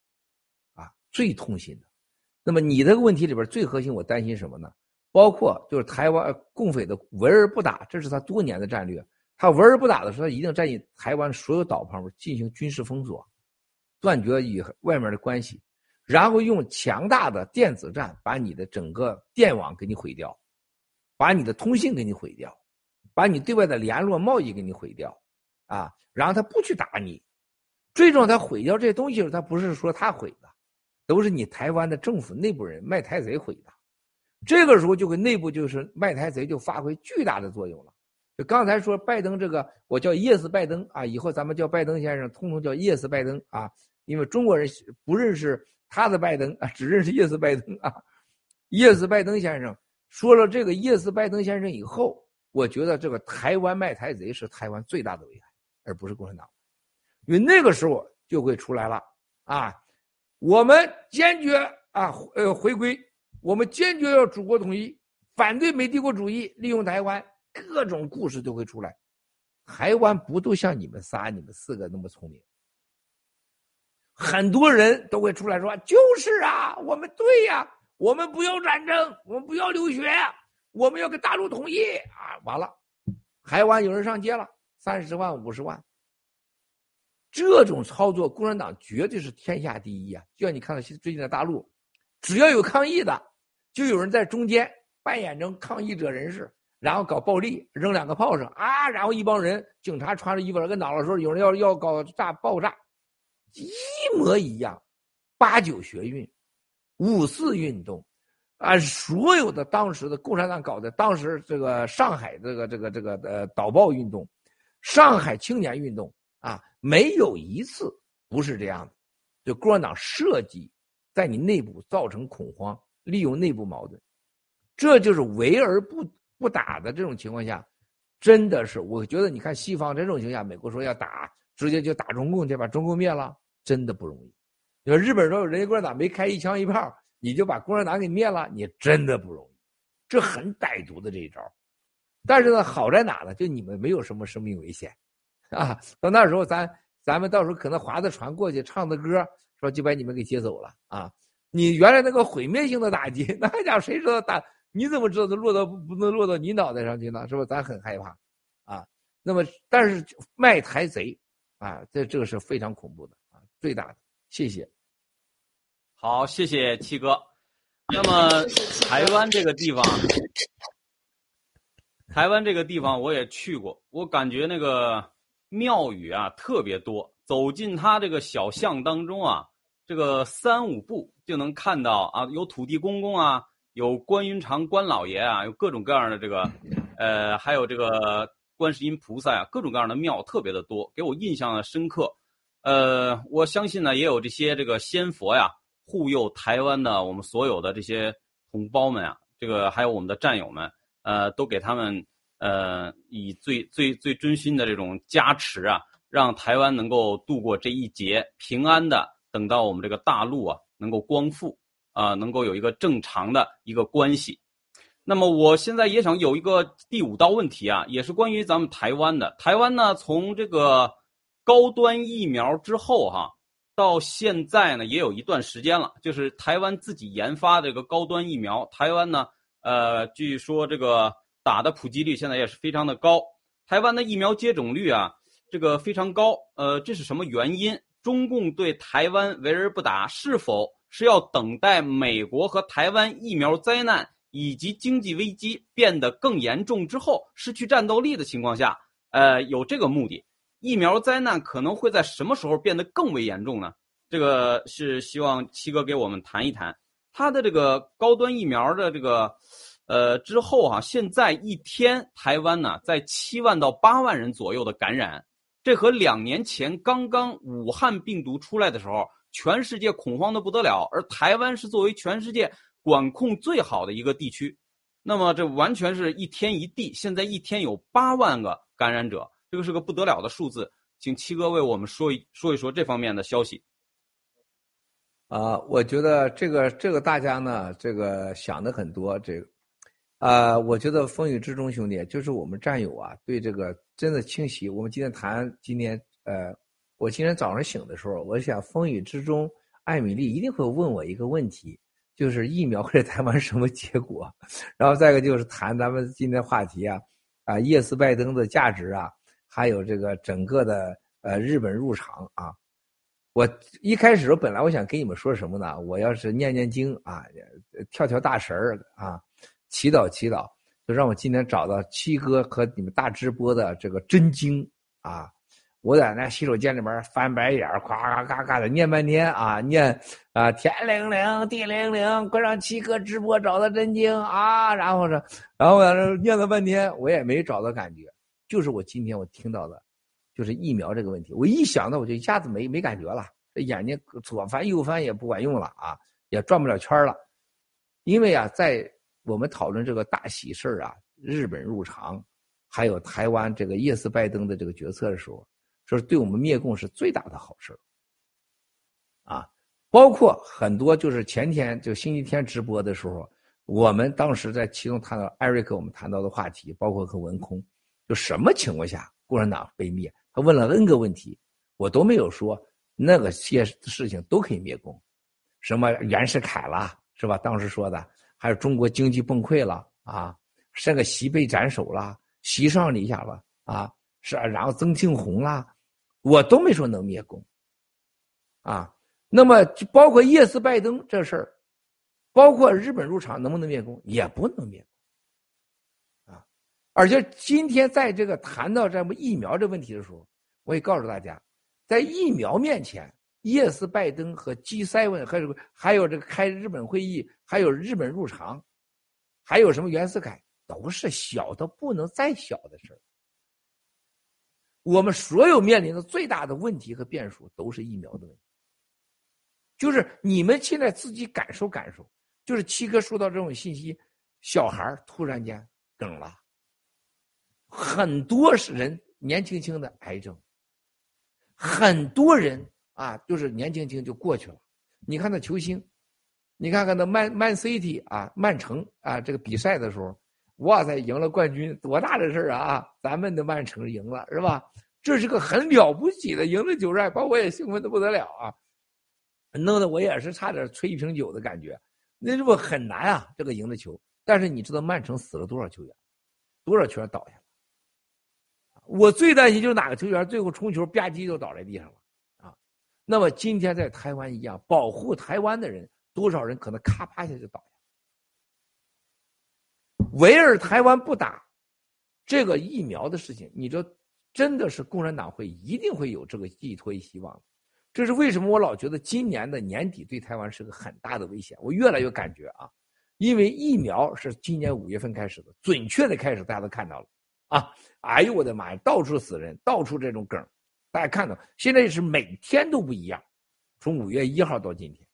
啊，最痛心的。那么你这个问题里边最核心，我担心什么呢？包括就是台湾共匪的围而不打，这是他多年的战略。他围而不打的时候，他一定在你台湾所有岛旁边进行军事封锁，断绝与外面的关系。然后用强大的电子战把你的整个电网给你毁掉，把你的通信给你毁掉，把你对外的联络贸易给你毁掉，啊，然后他不去打你，最终他毁掉这东西，他不是说他毁的，都是你台湾的政府内部人卖台贼毁的，这个时候就给内部就是卖台贼就发挥巨大的作用了。就刚才说拜登这个，我叫叶斯拜登啊，以后咱们叫拜登先生，通通叫叶斯拜登啊，因为中国人不认识。他的拜登啊，只认识叶斯拜登啊。叶斯拜登先生说了这个叶斯拜登先生以后，我觉得这个台湾卖台贼是台湾最大的危害，而不是共产党，因为那个时候就会出来了啊。我们坚决啊，呃，回归，我们坚决要祖国统一，反对美帝国主义利用台湾，各种故事都会出来。台湾不都像你们仨、你们四个那么聪明？很多人都会出来说：“就是啊，我们对呀，我们不要战争，我们不要留学，我们要跟大陆统一啊！”完了，台湾有人上街了，三十万、五十万。这种操作，共产党绝对是天下第一啊！就像你看到最近的大陆，只要有抗议的，就有人在中间扮演成抗议者人士，然后搞暴力，扔两个炮声啊，然后一帮人警察穿着衣服跟恼了，说有人要要搞炸爆炸。一模一样，八九学运、五四运动，啊，所有的当时的共产党搞的，当时这个上海这个这个这个呃导报运动，上海青年运动啊，没有一次不是这样的，就共产党设计在你内部造成恐慌，利用内部矛盾，这就是围而不不打的这种情况下，真的是我觉得你看西方这种情况下，美国说要打，直接就打中共去把中共灭了。真的不容易。你说日本说人家共产党没开一枪一炮，你就把共产党给灭了，你真的不容易。这很歹毒的这一招。但是呢，好在哪呢？就你们没有什么生命危险，啊，到那时候咱咱们到时候可能划着船过去，唱的歌，说就把你们给接走了啊。你原来那个毁灭性的打击，那家伙谁知道打？你怎么知道它落到不能落到你脑袋上去呢？是不？咱很害怕啊。那么，但是卖台贼啊，这这个是非常恐怖的啊。最大的，谢谢。好，谢谢七哥。那么台湾这个地方，台湾这个地方我也去过，我感觉那个庙宇啊特别多。走进它这个小巷当中啊，这个三五步就能看到啊，有土地公公啊，有关云长关老爷啊，有各种各样的这个，呃，还有这个观世音菩萨啊，各种各样的庙特别的多，给我印象深刻。呃，我相信呢，也有这些这个仙佛呀，护佑台湾的我们所有的这些同胞们啊，这个还有我们的战友们，呃，都给他们呃以最最最真心的这种加持啊。让台湾能够度过这一劫，平安的等到我们这个大陆啊能够光复啊，能够有一个正常的一个关系。那么我现在也想有一个第五道问题啊，也是关于咱们台湾的。台湾呢，从这个高端疫苗之后哈，到现在呢也有一段时间了，就是台湾自己研发的这个高端疫苗。台湾呢，呃，据说这个打的普及率现在也是非常的高，台湾的疫苗接种率啊。这个非常高，呃，这是什么原因？中共对台湾围而不打，是否是要等待美国和台湾疫苗灾难以及经济危机变得更严重之后，失去战斗力的情况下，呃，有这个目的？疫苗灾难可能会在什么时候变得更为严重呢？这个是希望七哥给我们谈一谈他的这个高端疫苗的这个，呃，之后啊，现在一天台湾呢在七万到八万人左右的感染。这和两年前刚刚武汉病毒出来的时候，全世界恐慌的不得了，而台湾是作为全世界管控最好的一个地区，那么这完全是一天一地。现在一天有八万个感染者，这个是个不得了的数字，请七哥为我们说一说一说这方面的消息。啊，我觉得这个这个大家呢，这个想的很多，这个。啊，我觉得风雨之中，兄弟，就是我们战友啊，对这个真的清晰。我们今天谈，今天呃，我今天早上醒的时候，我想风雨之中，艾米丽一定会问我一个问题，就是疫苗会台湾什么结果？然后再一个就是谈咱们今天话题啊，啊，叶斯拜登的价值啊，还有这个整个的呃日本入场啊。我一开始本来我想跟你们说什么呢？我要是念念经啊，跳跳大神儿啊。祈祷祈祷，就让我今天找到七哥和你们大直播的这个真经啊！我在那洗手间里边翻白眼，夸咔咔的念半天啊，念啊天灵灵地灵灵，快让七哥直播找到真经啊！然后呢，然后在那念了半天，我也没找到感觉，就是我今天我听到的，就是疫苗这个问题。我一想到，我就一下子没没感觉了，这眼睛左翻右翻也不管用了啊，也转不了圈了，因为啊，在。我们讨论这个大喜事儿啊，日本入场，还有台湾这个叶斯拜登的这个决策的时候，说对我们灭共是最大的好事啊，包括很多就是前天就星期天直播的时候，我们当时在其中谈到艾瑞克，我们谈到的话题，包括和文空，就什么情况下共产党被灭？他问了 N 个问题，我都没有说那个些事情都可以灭共，什么袁世凯啦，是吧？当时说的。还有中国经济崩溃了啊，这个习被斩首了，习上立下了啊，是啊，然后曾庆红啦，我都没说能灭共，啊，那么就包括叶斯拜登这事儿，包括日本入场能不能灭共，也不能灭，啊，而且今天在这个谈到这么疫苗这问题的时候，我也告诉大家，在疫苗面前。叶斯拜登和 G7 还有还有这个开日本会议，还有日本入场，还有什么袁世凯，都是小的不能再小的事儿。我们所有面临的最大的问题和变数都是疫苗的问题。就是你们现在自己感受感受，就是七哥收到这种信息，小孩突然间梗了，很多人年轻轻的癌症，很多人。啊，就是年轻轻就过去了。你看那球星，你看看那曼曼 City 啊，曼城啊，这个比赛的时候，哇塞，赢了冠军，多大的事儿啊！咱们的曼城赢了，是吧？这是个很了不起的，赢了九赛，把我也兴奋的不得了啊！弄得我也是差点吹一瓶酒的感觉。那这不很难啊，这个赢的球。但是你知道曼城死了多少球员，多少球员倒下了？我最担心就是哪个球员最后冲球吧唧就倒在地上了。那么今天在台湾一样，保护台湾的人，多少人可能咔啪一下就倒下，唯儿台湾不打这个疫苗的事情，你这真的是共产党会一定会有这个寄托希望。这是为什么？我老觉得今年的年底对台湾是个很大的危险。我越来越感觉啊，因为疫苗是今年五月份开始的，准确的开始，大家都看到了啊！哎呦我的妈呀，到处死人，到处这种梗，大家看到，现在是每天都不一样。从五月一号到今天，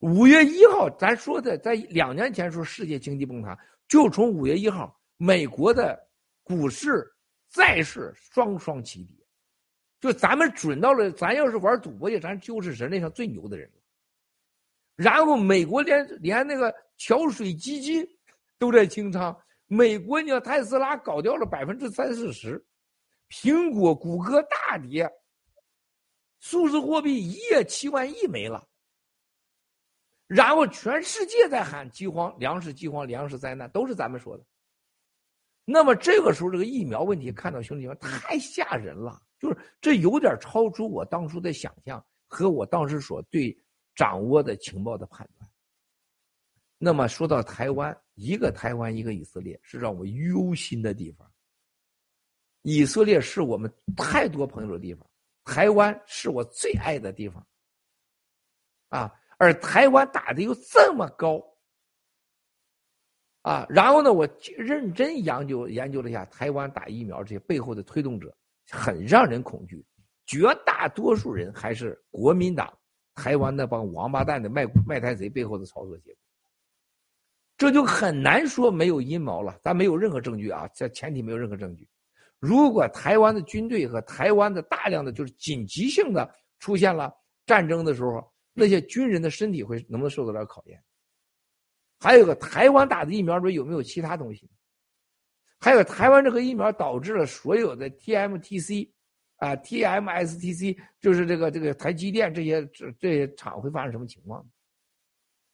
五月一号，咱说的在两年前说世界经济崩塌，就从五月一号，美国的股市、债市双双起底。就咱们准到了，咱要是玩赌博去，咱就是人类上最牛的人了。然后美国连连那个桥水基金都在清仓，美国你特斯拉搞掉了百分之三四十，苹果、谷歌大跌，数字货币一夜七万亿没了。然后全世界在喊饥荒、粮食饥荒、粮食灾难，都是咱们说的。那么这个时候，这个疫苗问题，看到兄弟们太吓人了。就是这有点超出我当初的想象和我当时所对掌握的情报的判断。那么说到台湾，一个台湾，一个以色列，是让我忧心的地方。以色列是我们太多朋友的地方，台湾是我最爱的地方。啊，而台湾打的又这么高，啊，然后呢，我认真研究研究了一下台湾打疫苗这些背后的推动者。很让人恐惧，绝大多数人还是国民党台湾那帮王八蛋的卖卖台贼背后的操作结果，这就很难说没有阴谋了。咱没有任何证据啊，这前提没有任何证据。如果台湾的军队和台湾的大量的就是紧急性的出现了战争的时候，那些军人的身体会能不能受得了考验？还有个台湾打的疫苗里有没有其他东西？还有台湾这个疫苗导致了所有的 TMTC，啊 TMSTC 就是这个这个台积电这些这这些厂会发生什么情况？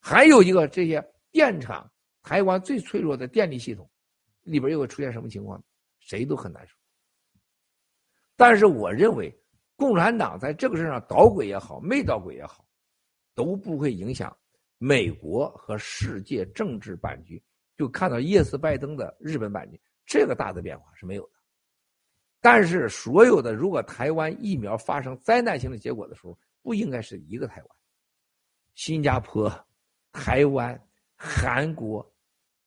还有一个这些电厂，台湾最脆弱的电力系统里边又会出现什么情况？谁都很难说。但是我认为，共产党在这个事上捣鬼也好，没捣鬼也好，都不会影响美国和世界政治版局。就看到叶斯拜登的日本版局。这个大的变化是没有的，但是所有的如果台湾疫苗发生灾难性的结果的时候，不应该是一个台湾，新加坡、台湾、韩国，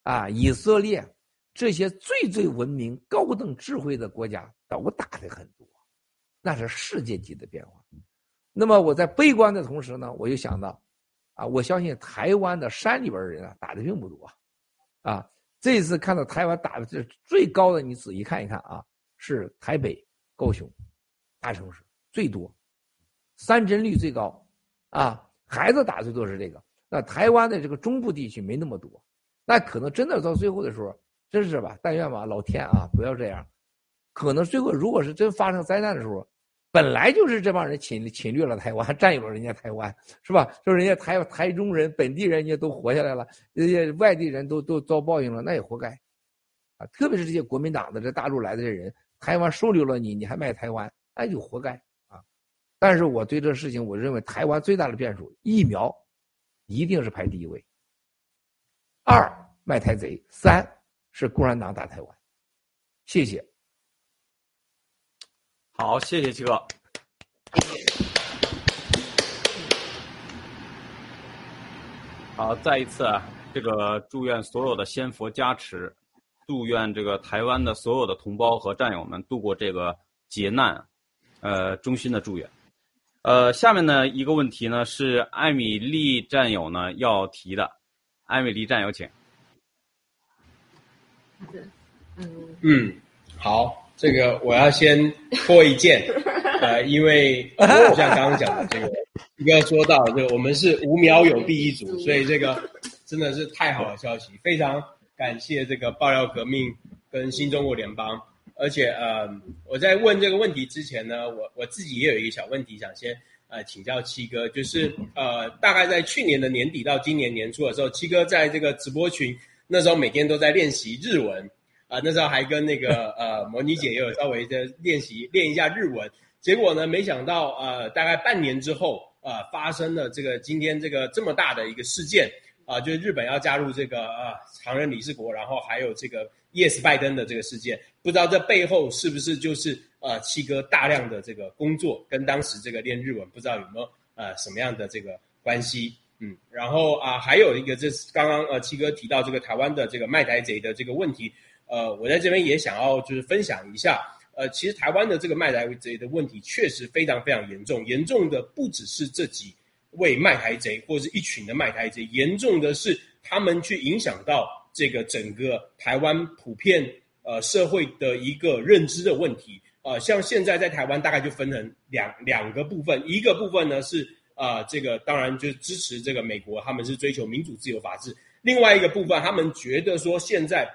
啊，以色列这些最最文明、高等智慧的国家都打的很，那是世界级的变化。那么我在悲观的同时呢，我又想到，啊，我相信台湾的山里边的人啊，打的并不多，啊。这次看到台湾打的这最高的，你仔细看一看啊，是台北、高雄，大城市最多，三针率最高，啊，孩子打最多是这个。那台湾的这个中部地区没那么多，那可能真的到最后的时候，真是吧？但愿吧，老天啊，不要这样。可能最后如果是真发生灾难的时候。本来就是这帮人侵侵略了台湾，占有了人家台湾，是吧？说人家台台中人、本地人，人家都活下来了，人家外地人都都遭报应了，那也活该，啊！特别是这些国民党的这大陆来的这人，台湾收留了你，你还卖台湾，那就活该啊！但是我对这事情，我认为台湾最大的变数，疫苗一定是排第一位，二卖台贼，三是共产党打台湾，谢谢。好，谢谢七哥。好，再一次啊，这个祝愿所有的仙佛加持，祝愿这个台湾的所有的同胞和战友们度过这个劫难，呃，衷心的祝愿。呃，下面呢一个问题呢是艾米丽战友呢要提的，艾米丽战友请。嗯嗯，好。这个我要先脱一件，呃，因为 像刚刚讲的这个，一个说到这个，我们是五秒有第一组，所以这个真的是太好的消息，非常感谢这个爆料革命跟新中国联邦，而且呃，我在问这个问题之前呢，我我自己也有一个小问题想先呃请教七哥，就是呃，大概在去年的年底到今年年初的时候，七哥在这个直播群那时候每天都在练习日文。啊，那时候还跟那个呃模拟姐也有稍微的练习练一下日文，结果呢，没想到呃大概半年之后，呃发生了这个今天这个这么大的一个事件，啊，就是日本要加入这个啊常任理事国，然后还有这个 Yes 拜登的这个事件，不知道这背后是不是就是呃七哥大量的这个工作跟当时这个练日文不知道有没有呃什么样的这个关系？嗯，然后啊还有一个就是刚刚呃七哥提到这个台湾的这个卖台贼的这个问题，呃，我在这边也想要就是分享一下，呃，其实台湾的这个卖台贼的问题确实非常非常严重，严重的不只是这几。位卖台贼或者是一群的卖台贼，严重的是他们去影响到这个整个台湾普遍呃社会的一个认知的问题呃，像现在在台湾大概就分成两两个部分，一个部分呢是啊这个当然就是支持这个美国，他们是追求民主自由法治；另外一个部分，他们觉得说现在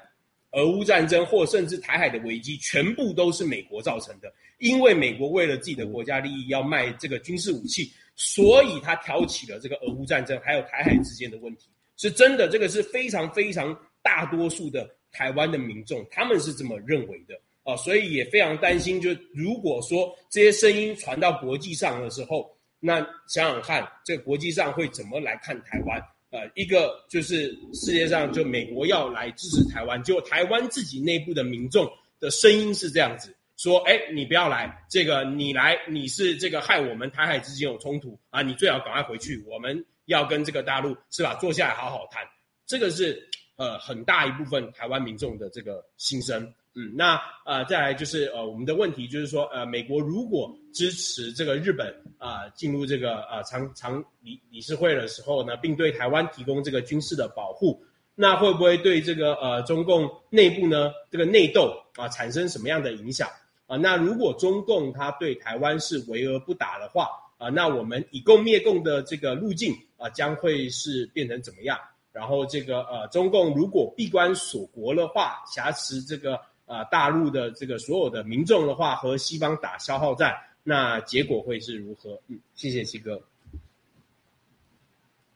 俄乌战争或甚至台海的危机全部都是美国造成的，因为美国为了自己的国家利益要卖这个军事武器。所以他挑起了这个俄乌战争，还有台海之间的问题，是真的。这个是非常非常大多数的台湾的民众，他们是这么认为的啊，所以也非常担心。就如果说这些声音传到国际上的时候，那想想看，这个国际上会怎么来看台湾？呃，一个就是世界上就美国要来支持台湾，就台湾自己内部的民众的声音是这样子。说，哎，你不要来，这个你来，你是这个害我们台海之间有冲突啊，你最好赶快回去，我们要跟这个大陆是吧，坐下来好好谈。这个是呃很大一部分台湾民众的这个心声。嗯，那呃再来就是呃我们的问题就是说，呃美国如果支持这个日本啊进入这个呃常常理理事会的时候呢，并对台湾提供这个军事的保护。那会不会对这个呃中共内部呢这个内斗啊产生什么样的影响啊？那如果中共他对台湾是围而不打的话啊，那我们以共灭共的这个路径啊将会是变成怎么样？然后这个呃中共如果闭关锁国的话，挟持这个呃大陆的这个所有的民众的话，和西方打消耗战，那结果会是如何？嗯，谢谢七哥。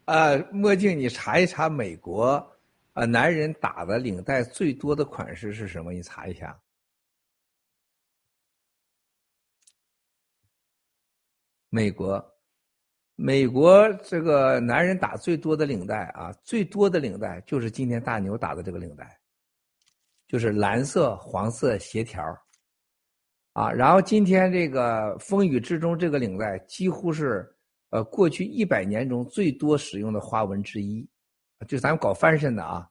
呃，墨镜，你查一查美国。啊，男人打的领带最多的款式是什么？你查一下。美国，美国这个男人打最多的领带啊，最多的领带就是今天大牛打的这个领带，就是蓝色黄色斜条啊。然后今天这个风雨之中这个领带几乎是呃过去一百年中最多使用的花纹之一。就咱们搞翻身的啊，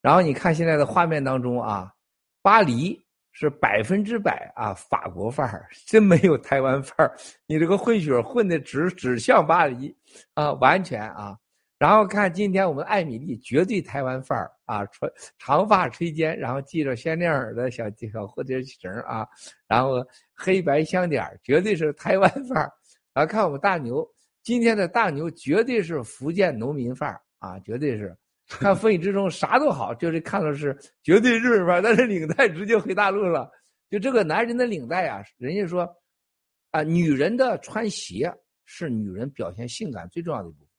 然后你看现在的画面当中啊，巴黎是百分之百啊法国范儿，真没有台湾范儿。你这个混血混的只只像巴黎啊，完全啊。然后看今天我们艾米丽绝对台湾范儿啊，穿长发垂肩，然后系着鲜亮儿的小小蝴蝶绳啊，然后黑白相点儿绝对是台湾范儿。然后看我们大牛，今天的大牛绝对是福建农民范儿。啊，绝对是看风雨之中啥都好，就是看到是绝对日本范儿但是领带直接回大陆了。就这个男人的领带啊，人家说啊，女人的穿鞋是女人表现性感最重要的一部分。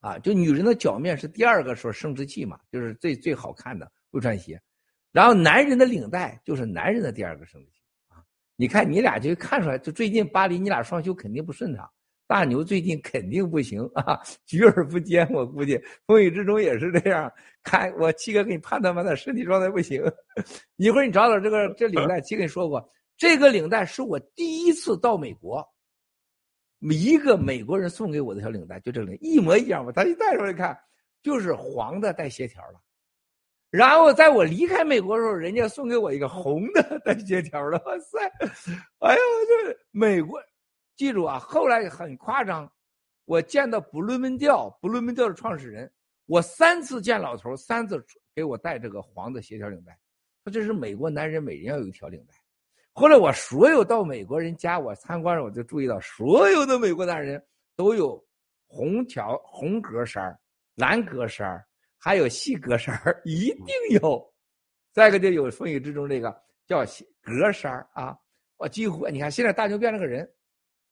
啊，就女人的脚面是第二个说生殖器嘛，就是最最好看的不穿鞋。然后男人的领带就是男人的第二个生殖器啊。你看你俩就看出来，就最近巴黎你俩双休肯定不顺畅。大牛最近肯定不行啊，举而不坚。我估计风雨之中也是这样。看我七哥给你判断判断，身体状态不行。一会儿你找找这个这领带，七哥你说过，这个领带是我第一次到美国，一个美国人送给我的小领带，就这个一模一样吧。他一戴出来看，就是黄的带斜条的。然后在我离开美国的时候，人家送给我一个红的带斜条的。哇塞，哎呦，这美国。记住啊，后来很夸张，我见到布伦门调，布伦门调的创始人，我三次见老头，三次给我戴这个黄的斜条领带，说这是美国男人每人要有一条领带。后来我所有到美国人家我参观我就注意到所有的美国男人都有红条、红格衫蓝格衫还有细格衫一定有。再一个就有风雨之中这个叫格衫啊，我几乎你看现在大牛变了个人。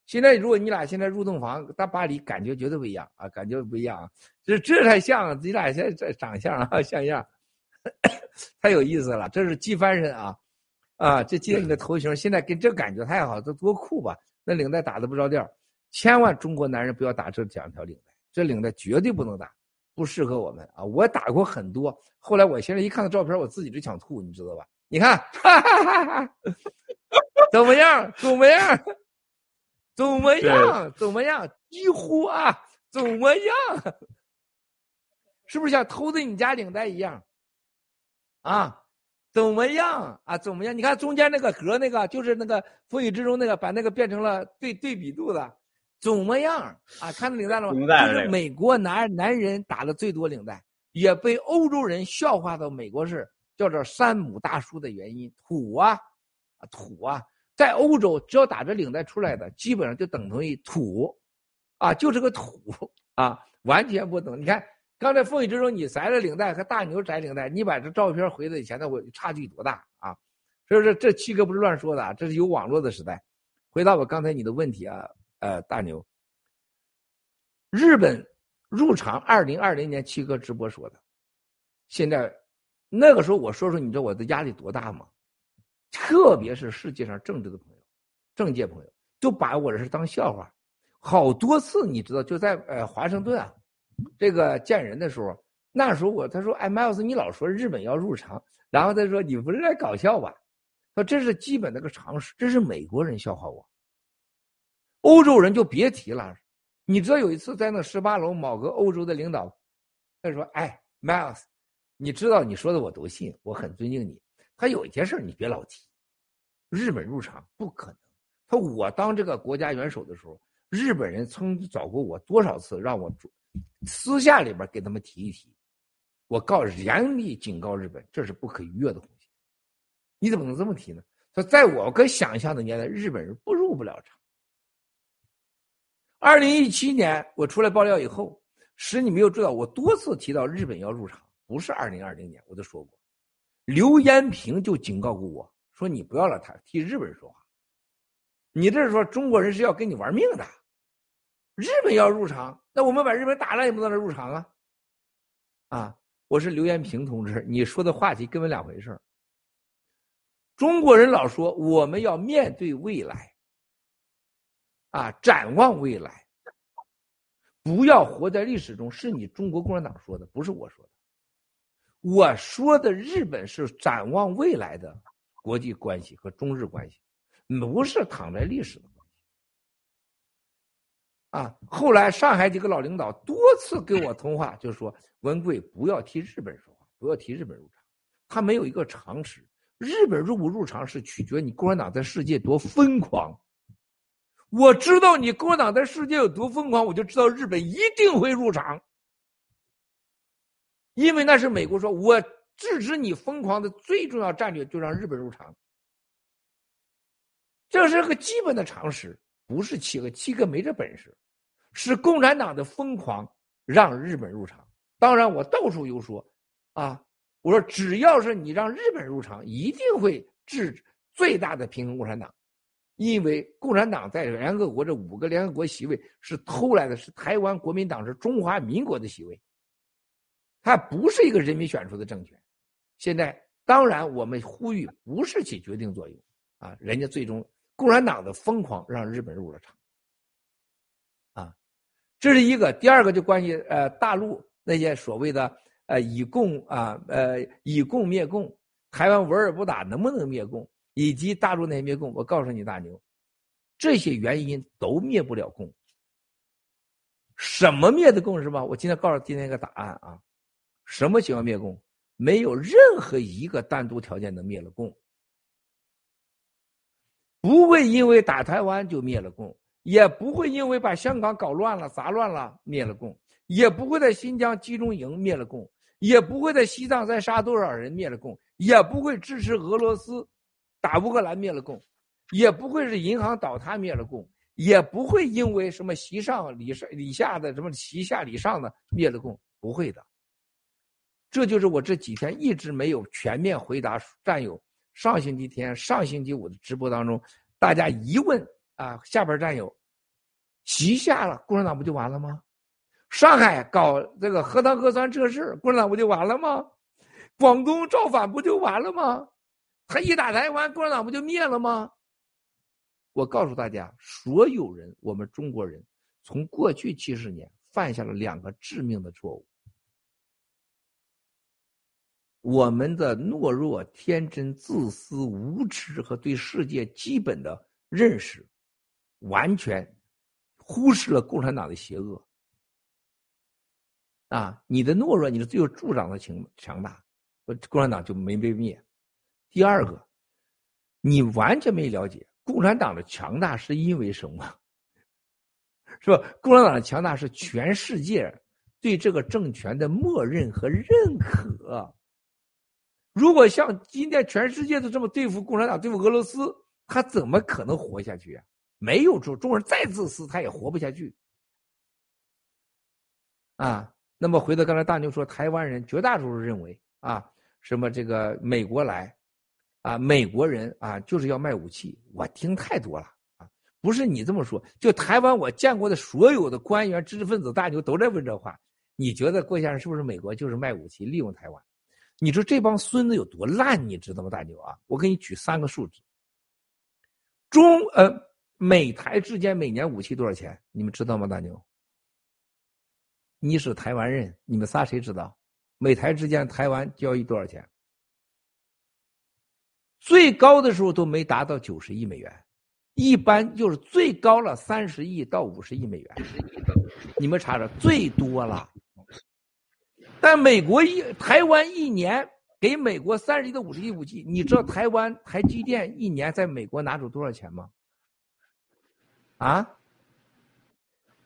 现在如果你俩现在入洞房到巴黎，感觉绝对不一样啊，感觉不一样啊，这这才像你俩现在这长相啊，像样，太有意思了。这是系翻身啊，啊，这接你的头型，现在跟这感觉太好，这多酷吧？那领带打的不着调，千万中国男人不要打这两条领带，这领带绝对不能打，不适合我们啊！我打过很多，后来我现在一看到照片，我自己就想吐，你知道吧？你看，哈哈哈哈怎么样？怎么样？怎么样？怎么样？几乎啊，怎么样？是不是像偷的你家领带一样？啊，怎么样？啊，怎么样？你看中间那个格，那个就是那个风雨之中那个，把那个变成了对对比度的，怎么样？啊，看到领带了吗？就是美国男男人打的最多领带，也被欧洲人笑话到美国是叫做山姆大叔的原因，土啊，啊土啊，在欧洲只要打着领带出来的，基本上就等同于土，啊，就是个土啊，完全不懂。你看。刚才风雨之中，你摘了领带和大牛摘领带，你把这照片回到以前的我差距多大啊？所以说这七哥不是乱说的，这是有网络的时代。回答我刚才你的问题啊，呃，大牛，日本入场二零二零年七哥直播说的，现在那个时候我说说，你知道我的压力多大吗？特别是世界上政治的朋友、政界朋友，都把我这是当笑话，好多次你知道就在呃华盛顿啊。这个见人的时候，那时候我他说：“哎，Miles，你老说日本要入场，然后他说你不是在搞笑吧？说这是基本的个常识，这是美国人笑话我，欧洲人就别提了。你知道有一次在那十八楼，某个欧洲的领导，他说：‘哎，Miles，你知道你说的我都信，我很尊敬你。他有一件事你别老提，日本入场不可能。他我当这个国家元首的时候，日本人曾找过我多少次让我。’私下里边给他们提一提，我告严厉警告日本，这是不可逾越的红线。你怎么能这么提呢？说在我可想象的年代，日本人不入不了场。二零一七年我出来爆料以后，使你没有注意到，我多次提到日本要入场，不是二零二零年我都说过。刘延平就警告过我说：“你不要了，他替日本人说话，你这是说中国人是要跟你玩命的。”日本要入场，那我们把日本打了也不能让入场啊！啊，我是刘延平同志，你说的话题根本两回事中国人老说我们要面对未来，啊，展望未来，不要活在历史中。是你中国共产党说的，不是我说的。我说的日本是展望未来的国际关系和中日关系，不是躺在历史的。啊！后来上海几个老领导多次跟我通话，就说文贵不要替日本人说话，不要替日本入场。他没有一个常识，日本入不入场是取决你共产党在世界多疯狂。我知道你共产党在世界有多疯狂，我就知道日本一定会入场，因为那是美国说，我制止你疯狂的最重要战略就让日本入场，这是个基本的常识。不是七个，七个没这本事，是共产党的疯狂让日本入场。当然，我到处又说，啊，我说只要是你让日本入场，一定会制最大的平衡共产党，因为共产党在联合国这五个联合国席位是偷来的，是台湾国民党是中华民国的席位，它不是一个人民选出的政权。现在当然我们呼吁不是起决定作用啊，人家最终。共产党的疯狂让日本入了场，啊，这是一个。第二个就关于呃大陆那些所谓的呃以共啊呃以共灭共，台湾玩而不打能不能灭共，以及大陆那些灭共，我告诉你大牛，这些原因都灭不了共。什么灭的共是吧？我今天告诉今天一个答案啊，什么情况灭共？没有任何一个单独条件能灭了共。不会因为打台湾就灭了共，也不会因为把香港搞乱了、砸乱了灭了共，也不会在新疆集中营灭了共，也不会在西藏再杀多少人灭了共，也不会支持俄罗斯打乌克兰灭了共，也不会是银行倒塌灭了共，也不会因为什么席上礼上礼下的什么席下礼上的灭了共，不会的。这就是我这几天一直没有全面回答战友。上星期天、上星期五的直播当中，大家一问啊，下边战友，旗下了，共产党不就完了吗？上海搞这个核糖核酸测试，共产党不就完了吗？广东造反不就完了吗？他一打台湾，共产党不就灭了吗？我告诉大家，所有人，我们中国人从过去七十年犯下了两个致命的错误。我们的懦弱、天真、自私、无知和对世界基本的认识，完全忽视了共产党的邪恶。啊，你的懦弱，你的最后助长的强强大，共产党就没被灭。第二个，你完全没了解共产党的强大是因为什么？是吧？共产党的强大是全世界对这个政权的默认和认可。如果像今天全世界都这么对付共产党、对付俄罗斯，他怎么可能活下去啊？没有中中国人再自私，他也活不下去。啊，那么回到刚才大牛说，台湾人绝大多数认为啊，什么这个美国来，啊，美国人啊就是要卖武器。我听太多了。不是你这么说，就台湾我见过的所有的官员、知识分子、大牛都在问这话。你觉得郭先生是不是美国就是卖武器利用台湾？你说这帮孙子有多烂，你知道吗？大牛啊，我给你举三个数字。中呃美台之间每年武器多少钱？你们知道吗？大牛，你是台湾人，你们仨谁知道？美台之间台湾交易多少钱？最高的时候都没达到九十亿美元。一般就是最高了三十亿到五十亿美元，你们查查最多了。但美国一台湾一年给美国三十亿到五十亿武器，你知道台湾台积电一年在美国拿走多少钱吗？啊，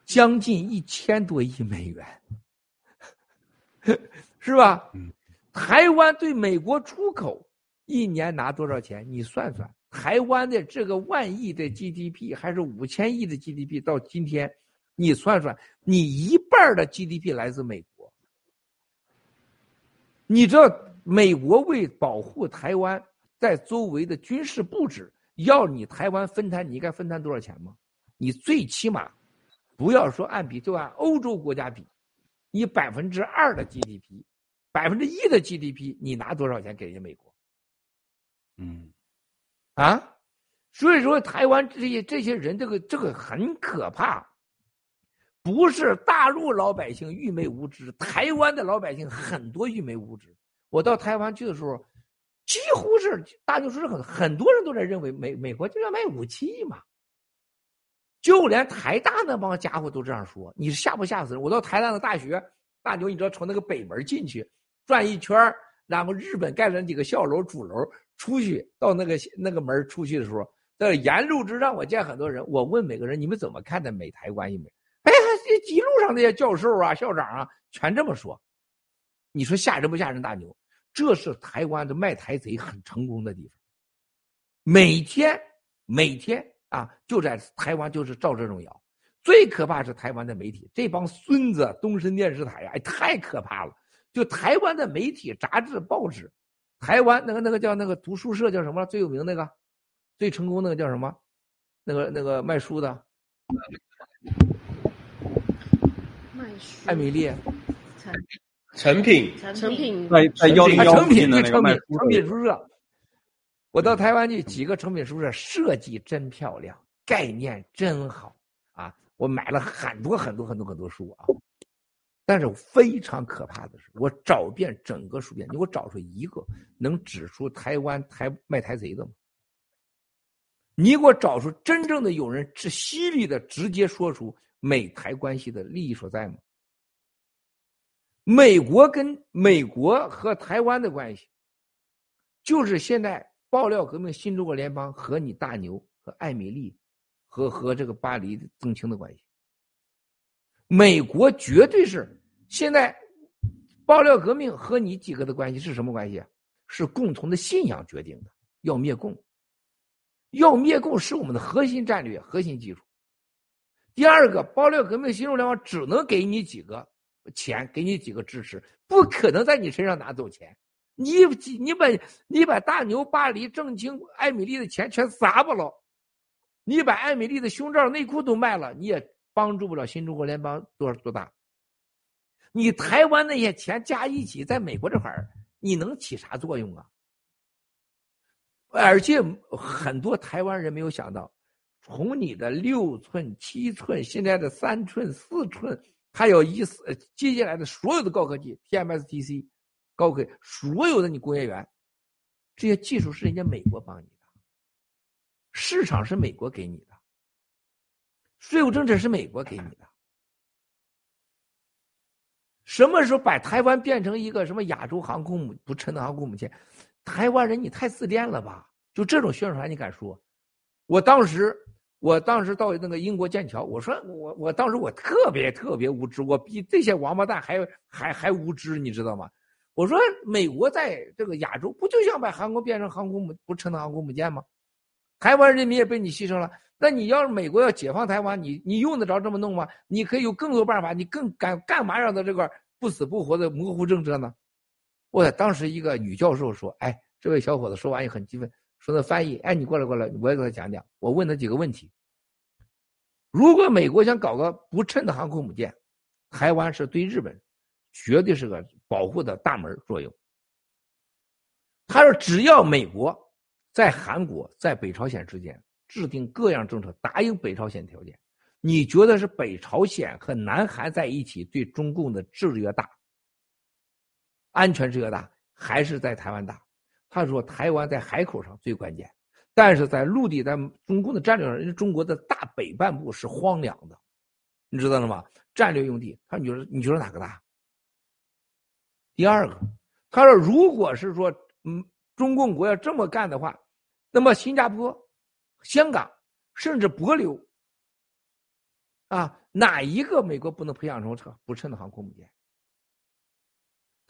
将近一千多亿美元，是吧？台湾对美国出口一年拿多少钱？你算算。台湾的这个万亿的 GDP 还是五千亿的 GDP，到今天，你算算，你一半的 GDP 来自美国。你知道美国为保护台湾在周围的军事布置，要你台湾分摊，你应该分摊多少钱吗？你最起码，不要说按比，就按欧洲国家比，你百分之二的 GDP，百分之一的 GDP，你拿多少钱给人家美国？嗯。啊，所以说台湾这些这些人，这个这个很可怕。不是大陆老百姓愚昧无知，台湾的老百姓很多愚昧无知。我到台湾去的时候，几乎是大多数很很多人都在认为美美国就要卖武器嘛。就连台大那帮家伙都这样说，你是吓不吓死人？我到台大的大学，大牛，你知道从那个北门进去，转一圈然后日本盖了几个小楼主楼。出去到那个那个门出去的时候，在沿路之上，我见很多人。我问每个人：“你们怎么看待美台关系？”没？这一路上那些教授啊、校长啊，全这么说。你说吓人不吓人？大牛，这是台湾的卖台贼很成功的地方。每天每天啊，就在台湾就是照这种谣。最可怕是台湾的媒体，这帮孙子，东森电视台呀，哎，太可怕了。就台湾的媒体、杂志、报纸。台湾那个那个叫那个读书社叫什么？最有名那个，最成功那个叫什么？那个那个卖书的，艾米丽。成成品。成品。在在幺零幺成品的成品成品书社。我到台湾去几个成品书社，设计真漂亮，概念真好啊！我买了很多很多很多很多书啊。但是非常可怕的是，我找遍整个书店，你给我找出一个能指出台湾台卖台贼的吗？你给我找出真正的有人是犀利的，直接说出美台关系的利益所在吗？美国跟美国和台湾的关系，就是现在爆料革命新中国联邦和你大牛和艾米丽，和和这个巴黎曾青的关系。美国绝对是现在爆料革命和你几个的关系是什么关系？是共同的信仰决定的，要灭共，要灭共是我们的核心战略、核心技术。第二个，爆料革命新中国联邦只能给你几个钱，给你几个支持，不可能在你身上拿走钱。你你把你把大牛、巴黎、郑清、艾米丽的钱全砸不了，你把艾米丽的胸罩、内裤都卖了，你也。帮助不了新中国联邦多少多大？你台湾那些钱加一起，在美国这块儿，你能起啥作用啊？而且很多台湾人没有想到，从你的六寸、七寸，现在的三寸、四寸，还有一四接下来的所有的高科技，TMS、TC、高科技，所有的你工业园，这些技术是人家美国帮你的，市场是美国给你的，税务政策是美国给你的。什么时候把台湾变成一个什么亚洲航空母不称的航空母舰？台湾人，你太自恋了吧？就这种宣传，你敢说？我当时，我当时到那个英国剑桥，我说我我当时我特别特别无知，我比这些王八蛋还还还无知，你知道吗？我说美国在这个亚洲不就想把韩国变成航空母不称的航空母舰吗？台湾人民也被你牺牲了，那你要是美国要解放台湾，你你用得着这么弄吗？你可以有更多办法，你更敢干嘛让他这个不死不活的模糊政策呢？我当时一个女教授说：“哎，这位小伙子说完也很激愤，说那翻译，哎，你过来过来，我也给他讲讲。我问他几个问题。如果美国想搞个不称的航空母舰，台湾是对日本绝对是个保护的大门作用。他说，只要美国在韩国在北朝鲜之间制定各样政策，答应北朝鲜条件，你觉得是北朝鲜和南韩在一起对中共的制约大？”安全制约大还是在台湾大？他说台湾在海口上最关键，但是在陆地，在中共的战略上，人家中国的大北半部是荒凉的，你知道了吗？战略用地，他说你觉得你觉得哪个大？第二个，他说如果是说嗯中共国要这么干的话，那么新加坡、香港甚至帛琉啊，哪一个美国不能培养成不称的航空母舰？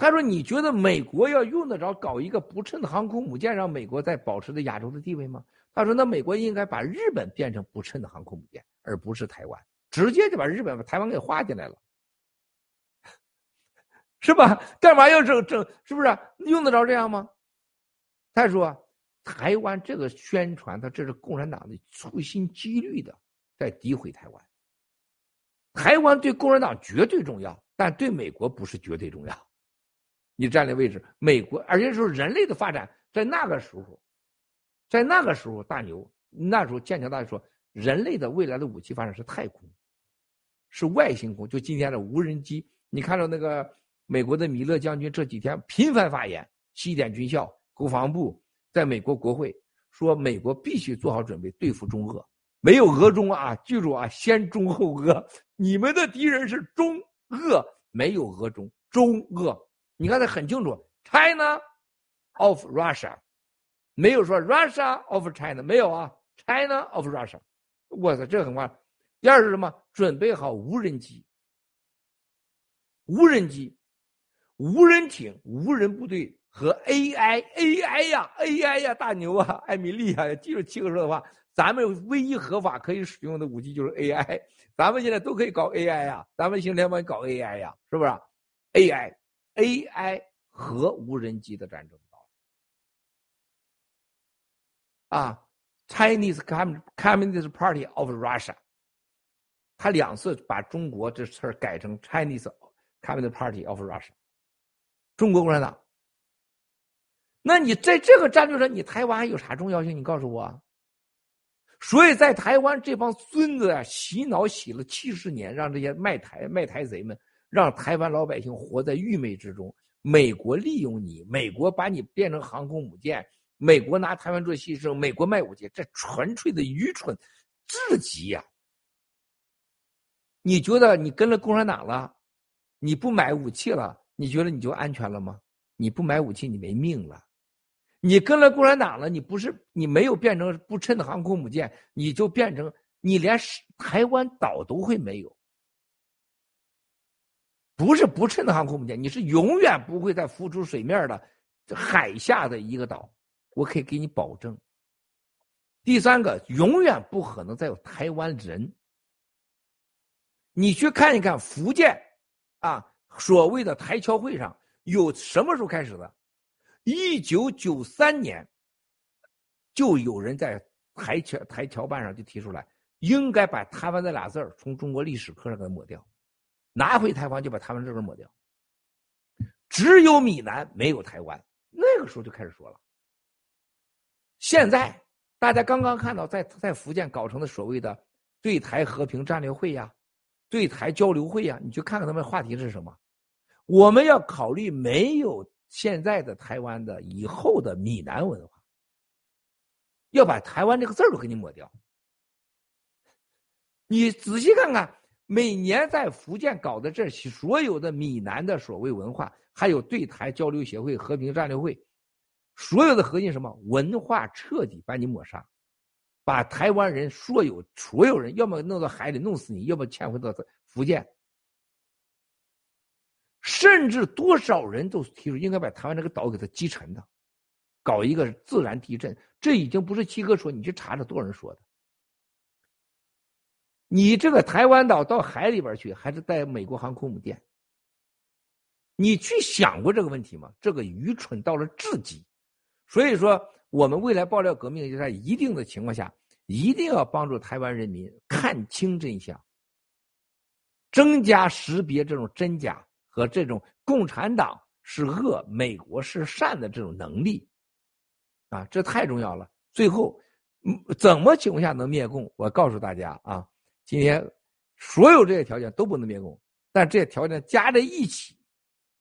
他说：“你觉得美国要用得着搞一个不称的航空母舰，让美国在保持着亚洲的地位吗？”他说：“那美国应该把日本变成不称的航空母舰，而不是台湾，直接就把日本把台湾给划进来了，是吧？干嘛要整整？是不是用得着这样吗？”他说：“台湾这个宣传，他这是共产党的处心积虑的在诋毁台湾。台湾对共产党绝对重要，但对美国不是绝对重要。”你战略位置，美国，而且是人类的发展，在那个时候，在那个时候，大牛那时候剑桥大学说，人类的未来的武器发展是太空，是外星空，就今天的无人机。你看到那个美国的米勒将军这几天频繁发言，西点军校、国防部，在美国国会说，美国必须做好准备对付中俄，没有俄中啊，记住啊，先中后俄，你们的敌人是中俄，没有俄中，中俄。你看的很清楚，China of Russia，没有说 Russia of China，没有啊，China of Russia。我操，这很快。第二是什么？准备好无人机、无人机、无人艇、无人部队和 AI，AI 呀，AI 呀，大牛啊，艾米丽啊，记住七哥说的话，咱们唯一合法可以使用的武器就是 AI，咱们现在都可以搞 AI 呀，咱们新联盟搞 AI 呀，是不是？AI。AI 和无人机的战争啊，Chinese Communist Party of Russia，他两次把中国这词儿改成 Chinese Communist Party of Russia，中国共产党。那你在这个战略上，你台湾有啥重要性？你告诉我。所以在台湾这帮孙子啊，洗脑洗了七十年，让这些卖台卖台贼们。让台湾老百姓活在愚昧之中。美国利用你，美国把你变成航空母舰，美国拿台湾做牺牲，美国卖武器，这纯粹的愚蠢至极呀！你觉得你跟了共产党了，你不买武器了，你觉得你就安全了吗？你不买武器，你没命了。你跟了共产党了，你不是你没有变成不称的航空母舰，你就变成你连台湾岛都会没有。不是不称的航空母舰，你是永远不会再浮出水面的海下的一个岛，我可以给你保证。第三个，永远不可能再有台湾人。你去看一看福建，啊，所谓的台侨会上有什么时候开始的？一九九三年，就有人在台侨台侨办上就提出来，应该把台湾这俩字从中国历史课上给抹掉。拿回台湾就把台湾这根抹掉，只有闽南没有台湾。那个时候就开始说了。现在大家刚刚看到，在在福建搞成的所谓的对台和平战略会呀、对台交流会呀，你去看看他们话题是什么？我们要考虑没有现在的台湾的以后的闽南文化，要把台湾这个字儿都给你抹掉。你仔细看看，每年在福建搞的这些所有的闽南的所谓文化，还有对台交流协会、和平战略会，所有的核心什么文化彻底把你抹杀，把台湾人所有所有人，要么弄到海里弄死你，要么迁回到福建。甚至多少人都提出应该把台湾这个岛给它击沉的，搞一个自然地震。这已经不是七哥说，你去查查多少人说的。你这个台湾岛到海里边去，还是带美国航空母舰？你去想过这个问题吗？这个愚蠢到了至极。所以说，我们未来爆料革命就在一定的情况下，一定要帮助台湾人民看清真相，增加识别这种真假和这种共产党是恶，美国是善的这种能力。啊，这太重要了。最后，怎么情况下能灭共？我告诉大家啊。今天所有这些条件都不能灭共，但这些条件加在一起，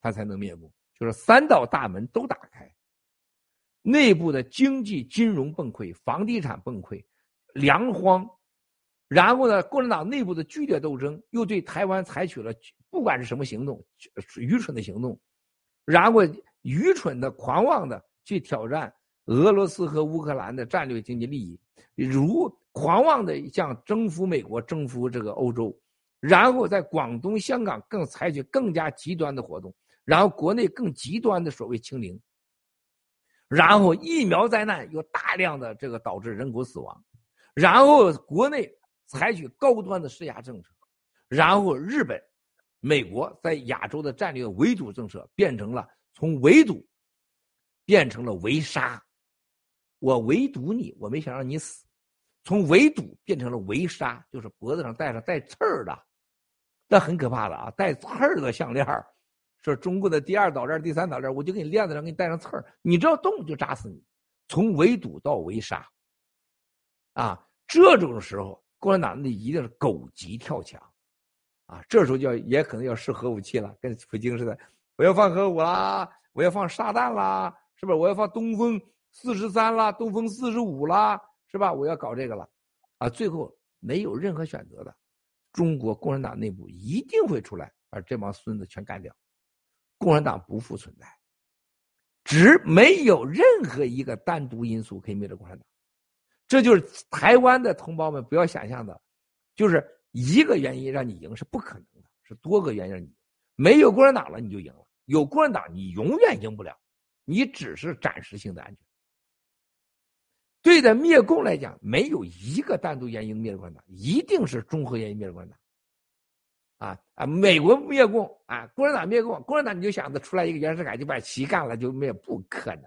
它才能灭共。就是三道大门都打开，内部的经济金融崩溃，房地产崩溃，粮荒，然后呢，共产党内部的剧烈斗争，又对台湾采取了不管是什么行动，愚蠢的行动，然后愚蠢的、狂妄的去挑战俄罗斯和乌克兰的战略经济利益，如。狂妄的向征服美国、征服这个欧洲，然后在广东、香港更采取更加极端的活动，然后国内更极端的所谓清零，然后疫苗灾难又大量的这个导致人口死亡，然后国内采取高端的施压政策，然后日本、美国在亚洲的战略围堵政策变成了从围堵变成了围杀，我围堵你，我没想让你死。从围堵变成了围杀，就是脖子上戴上带刺儿的，那很可怕的啊！带刺儿的项链是中国的第二岛链、第三岛链，我就给你链子上给你带上刺儿，你只要动就扎死你。从围堵到围杀，啊，这种时候共产党那一定是狗急跳墙，啊，这时候就要也可能要试核武器了，跟普京似的，我要放核武啦，我要放炸弹啦，是不是？我要放东风四十三啦，东风四十五啦。是吧？我要搞这个了，啊，最后没有任何选择的，中国共产党内部一定会出来把这帮孙子全干掉，共产党不复存在，只没有任何一个单独因素可以灭了共产党，这就是台湾的同胞们不要想象的，就是一个原因让你赢是不可能的，是多个原因让你赢，没有共产党了你就赢了，有共产党你永远赢不了，你只是暂时性的安全。对待灭共来讲，没有一个单独原因灭共产党，一定是综合原因灭共产党。啊啊！美国灭共啊，共产党灭共，共产党你就想着出来一个袁世凯就把旗干了就灭，不可能。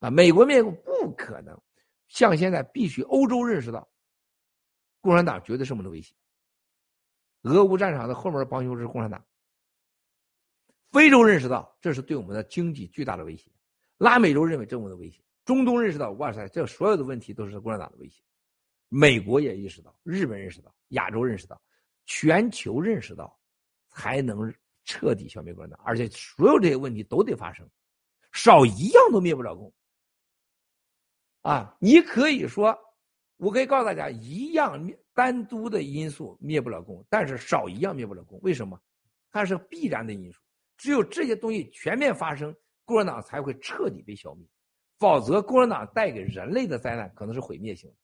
啊，美国灭共不可能。像现在必须欧洲认识到，共产党绝对是我们的威胁。俄乌战场的后面的帮凶是共产党。非洲认识到这是对我们的经济巨大的威胁，拉美洲认为这是我们的威胁。中东认识到，哇塞，这所有的问题都是共产党的威胁。美国也意识到，日本认识到，亚洲认识到，全球认识到，才能彻底消灭共产党。而且，所有这些问题都得发生，少一样都灭不了共。啊，你可以说，我可以告诉大家，一样单独的因素灭不了共，但是少一样灭不了共。为什么？它是必然的因素。只有这些东西全面发生，共产党才会彻底被消灭。否则，共产党带给人类的灾难可能是毁灭性的，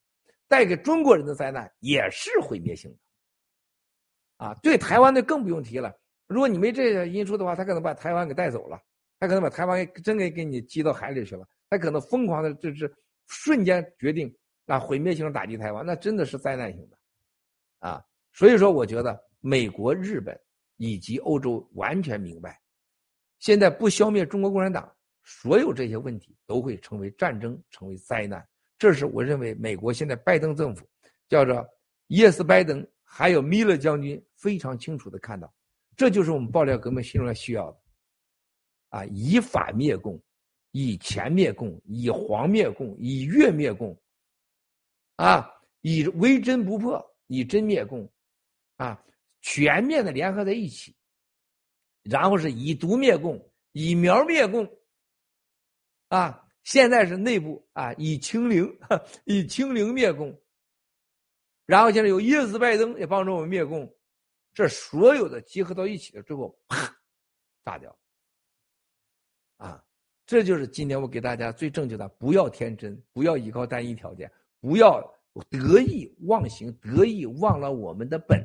带给中国人的灾难也是毁灭性的。啊，对台湾的更不用提了。如果你没这些因素的话，他可能把台湾给带走了，他可能把台湾给真给给你击到海里去了，他可能疯狂的就是瞬间决定啊毁灭性的打击台湾，那真的是灾难性的。啊，所以说，我觉得美国、日本以及欧洲完全明白，现在不消灭中国共产党。所有这些问题都会成为战争，成为灾难。这是我认为美国现在拜登政府，叫做耶斯拜登，还有米勒将军非常清楚的看到，这就是我们爆料革命心中需要的。啊，以法灭共，以钱灭共，以黄灭共，以月灭共。啊，以为真不破，以真灭共。啊，全面的联合在一起，然后是以毒灭共。以苗灭共，啊，现在是内部啊，以清零，以清零灭共。然后现在有耶斯拜登也帮助我们灭共，这所有的集合到一起了之后，啪，炸掉。啊，这就是今天我给大家最正确的：不要天真，不要依靠单一条件，不要得意忘形，得意忘了我们的本，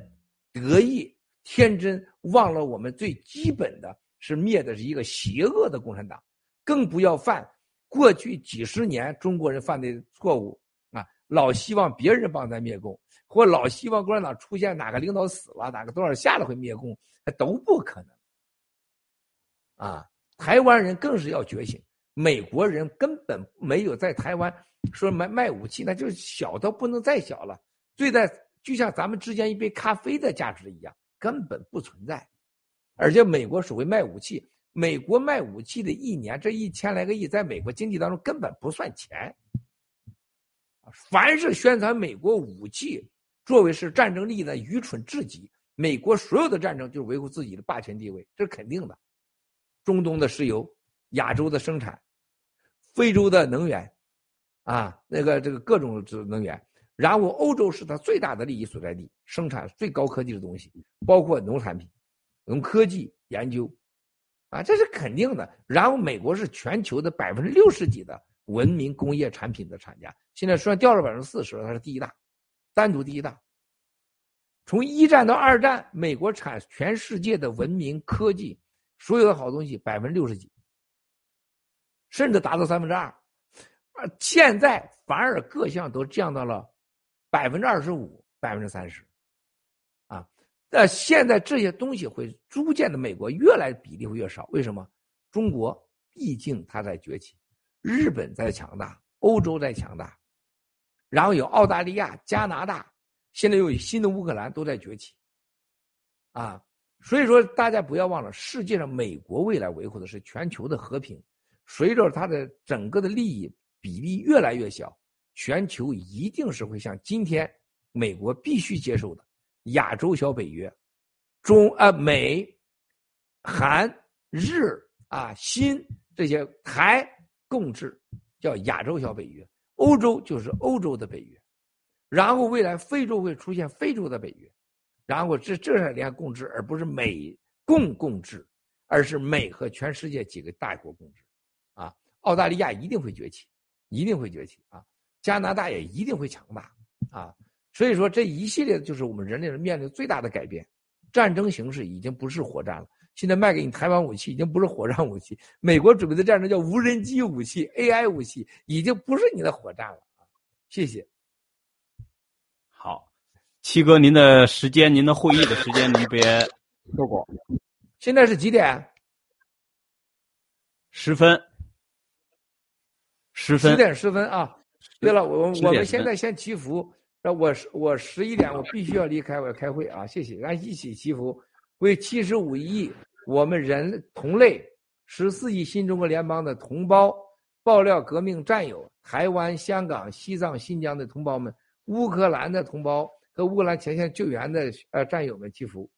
得意天真忘了我们最基本的。是灭的是一个邪恶的共产党，更不要犯过去几十年中国人犯的错误啊！老希望别人帮咱灭共，或老希望共产党出现哪个领导死了，哪个多少下了会灭共，都不可能。啊，台湾人更是要觉醒，美国人根本没有在台湾说卖卖武器，那就是小到不能再小了，对待就像咱们之间一杯咖啡的价值一样，根本不存在。而且美国所谓卖武器，美国卖武器的一年这一千来个亿，在美国经济当中根本不算钱。凡是宣传美国武器作为是战争利益的，愚蠢至极。美国所有的战争就是维护自己的霸权地位，这是肯定的。中东的石油，亚洲的生产，非洲的能源，啊，那个这个各种能源，然后欧洲是它最大的利益所在地，生产最高科技的东西，包括农产品。用科技研究，啊，这是肯定的。然后美国是全球的百分之六十几的文明工业产品的产家，现在虽然掉了百分之四十，它是第一大，单独第一大。从一战到二战，美国产全世界的文明科技所有的好东西百分之六十几，甚至达到三分之二，啊，现在反而各项都降到了百分之二十五、百分之三十。那现在这些东西会逐渐的，美国越来比例会越少。为什么？中国毕竟它在崛起，日本在强大，欧洲在强大，然后有澳大利亚、加拿大，现在又有新的乌克兰都在崛起，啊，所以说大家不要忘了，世界上美国未来维护的是全球的和平。随着它的整个的利益比例越来越小，全球一定是会像今天美国必须接受的。亚洲小北约，中啊美、韩、日啊新这些台共治叫亚洲小北约，欧洲就是欧洲的北约，然后未来非洲会出现非洲的北约，然后这这是联共治，而不是美共共治，而是美和全世界几个大国共治，啊，澳大利亚一定会崛起，一定会崛起啊，加拿大也一定会强大啊。所以说，这一系列就是我们人类人面临最大的改变，战争形势已经不是火战了。现在卖给你台湾武器已经不是火战武器，美国准备的战争叫无人机武器、AI 武器，已经不是你的火战了谢谢。好，七哥，您的时间，您的会议的时间，您别错过。现在是几点？十分。十分。十点十分啊！对了，我我们现在先祈福。那我十我十一点我必须要离开，我要开会啊！谢谢，咱一起祈福，为七十五亿我们人同类十四亿新中国联邦的同胞、爆料革命战友、台湾、香港、西藏、新疆的同胞们、乌克兰的同胞和乌克兰前线救援的呃战友们祈福。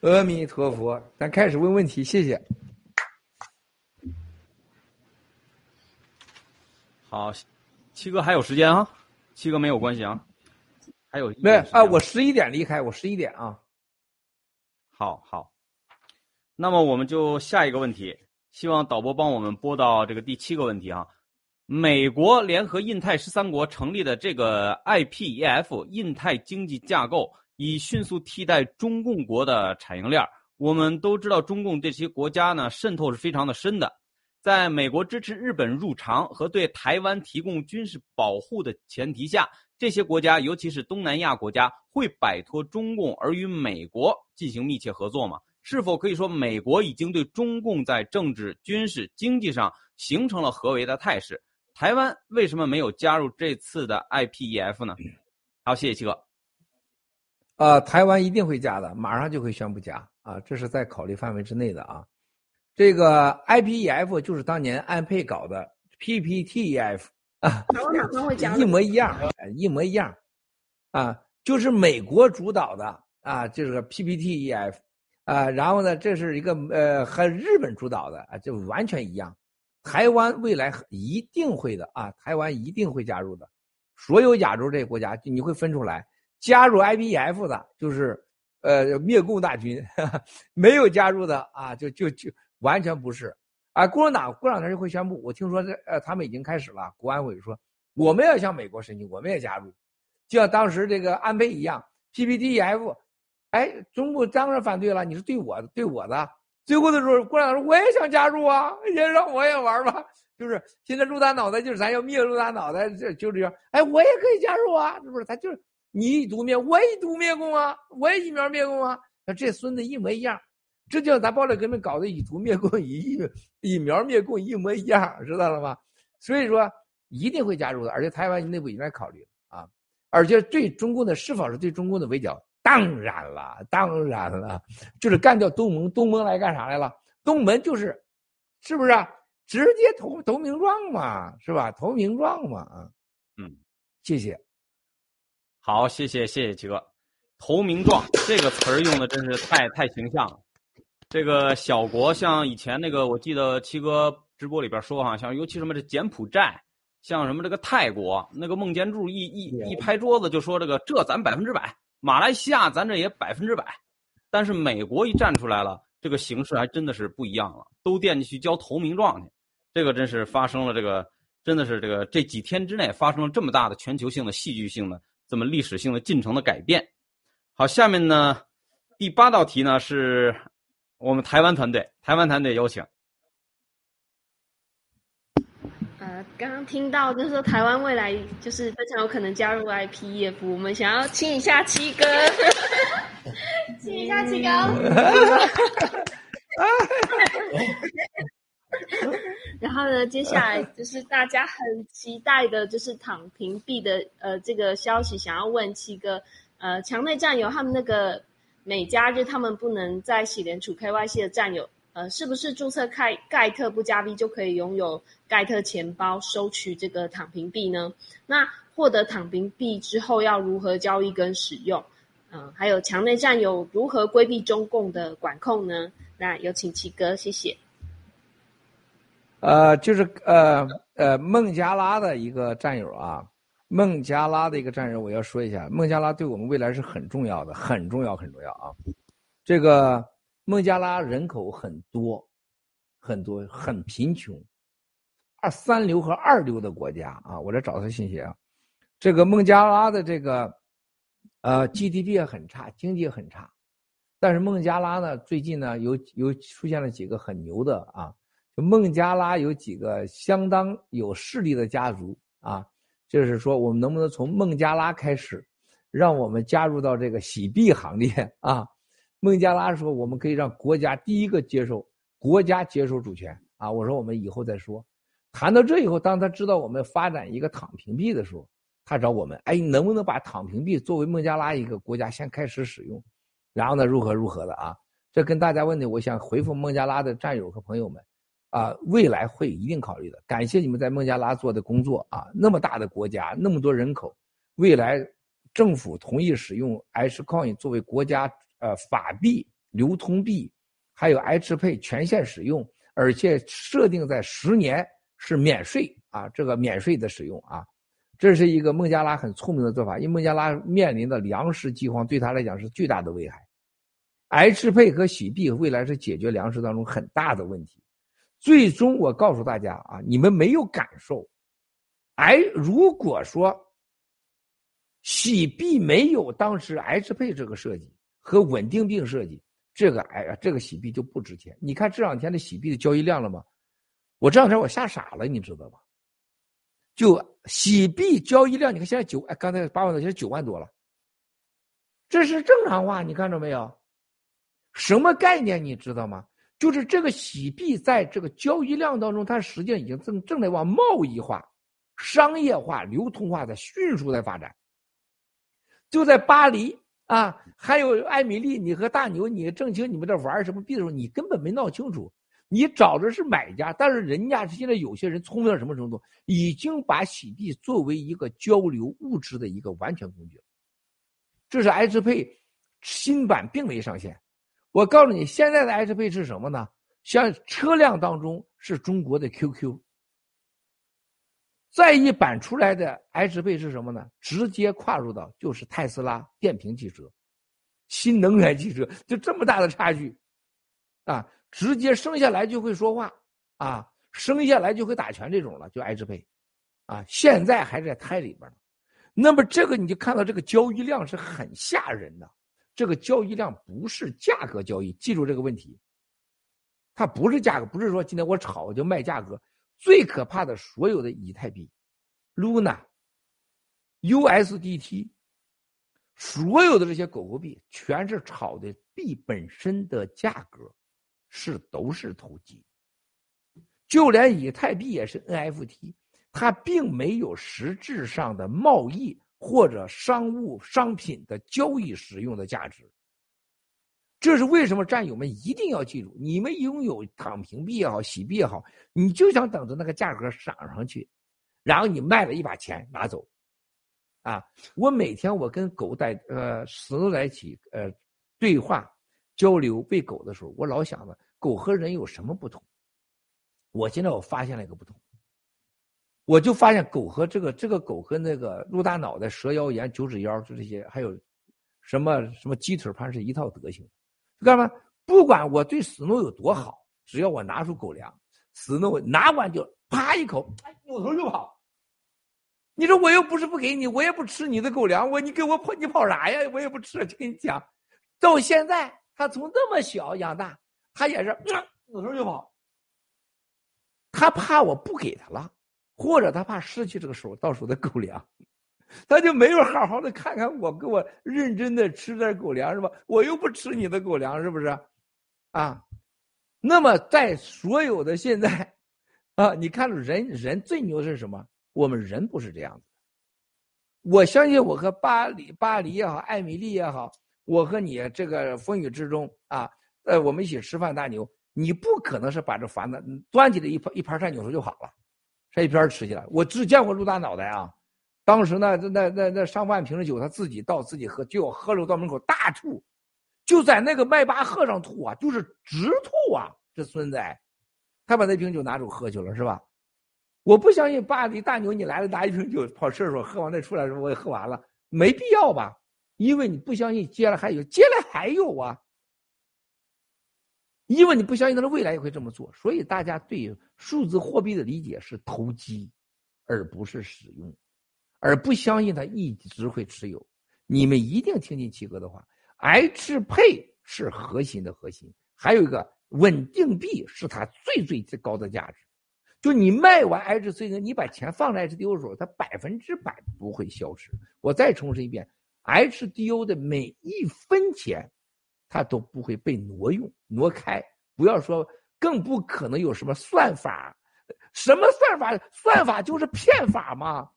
阿弥陀佛，咱开始问问题，谢谢。好，七哥还有时间啊？七哥没有关系啊？还有没啊？我十一点离开，我十一点啊。好好，那么我们就下一个问题，希望导播帮我们播到这个第七个问题啊。美国联合印太十三国成立的这个 IPEF 印太经济架构。以迅速替代中共国的产业链。我们都知道，中共这些国家呢，渗透是非常的深的。在美国支持日本入常和对台湾提供军事保护的前提下，这些国家，尤其是东南亚国家，会摆脱中共而与美国进行密切合作吗？是否可以说，美国已经对中共在政治、军事、经济上形成了合围的态势？台湾为什么没有加入这次的 IPEF 呢？好，谢谢七哥。呃，台湾一定会加的，马上就会宣布加啊，这是在考虑范围之内的啊。这个 IPEF 就是当年安倍搞的 PPTEF 啊，台湾马上会加，一模一样，一模一样啊，就是美国主导的啊，就是个 PPTEF。啊，然后呢，这是一个呃和日本主导的啊，就完全一样。台湾未来一定会的啊，台湾一定会加入的。所有亚洲这些国家，你会分出来，加入 IPEF 的，就是呃灭共大军；没有加入的啊，就就就完全不是。啊，共产党过两天就会宣布，我听说这呃他们已经开始了。国安委说，我们要向美国申请，我们也加入，就像当时这个安倍一样，PPTF。哎，中国当然反对了。你是对我的对我的，最后的时候，共产党说我也想加入啊，也让我也玩吧。就是现在陆大脑袋，就是咱要灭陆大脑袋，这就这样。哎，我也可以加入啊，是不是？他就是你一毒灭，我一毒灭共啊，我也一苗灭共啊。那这孙子一模一样，这就咱暴力革命搞的以毒灭共，以以苗灭共一模一样，知道了吗？所以说一定会加入的，而且台湾内部已经在考虑啊，而且对中共的是否是对中共的围剿？当然了，当然了，就是干掉东盟。东盟来干啥来了？东盟就是，是不是直接投投名状嘛？是吧？投名状嘛？啊，嗯，谢谢。好，谢谢谢谢七哥。投名状这个词儿用的真是太太形象了。这个小国像以前那个，我记得七哥直播里边说哈，像尤其什么这柬埔寨，像什么这个泰国，那个孟建柱一一一拍桌子就说这个这咱百分之百。马来西亚咱这也百分之百，但是美国一站出来了，这个形势还真的是不一样了，都惦记去交投名状去，这个真是发生了这个，真的是这个这几天之内发生了这么大的全球性的戏剧性的这么历史性的进程的改变。好，下面呢，第八道题呢是我们台湾团队，台湾团队有请。刚刚听到就是说台湾未来就是非常有可能加入 IPEF，我们想要亲一下七哥，亲一下七哥。然后呢，接下来就是大家很期待的，就是躺平币的呃这个消息，想要问七哥，呃，墙内战友他们那个美加日，他们不能在喜联储 KYC 的战友。呃，是不是注册盖盖特不加币就可以拥有盖特钱包，收取这个躺平币呢？那获得躺平币之后要如何交易跟使用？嗯，还有墙内战友如何规避中共的管控呢？那有请七哥，谢谢。呃，就是呃呃孟加拉的一个战友啊，孟加拉的一个战友，我要说一下，孟加拉对我们未来是很重要的，很重要，很重要啊，这个。孟加拉人口很多，很多很贫穷，二三流和二流的国家啊！我来找他信息啊，这个孟加拉的这个呃 GDP 也很差，经济很差，但是孟加拉呢，最近呢有有出现了几个很牛的啊，孟加拉有几个相当有势力的家族啊，就是说我们能不能从孟加拉开始，让我们加入到这个洗币行列啊？孟加拉说：“我们可以让国家第一个接受，国家接受主权啊！”我说：“我们以后再说。”谈到这以后，当他知道我们发展一个躺平币的时候，他找我们：“哎，能不能把躺平币作为孟加拉一个国家先开始使用？然后呢，如何如何的啊？”这跟大家问的，我想回复孟加拉的战友和朋友们啊，未来会一定考虑的。感谢你们在孟加拉做的工作啊！那么大的国家，那么多人口，未来政府同意使用 H Coin 作为国家。呃，法币、流通币，还有 H 配全线使用，而且设定在十年是免税啊，这个免税的使用啊，这是一个孟加拉很聪明的做法，因为孟加拉面临的粮食饥荒对他来讲是巨大的危害，H 配和洗币未来是解决粮食当中很大的问题。最终我告诉大家啊，你们没有感受，哎，如果说洗币没有当时 H 配这个设计和稳定币设计，这个哎呀，这个洗币就不值钱。你看这两天的洗币的交易量了吗？我这两天我吓傻了，你知道吧？就洗币交易量，你看现在九哎，刚才八万多，现在九万多了，这是正常化，你看着没有？什么概念？你知道吗？就是这个洗币在这个交易量当中，它实际上已经正正在往贸易化、商业化、流通化在迅速在发展。就在巴黎啊，还有艾米丽，你和大牛，你正清你们这玩什么币的时候，你根本没闹清楚。你找的是买家，但是人家现在有些人聪明到什么程度，已经把洗币作为一个交流物质的一个完全工具。这是 H 配新版并没上线。我告诉你，现在的 H 配是什么呢？像车辆当中是中国的 QQ。再一版出来的 H 配是什么呢？直接跨入到就是特斯拉电瓶汽车、新能源汽车，就这么大的差距，啊，直接生下来就会说话，啊，生下来就会打拳这种了，就 H 配，啊，现在还在胎里边呢。那么这个你就看到这个交易量是很吓人的，这个交易量不是价格交易，记住这个问题，它不是价格，不是说今天我炒就卖价格。最可怕的，所有的以太币、Luna、USDT，所有的这些狗狗币，全是炒的币本身的价格是都是投机。就连以太币也是 NFT，它并没有实质上的贸易或者商务商品的交易使用的价值。这是为什么？战友们一定要记住：你们拥有躺平币也好，洗币也好，你就想等着那个价格涨上去，然后你卖了一把钱拿走。啊！我每天我跟狗在呃石头在一起呃对话交流喂狗的时候，我老想着狗和人有什么不同。我现在我发现了一个不同，我就发现狗和这个这个狗和那个鹿大脑袋、蛇腰炎、九指腰就这些，还有什么什么鸡腿盘是一套德行。干嘛？不管我对史诺有多好，只要我拿出狗粮，史诺拿完就啪一口，扭头就跑。你说我又不是不给你，我也不吃你的狗粮，我你给我跑，你跑啥呀？我也不吃。就跟你讲，到现在他从这么小养大，他也是扭头就跑。他怕我不给他了，或者他怕失去这个手到手的狗粮。他就没有好好的看看我，给我认真的吃点狗粮是吧？我又不吃你的狗粮，是不是？啊，那么在所有的现在，啊，你看人人最牛的是什么？我们人不是这样子。我相信我和巴黎巴黎也好，艾米丽也好，我和你这个风雨之中啊，呃，我们一起吃饭大牛，你不可能是把这饭子端起来一盘一盘菜扭头就好了，这边吃去了。我只见过陆大脑袋啊。当时呢，那那那上万瓶的酒，他自己倒自己喝，结果喝了到门口大吐，就在那个迈巴赫上吐啊，就是直吐啊！这孙子，他把那瓶酒拿走喝去了，是吧？我不相信巴黎大牛，你来了拿一瓶酒跑厕所喝完再出来的时候我也喝完了，没必要吧？因为你不相信接了还有，接了还有啊！因为你不相信他的未来也会这么做，所以大家对数字货币的理解是投机，而不是使用。而不相信他一直会持有，你们一定听进七哥的话，H 配是核心的核心，还有一个稳定币是它最最最高的价值。就你卖完 H C 呢，你把钱放在 H D O 的时候，它百分之百不会消失。我再重申一遍，H D O 的每一分钱，它都不会被挪用挪开。不要说，更不可能有什么算法，什么算法？算法就是骗法嘛。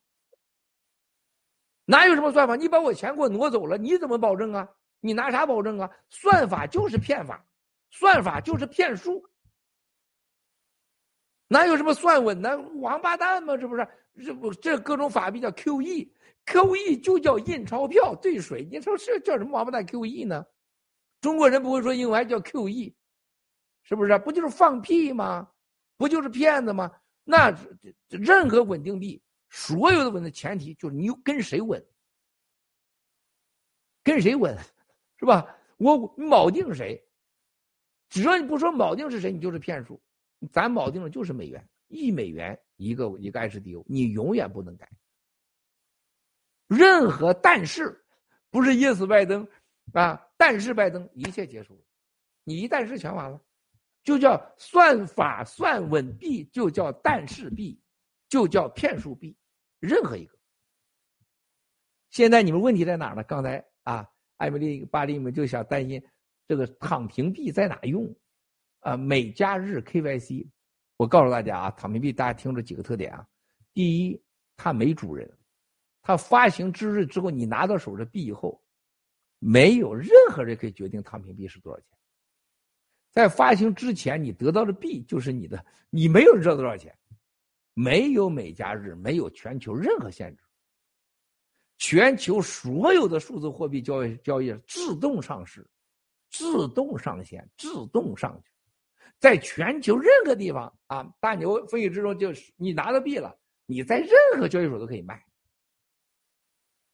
哪有什么算法？你把我钱给我挪走了，你怎么保证啊？你拿啥保证啊？算法就是骗法，算法就是骗术，哪有什么算稳的？王八蛋吗？这不是这不这各种法币叫 QE，QE 就叫印钞票兑水。你说这叫什么王八蛋 QE 呢？中国人不会说英文，还叫 QE，是不是？不就是放屁吗？不就是骗子吗？那任何稳定币。所有的稳的前提就是你跟谁稳，跟谁稳，是吧？我铆定谁，只要你不说铆定是谁，你就是骗术。咱铆定的就是美元，一美元一个一个 H D O，你永远不能改。任何但是，不是 yes 拜登啊，但是拜登一切结束了，你一旦是全完了，就叫算法算稳币，就叫但是币，就叫骗术币，任何一个。现在你们问题在哪呢？刚才啊，艾米丽、巴黎们就想担心这个躺平币在哪用啊？美加日 KYC，我告诉大家啊，躺平币大家听着几个特点啊，第一，它没主人。它发行之日之后，你拿到手的币以后，没有任何人可以决定躺平币是多少钱。在发行之前，你得到的币就是你的，你没有知道多少钱，没有每家日，没有全球任何限制。全球所有的数字货币交易交易自动上市，自动上线，自动上去，在全球任何地方啊，大牛分析之中就是你拿到币了，你在任何交易所都可以卖。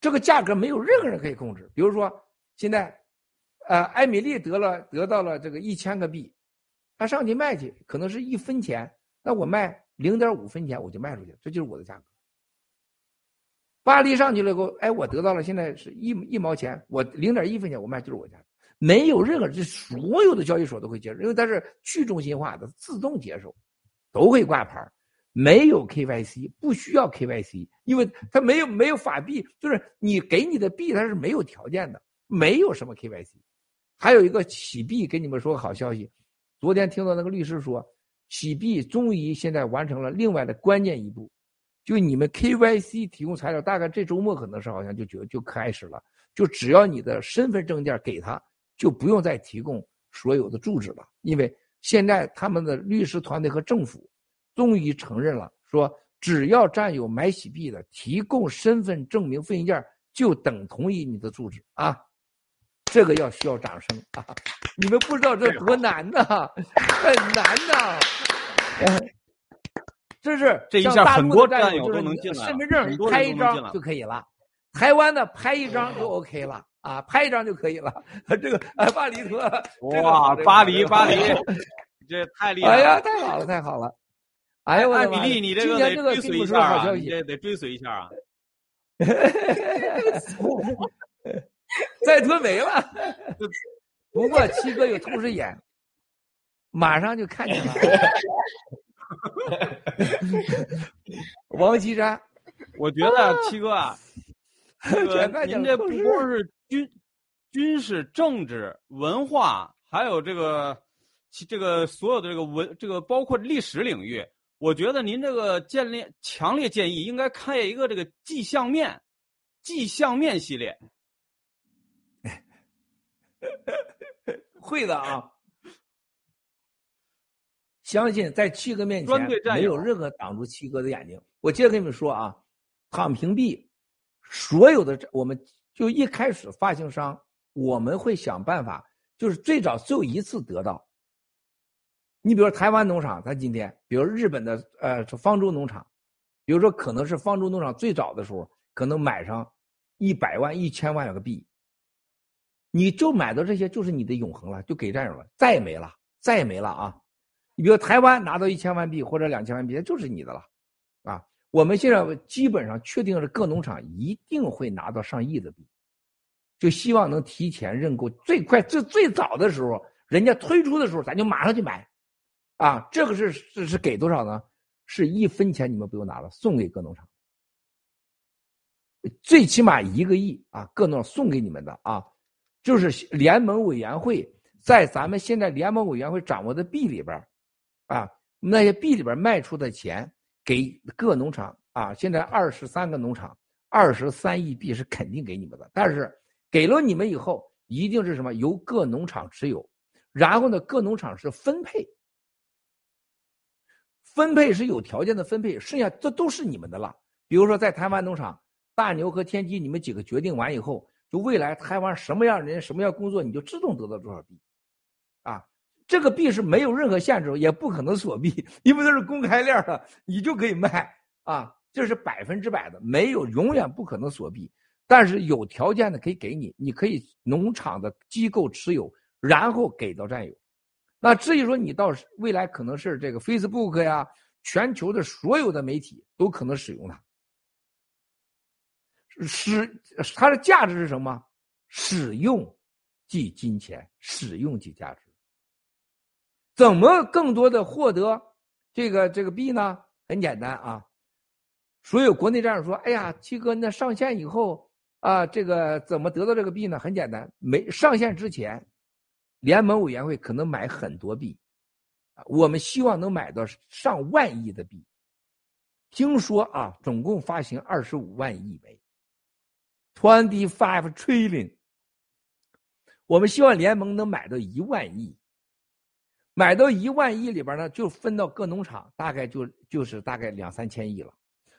这个价格没有任何人可以控制。比如说，现在，呃，艾米丽得了得到了这个一千个币，他上去卖去，可能是一分钱，那我卖零点五分钱我就卖出去，这就是我的价格。巴黎上去了以后，哎，我得到了现在是一一毛钱，我零点一分钱我卖就是我价，没有任何这所有的交易所都会接受，因为它是去中心化的，自动接受，都会挂牌。没有 KYC，不需要 KYC，因为它没有没有法币，就是你给你的币它是没有条件的，没有什么 KYC。还有一个洗币，给你们说个好消息，昨天听到那个律师说，洗币终于现在完成了另外的关键一步，就你们 KYC 提供材料，大概这周末可能是好像就就就开始了，就只要你的身份证件给他，就不用再提供所有的住址了，因为现在他们的律师团队和政府。终于承认了，说只要占有买洗币的提供身份证明复印件，就等同于你的住址啊！这个要需要掌声啊！你们不知道这多难呐，很难呐！这是这一下很多战友都能进来，身份证拍一张就可以了。台湾的拍一张就 OK 了啊，拍一张就可以了。这个啊，巴黎特哇，巴黎巴黎，这太厉害！哎呀，太好了，太好了！哎呀，艾米丽，你这个得追随一下啊！得追随一下啊！再吞没了。不过七哥有透视眼，马上就看见了。王岐山，我觉得七哥啊，这个您这不光是军、军事、政治、文化，还有这个这个所有的这个文，这个包括历史领域。我觉得您这个建立强烈建议应该开一个这个迹象面，迹象面系列。会的啊！相信在七哥面前没有任何挡住七哥的眼睛。我接着跟你们说啊，躺平币，所有的我们就一开始发行商，我们会想办法，就是最早只有一次得到。你比如说台湾农场，它今天，比如日本的呃方舟农场，比如说可能是方舟农场最早的时候，可能买上一百万、一千万个币，你就买到这些就是你的永恒了，就给战友了，再也没了，再也没了啊！你比如台湾拿到一千万币或者两千万币，就是你的了，啊！我们现在基本上确定是各农场一定会拿到上亿的币，就希望能提前认购，最快最最早的时候，人家推出的时候，咱就马上去买。啊，这个是是是给多少呢？是一分钱你们不用拿了，送给各农场，最起码一个亿啊，各农场送给你们的啊，就是联盟委员会在咱们现在联盟委员会掌握的币里边啊，那些币里边卖出的钱给各农场啊，现在二十三个农场，二十三亿币是肯定给你们的，但是给了你们以后，一定是什么由各农场持有，然后呢，各农场是分配。分配是有条件的分配，剩下这都是你们的了。比如说，在台湾农场，大牛和天机，你们几个决定完以后，就未来台湾什么样人、什么样工作，你就自动得到多少币，啊，这个币是没有任何限制，也不可能锁币，因为它是公开链的，你就可以卖啊，这是百分之百的，没有永远不可能锁币，但是有条件的可以给你，你可以农场的机构持有，然后给到战友。那至于说你到未来可能是这个 Facebook 呀，全球的所有的媒体都可能使用它。使它的价值是什么？使用即金钱，使用即价值。怎么更多的获得这个这个币呢？很简单啊，所有国内战友说：“哎呀，七哥，那上线以后啊，这个怎么得到这个币呢？”很简单，没上线之前，联盟委员会可能买很多币，我们希望能买到上万亿的币。听说啊，总共发行二十五万亿枚，twenty five trillion。我们希望联盟能买到一万亿，买到一万亿里边呢，就分到各农场，大概就就是大概两三千亿了。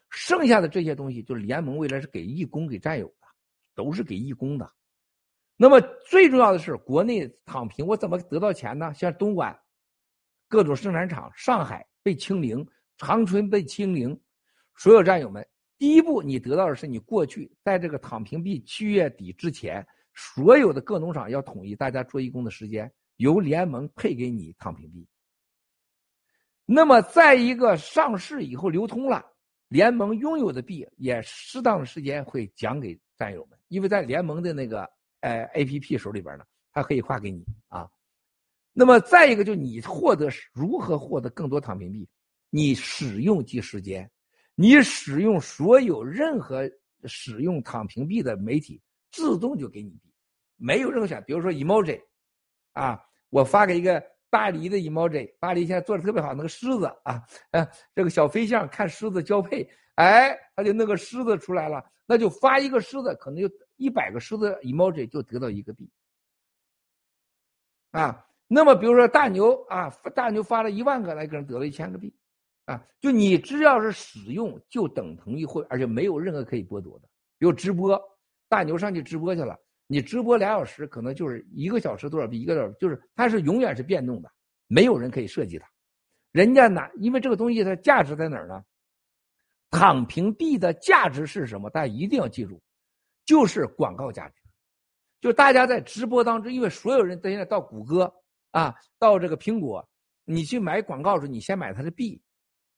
剩下的这些东西，就是联盟未来是给义工、给战友的，都是给义工的。那么最重要的是，国内躺平，我怎么得到钱呢？像东莞各种生产厂，上海被清零。长春被清零，所有战友们，第一步你得到的是你过去在这个躺平币七月底之前，所有的各农场要统一大家做义工的时间，由联盟配给你躺平币。那么在一个上市以后流通了，联盟拥有的币也适当的时间会奖给战友们，因为在联盟的那个呃 A P P 手里边呢，它可以划给你啊。那么再一个就你获得如何获得更多躺平币？你使用即时间，你使用所有任何使用躺平币的媒体，自动就给你币，没有任何选。比如说 emoji，啊，我发给一个巴黎的 emoji，巴黎现在做的特别好，那个狮子啊，呃，这个小飞象看狮子交配，哎，他就那个狮子出来了，那就发一个狮子，可能就一百个狮子 emoji 就得到一个币，啊，那么比如说大牛啊，大牛发了一万个，那个人得了一千个币。啊，就你只要是使用，就等同于会，而且没有任何可以剥夺的。比如直播，大牛上去直播去了，你直播俩小时，可能就是一个小时多少币，一个小时就是它是永远是变动的，没有人可以设计它。人家拿，因为这个东西它价值在哪儿呢？躺平币的价值是什么？大家一定要记住，就是广告价值。就大家在直播当中，因为所有人都现在到谷歌啊，到这个苹果，你去买广告的时候，你先买它的币。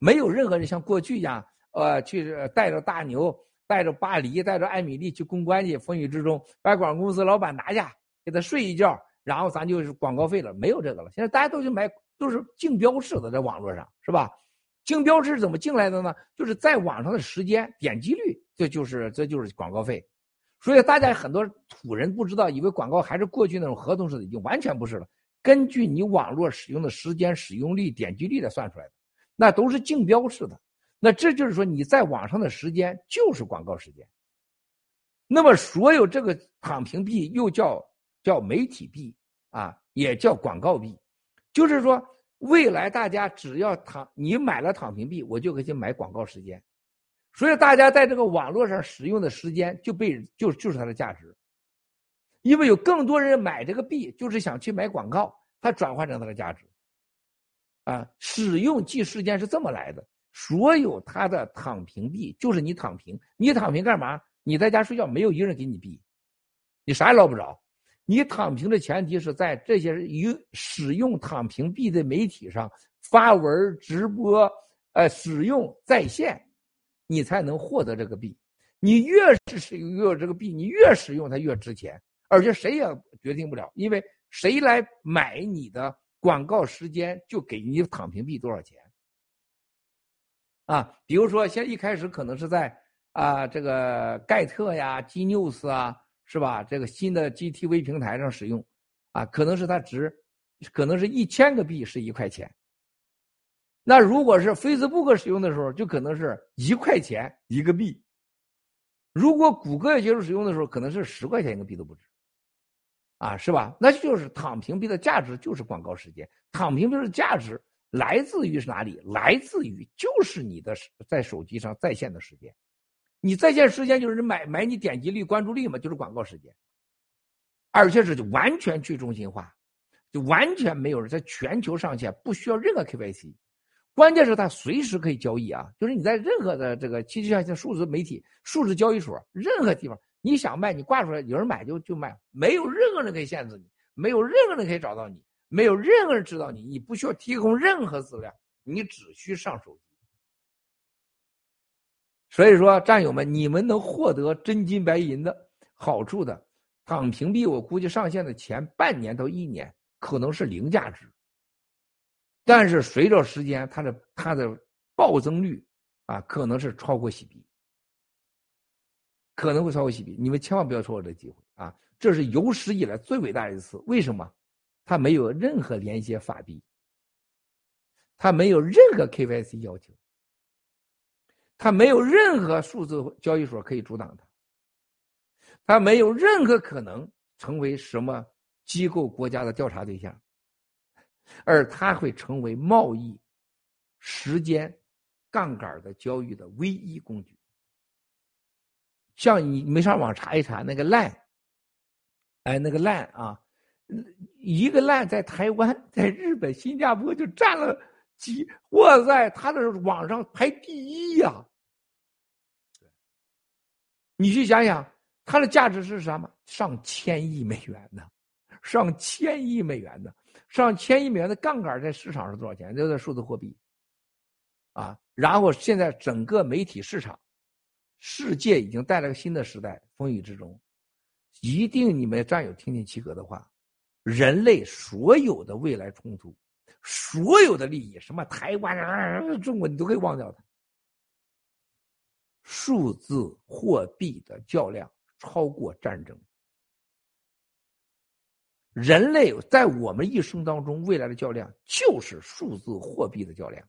没有任何人像过去一样，呃，去带着大牛、带着巴黎、带着艾米丽去公关去，风雨之中把广告公司老板拿下，给他睡一觉，然后咱就是广告费了。没有这个了，现在大家都去买，都是竞标式的，在网络上是吧？竞标是怎么进来的呢？就是在网上的时间点击率，这就是这就是广告费。所以大家很多土人不知道，以为广告还是过去那种合同式的，已经完全不是了。根据你网络使用的时间、使用率、点击率来算出来的。那都是竞标式的，那这就是说你在网上的时间就是广告时间。那么所有这个躺平币又叫叫媒体币啊，也叫广告币，就是说未来大家只要躺你买了躺平币，我就可以去买广告时间，所以大家在这个网络上使用的时间就被就就是它的价值，因为有更多人买这个币就是想去买广告，它转换成它的价值。啊，使用即时间是这么来的。所有他的躺平币就是你躺平，你躺平干嘛？你在家睡觉，没有一个人给你币，你啥也捞不着。你躺平的前提是在这些与使用躺平币的媒体上发文、直播，呃，使用在线，你才能获得这个币。你越是使用越这个币，你越使用它越值钱，而且谁也决定不了，因为谁来买你的。广告时间就给你躺平币多少钱啊？比如说，现在一开始可能是在啊这个盖特呀、G News 啊，是吧？这个新的 GTV 平台上使用啊，可能是它值，可能是一千个币是一块钱。那如果是 Facebook 使用的时候，就可能是一块钱一个币。如果谷歌要接受使用的时候，可能是十块钱一个币都不止。啊，是吧？那就是躺平币的价值就是广告时间。躺平币的价值来自于是哪里？来自于就是你的在手机上在线的时间。你在线时间就是买买你点击率、关注率嘛，就是广告时间。而且是完全去中心化，就完全没有人在全球上线，不需要任何 KYC。关键是它随时可以交易啊，就是你在任何的这个，其实像像数字媒体、数字交易所，任何地方。你想卖，你挂出来，有人买就就卖，没有任何人可以限制你，没有任何人可以找到你，没有任何人知道你，你不需要提供任何资料，你只需上手机。所以说，战友们，你们能获得真金白银的好处的，躺平币，我估计上线的前半年到一年可能是零价值，但是随着时间，它的它的暴增率啊，可能是超过洗币，可能会超过洗币，你们千万不要错过这机会啊！这是有史以来最伟大的一次，为什么？它没有任何连接法币，它没有任何 KYC 要求。它没有任何数字交易所可以阻挡它，它没有任何可能成为什么机构国家的调查对象，而它会成为贸易、时间、杠杆的交易的唯一工具。像你没上网查一查那个烂，哎，那个烂啊，一个烂在台湾、在日本、新加坡就占了几，哇塞，它的网上排第一呀！你去想想，它的价值是什么？上千亿美元呢，上千亿美元呢，上千亿美元的杠杆在市场是多少钱？就在数字货币，啊，然后现在整个媒体市场，世界已经带来个新的时代，风雨之中，一定你们战友听听七哥的话，人类所有的未来冲突，所有的利益，什么台湾啊、中国，你都可以忘掉它。数字货币的较量超过战争。人类在我们一生当中未来的较量就是数字货币的较量。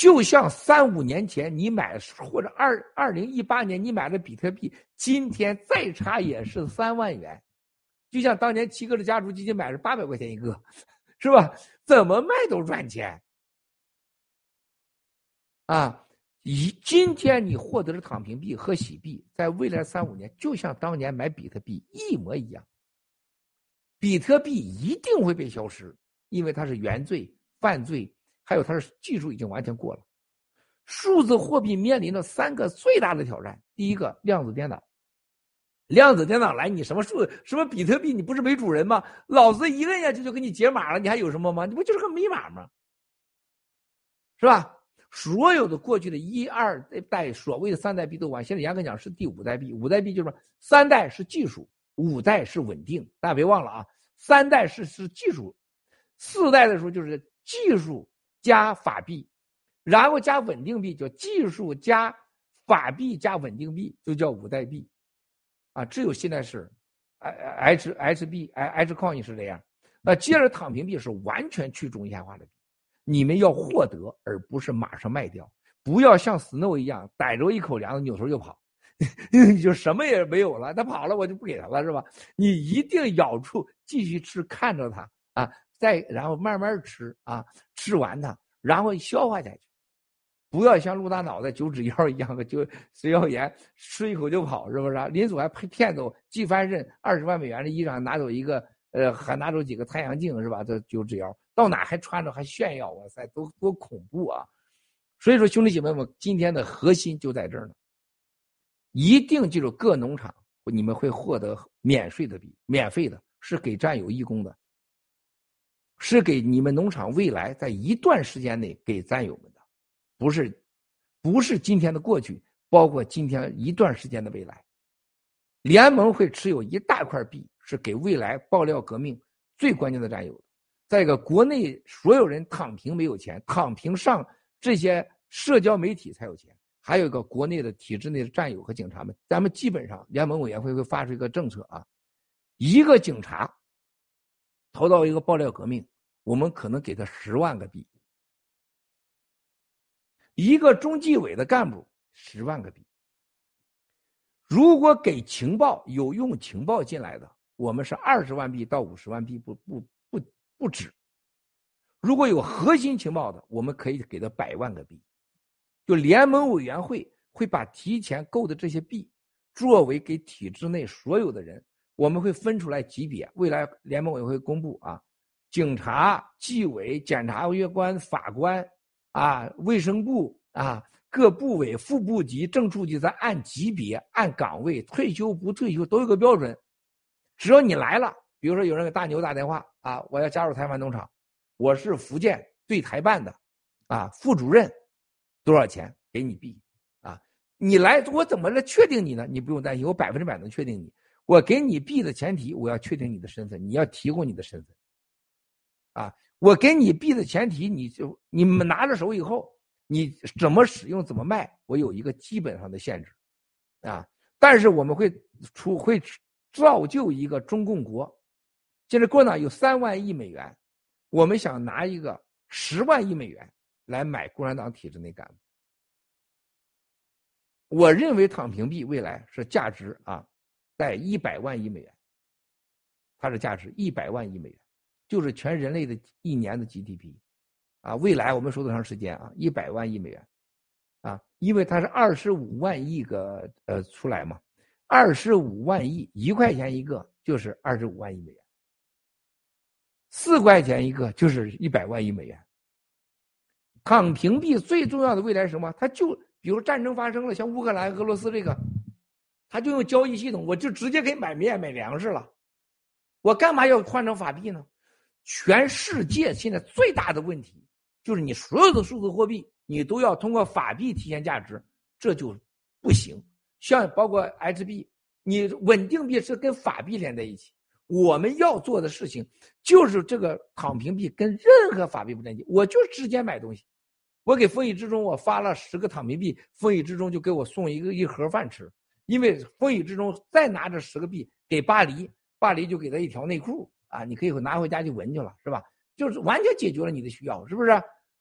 就像三五年前你买或者二二零一八年你买的比特币，今天再差也是三万元。就像当年七哥的家族基金买是八百块钱一个，是吧？怎么卖都赚钱。啊。以今天你获得的躺平币和洗币，在未来三五年，就像当年买比特币一模一样。比特币一定会被消失，因为它是原罪、犯罪，还有它的技术已经完全过了。数字货币面临的三个最大的挑战：第一个，量子电脑。量子电脑来，你什么数什么比特币，你不是没主人吗？老子一摁下去就给你解码了，你还有什么吗？你不就是个密码吗？是吧？所有的过去的一二代所谓的三代币都完，现在严格讲是第五代币。五代币就是说，三代是技术，五代是稳定。大家别忘了啊，三代是是技术，四代的时候就是技术加法币，然后加稳定币，叫技术加法币加稳定币，就叫五代币。啊，只有现在是，H H B H Coin 是这样。那接着躺平币是完全去中心化的币。你们要获得，而不是马上卖掉。不要像 Snow 一样逮着一口粮，扭头就跑，就什么也没有了。他跑了，我就不给他了，是吧？你一定咬住，继续吃，看着他啊，再然后慢慢吃啊，吃完它，然后消化下去。不要像陆大脑袋九指妖一样的，就食药盐吃一口就跑，是不是啊？林总还骗骗走季翻身二十万美元的衣裳，拿走一个，呃，还拿走几个太阳镜，是吧？这九指妖。到哪还穿着还炫耀，哇塞，多多恐怖啊！所以说，兄弟姐妹们，今天的核心就在这儿呢。一定记住，各农场你们会获得免税的币，免费的，是给战友义工的，是给你们农场未来在一段时间内给战友们的，不是，不是今天的过去，包括今天一段时间的未来。联盟会持有一大块币，是给未来爆料革命最关键的战友。再一个，国内所有人躺平没有钱，躺平上这些社交媒体才有钱。还有一个，国内的体制内的战友和警察们，咱们基本上联盟委员会会发出一个政策啊，一个警察投到一个爆料革命，我们可能给他十万个币；一个中纪委的干部十万个币。如果给情报有用情报进来的，我们是二十万币到五十万币，不不。不不止，如果有核心情报的，我们可以给他百万个币。就联盟委员会会把提前购的这些币，作为给体制内所有的人，我们会分出来级别。未来联盟委员会公布啊，警察、纪委、检察官、法官啊、卫生部啊，各部委、副部级、正处级，咱按级别、按岗位，退休不退休都有个标准。只要你来了。比如说，有人给大牛打电话啊，我要加入台湾农场，我是福建对台办的，啊，副主任，多少钱？给你币啊。你来，我怎么来确定你呢？你不用担心，我百分之百能确定你。我给你币的前提，我要确定你的身份，你要提供你的身份。啊，我给你币的前提，你就你们拿着手以后，你怎么使用怎么卖，我有一个基本上的限制，啊，但是我们会出会造就一个中共国，现在共产党有三万亿美元，我们想拿一个十万亿美元来买共产党体制内干部。我认为躺平币未来是价值啊，在一百万亿美元，它的价值一百万亿美元。就是全人类的一年的 GDP，啊，未来我们说多长时间啊？一百万亿美元，啊，因为它是二十五万亿个呃出来嘛，二十五万亿一块钱一个就是二十五万亿美元，四块钱一个就是一百万亿美元。躺平币最重要的未来是什么？它就比如战争发生了，像乌克兰、俄罗斯这个，它就用交易系统，我就直接可以买面、买粮食了，我干嘛要换成法币呢？全世界现在最大的问题就是你所有的数字货币，你都要通过法币体现价值，这就不行。像包括 H 币，你稳定币是跟法币连在一起。我们要做的事情就是这个躺平币跟任何法币不连接，我就直接买东西。我给风雨之中我发了十个躺平币，风雨之中就给我送一个一盒饭吃，因为风雨之中再拿着十个币给巴黎，巴黎就给他一条内裤。啊，你可以拿回家去闻去了，是吧？就是完全解决了你的需要，是不是？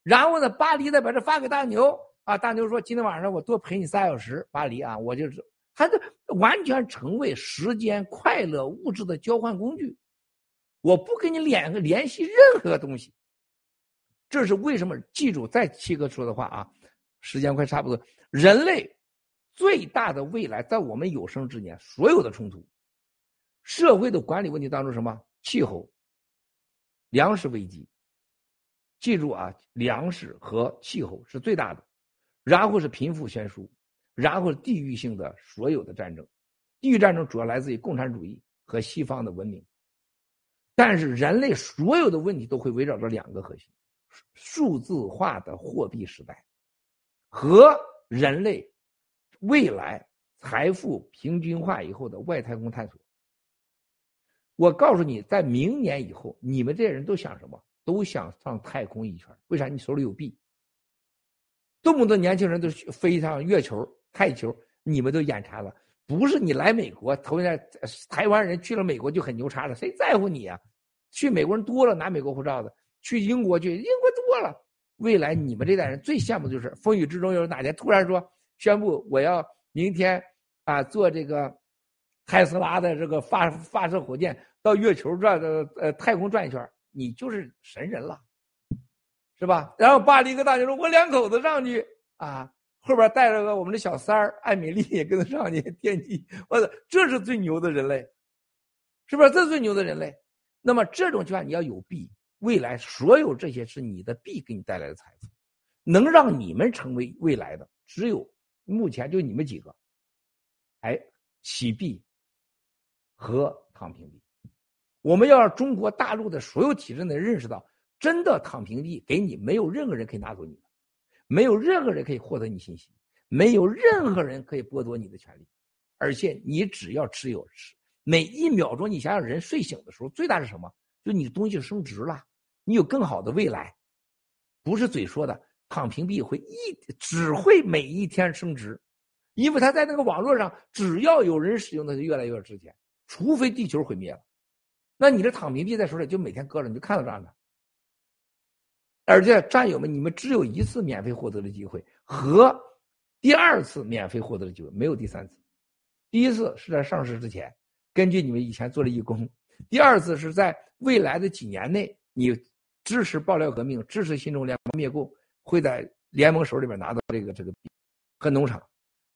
然后呢，巴黎再把这发给大牛啊，大牛说今天晚上我多陪你仨小时，巴黎啊，我就是，他这完全成为时间、快乐、物质的交换工具。我不跟你联联系任何东西，这是为什么？记住，在七哥说的话啊，时间快差不多。人类最大的未来，在我们有生之年，所有的冲突、社会的管理问题当中，什么？气候、粮食危机，记住啊，粮食和气候是最大的，然后是贫富悬殊，然后是地域性的所有的战争，地域战争主要来自于共产主义和西方的文明，但是人类所有的问题都会围绕着两个核心：数字化的货币时代。和人类未来财富平均化以后的外太空探索。我告诉你，在明年以后，你们这些人都想什么？都想上太空一圈。为啥？你手里有币。这么多年轻人都飞上月球、太球，你们都眼馋了。不是你来美国，头一天台湾人去了美国就很牛叉了，谁在乎你啊？去美国人多了，拿美国护照的；去英国去，英国多了。未来你们这代人最羡慕的就是风雨之中有哪天突然说宣布我要明天啊做这个特斯拉的这个发发射火箭。到月球转呃呃太空转一圈，你就是神人了，是吧？然后巴黎一个大牛说：“我两口子上去啊，后边带着个我们的小三儿艾米丽也跟他上去电击。”我操，这是最牛的人类，是不是？这是最牛的人类。那么这种情况你要有币，未来所有这些是你的币给你带来的财富，能让你们成为未来的只有目前就你们几个，哎，洗币和躺平币。我们要让中国大陆的所有体制内认识到，真的躺平币给你，没有任何人可以拿走你的，没有任何人可以获得你信息，没有任何人可以剥夺你的权利，而且你只要持有，每一秒钟，你想想人睡醒的时候，最大是什么？就你东西升值了，你有更好的未来，不是嘴说的，躺平币会一只会每一天升值，因为它在那个网络上，只要有人使用，它就越来越值钱，除非地球毁灭了。那你这躺平币在手里就每天搁着，你就看到这样的。而且战友们，你们只有一次免费获得的机会和第二次免费获得的机会，没有第三次。第一次是在上市之前，根据你们以前做的义工；第二次是在未来的几年内，你支持爆料革命、支持新中联盟灭共，会在联盟手里边拿到这个这个和农场。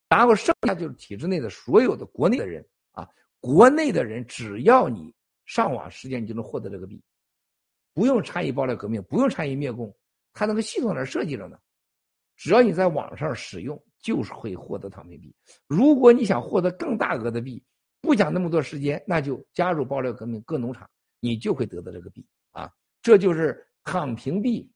然后剩下就是体制内的所有的国内的人啊，国内的人只要你。上网时间你就能获得这个币，不用参与爆料革命，不用参与灭共，它那个系统那设计着呢。只要你在网上使用，就是会获得躺平币。如果你想获得更大额的币，不讲那么多时间，那就加入爆料革命各农场，你就会得到这个币啊。这就是躺平币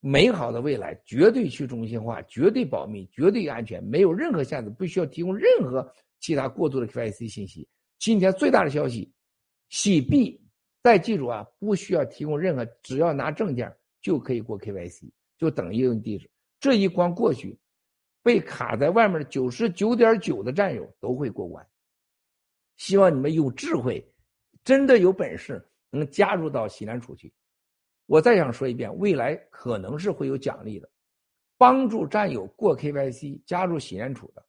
美好的未来绝对去中心化、绝对保密、绝对安全，没有任何限制，不需要提供任何其他过度的 KYC 信息。今天最大的消息，洗币，再记住啊，不需要提供任何，只要拿证件就可以过 KYC，就等于用地址。这一关过去，被卡在外面的九十九点九的战友都会过关。希望你们有智慧，真的有本事能加入到西南储去。我再想说一遍，未来可能是会有奖励的，帮助战友过 KYC 加入喜安储的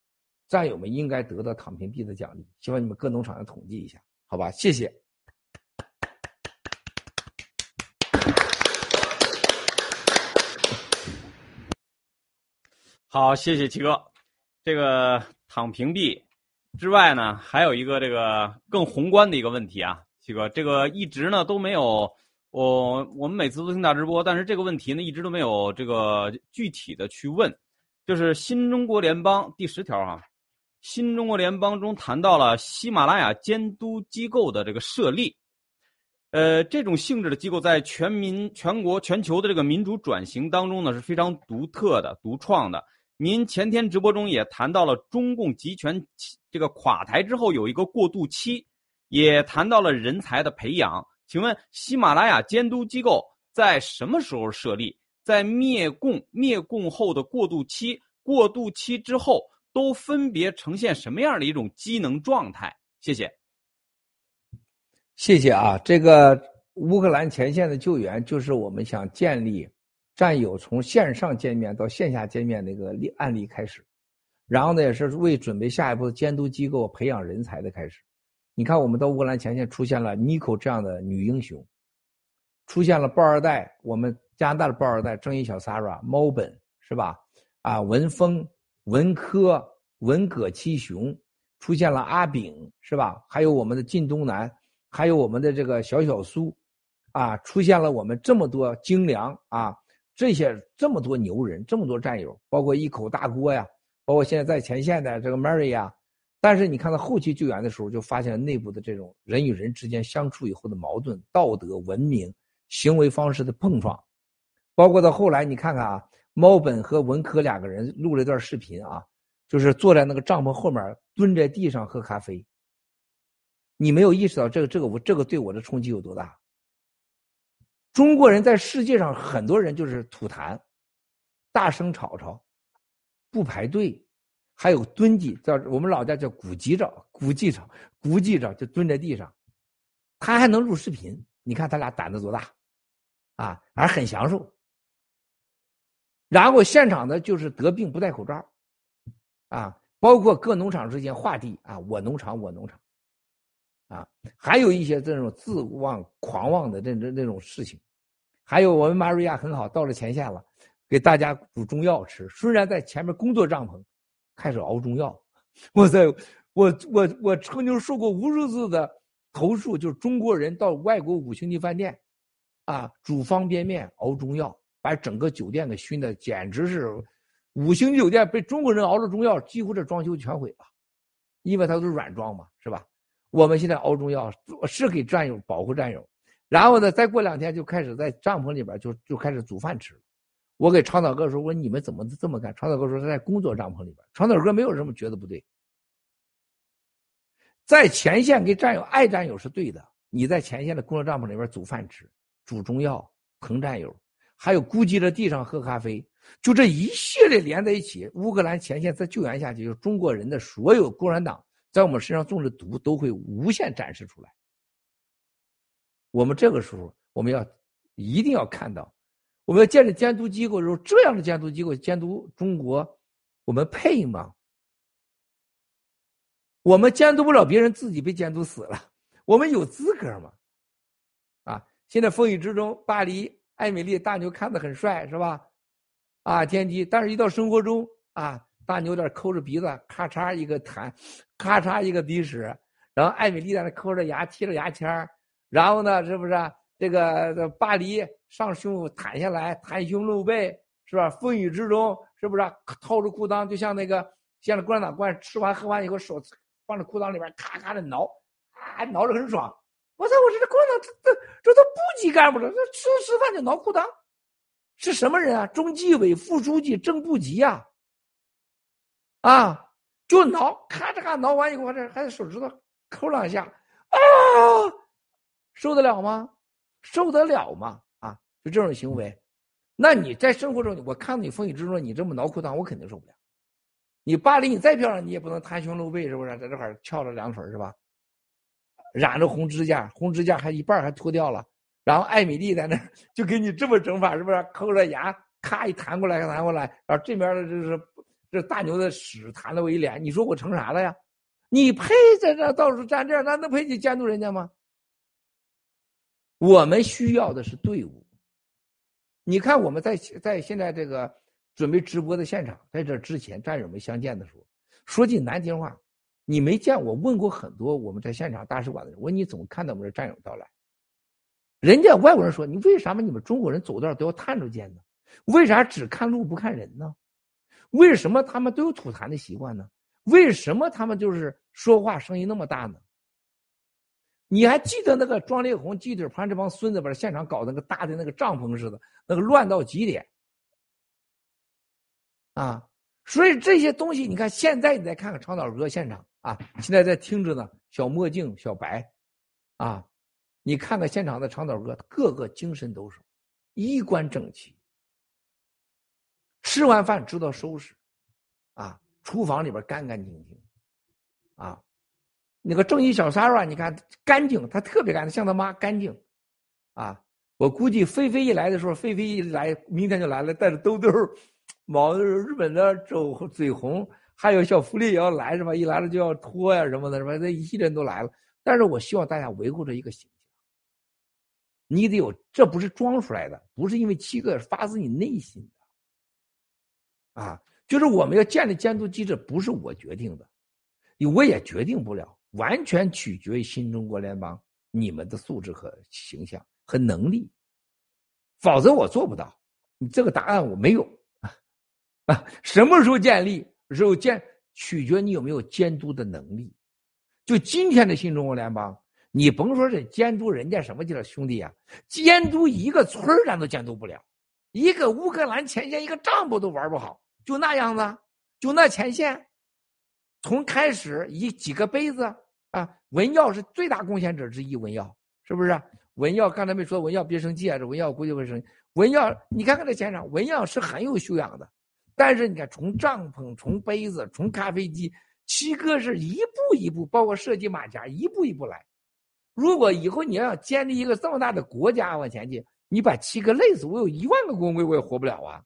战友们应该得到躺平币的奖励。希望你们各农场要统计一下，好吧？谢谢。好，谢谢七哥。这个躺平币之外呢，还有一个这个更宏观的一个问题啊，七哥，这个一直呢都没有。我我们每次都听大直播，但是这个问题呢，一直都没有这个具体的去问。就是新中国联邦第十条哈，新中国联邦中谈到了喜马拉雅监督机构的这个设立。呃，这种性质的机构在全民、全国、全球的这个民主转型当中呢是非常独特的、独创的。您前天直播中也谈到了中共集权这个垮台之后有一个过渡期，也谈到了人才的培养。请问喜马拉雅监督机构在什么时候设立？在灭共灭共后的过渡期，过渡期之后都分别呈现什么样的一种机能状态？谢谢。谢谢啊，这个乌克兰前线的救援就是我们想建立战友从线上见面到线下见面那个例案例开始，然后呢也是为准备下一步的监督机构培养人才的开始。你看，我们到乌克兰前线出现了妮蔻这样的女英雄，出现了豹二代，我们加拿大的豹二代正义小 Sara、猫本是吧？啊，文峰、文科、文革七雄，出现了阿炳是吧？还有我们的靳东南，还有我们的这个小小苏，啊，出现了我们这么多精良啊，这些这么多牛人，这么多战友，包括一口大锅呀，包括现在在前线的这个 Mary 呀。但是你看到后期救援的时候，就发现内部的这种人与人之间相处以后的矛盾、道德、文明、行为方式的碰撞，包括到后来你看看啊，猫本和文科两个人录了一段视频啊，就是坐在那个帐篷后面蹲在地上喝咖啡。你没有意识到这个这个我这个对我的冲击有多大？中国人在世界上很多人就是吐痰，大声吵吵，不排队。还有蹲地，叫我们老家叫鼓鸡着，鼓鸡着，鼓鸡着就蹲在地上，他还能录视频，你看他俩胆子多大，啊，还很享受。然后现场的就是得病不戴口罩，啊，包括各农场之间划地啊，我农场我农场，啊，还有一些这种自妄狂妄的这这这种事情，还有我们马瑞亚很好，到了前线了，给大家煮中药吃，虽然在前面工作帐篷。开始熬中药，我在，我我我曾经受过无数次的投诉，就是中国人到外国五星级饭店，啊，煮方便面熬中药，把整个酒店给熏的简直是，五星级酒店被中国人熬了中药，几乎这装修全毁了，因为它都是软装嘛，是吧？我们现在熬中药是给战友保护战友，然后呢，再过两天就开始在帐篷里边就就开始煮饭吃。我给长岛哥说：“我说你们怎么这么干？”长岛哥说：“他在工作帐篷里边。”长岛哥没有什么觉得不对，在前线给战友爱战友是对的。你在前线的工作帐篷里边煮饭吃、煮中药、疼战友，还有孤寂在地上喝咖啡，就这一系列连在一起，乌克兰前线再救援下去，就中国人的所有共产党在我们身上种的毒都会无限展示出来。我们这个时候，我们要一定要看到。我们要建立监督机构的时候，这样的监督机构监督中国，我们配吗？我们监督不了别人，自己被监督死了，我们有资格吗？啊！现在风雨之中，巴黎艾米丽大牛看得很帅，是吧？啊，天机，但是一到生活中啊，大牛在抠着鼻子，咔嚓一个痰，咔嚓一个鼻屎，然后艾米丽在那抠着牙，剔着牙签儿然后呢，是不是？这个巴黎上胸袒下来，袒胸露背，是吧？风雨之中，是不是掏着裤裆，就像那个像那共产党官吃完喝完以后，手放在裤裆里边，咔咔的挠，啊，挠着很爽。我操！我说这共产党这这这都部级干部了，这吃吃饭就挠裤裆，是什么人啊？中纪委副书记正部级啊，啊，就挠，咔嚓咔挠完以后，我这还得手指头抠两下，啊，受得了吗？受得了吗？啊，就这种行为，那你在生活中，我看到你风雨之中，你这么挠裤裆，我肯定受不了。你巴黎，你再漂亮，你也不能袒胸露背，是不是？在这块翘着两腿，是吧？染着红指甲，红指甲还一半还脱掉了。然后艾米丽在那就给你这么整法，是不是？抠着牙，咔一弹过来，弹过来。然后这边的这是这大牛的屎弹了我一脸，你说我成啥了呀？你配在这到处站这儿？那能配你监督人家吗？我们需要的是队伍。你看我们在在现在这个准备直播的现场，在这之前战友们相见的时候，说句难听话，你没见我问过很多我们在现场大使馆的人，我问你怎么看到我们的战友到来？人家外国人说：“你为啥么你们中国人走道都要探着见呢？为啥只看路不看人呢？为什么他们都有吐痰的习惯呢？为什么他们就是说话声音那么大呢？你还记得那个庄烈红鸡腿旁这帮孙子把现场搞得跟搭的那个帐篷似的，那个乱到极点啊！所以这些东西，你看现在你再看看长岛哥现场啊，现在在听着呢，小墨镜、小白啊。”你看看现场的长岛哥，个个精神抖擞，衣冠整齐。吃完饭知道收拾，啊，厨房里边干干净净，啊，那个正义小三啊，你看干净，他特别干净，像他妈干净，啊，我估计菲菲一来的时候，菲菲一来，明天就来了，带着兜兜，毛日本的走嘴红，还有小福利也要来是吧？一来了就要脱呀什么的，是吧？这一系列都来了，但是我希望大家维护着一个形象。你得有，这不是装出来的，不是因为七个发自你内心的，啊，就是我们要建立监督机制，不是我决定的，我也决定不了，完全取决于新中国联邦你们的素质和形象和能力，否则我做不到。你这个答案我没有，啊，什么时候建立？时候建取决你有没有监督的能力。就今天的新中国联邦。你甭说是监督人家什么去了，兄弟啊，监督一个村咱都监督不了，一个乌克兰前线一个帐篷都玩不好，就那样子，就那前线，从开始以几个杯子啊，文耀是最大贡献者之一，文耀是不是？文耀刚才没说文耀别生气啊，这文耀估计会生气。文耀，你看看这前场，文耀是很有修养的，但是你看从帐篷、从杯子、从咖啡机，七哥是一步一步，包括设计马甲，一步一步来。如果以后你要建立一个这么大的国家往前进，你把七哥累死，我有一万个工会我也活不了啊，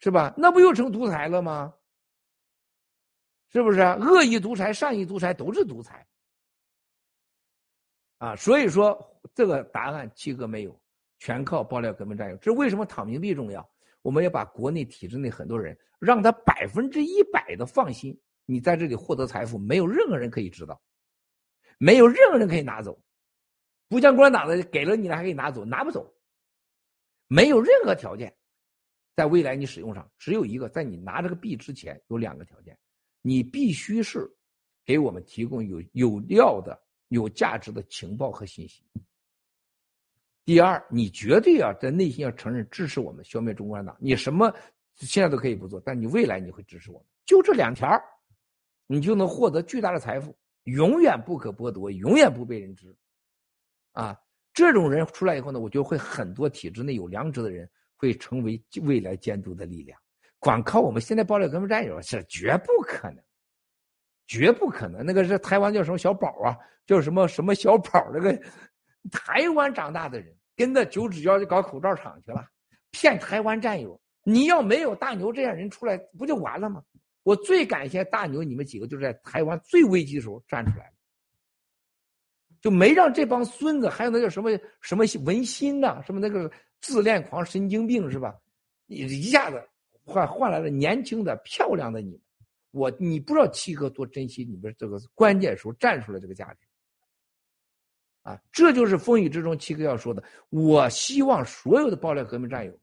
是吧？那不又成独裁了吗？是不是？恶意独裁、善意独裁都是独裁啊！所以说这个答案七哥没有，全靠爆料革命战友。这为什么躺平币重要？我们要把国内体制内很多人让他百分之一百的放心，你在这里获得财富，没有任何人可以知道。没有任何人可以拿走，不像共产党的给了你了还可以拿走，拿不走。没有任何条件，在未来你使用上只有一个，在你拿这个币之前有两个条件，你必须是给我们提供有有料的、有价值的情报和信息。第二，你绝对要在内心要承认支持我们消灭中国共产党，你什么现在都可以不做，但你未来你会支持我们，就这两条，你就能获得巨大的财富。永远不可剥夺，永远不被人知，啊！这种人出来以后呢，我觉得会很多体制内有良知的人会成为未来监督的力量。光靠我们现在爆料革命战友是绝不可能，绝不可能。那个是台湾叫什么小宝啊？叫什么什么小宝？那个台湾长大的人，跟着九指妖就搞口罩厂去了，骗台湾战友。你要没有大牛这样人出来，不就完了吗？我最感谢大牛，你们几个就是在台湾最危机的时候站出来就没让这帮孙子，还有那个什么什么文心呐，什么那个自恋狂、神经病是吧？你一下子换换来了年轻的、漂亮的你们。我你不知道七哥多珍惜你们这个关键时候站出来这个价值啊！这就是风雨之中七哥要说的。我希望所有的爆料革命战友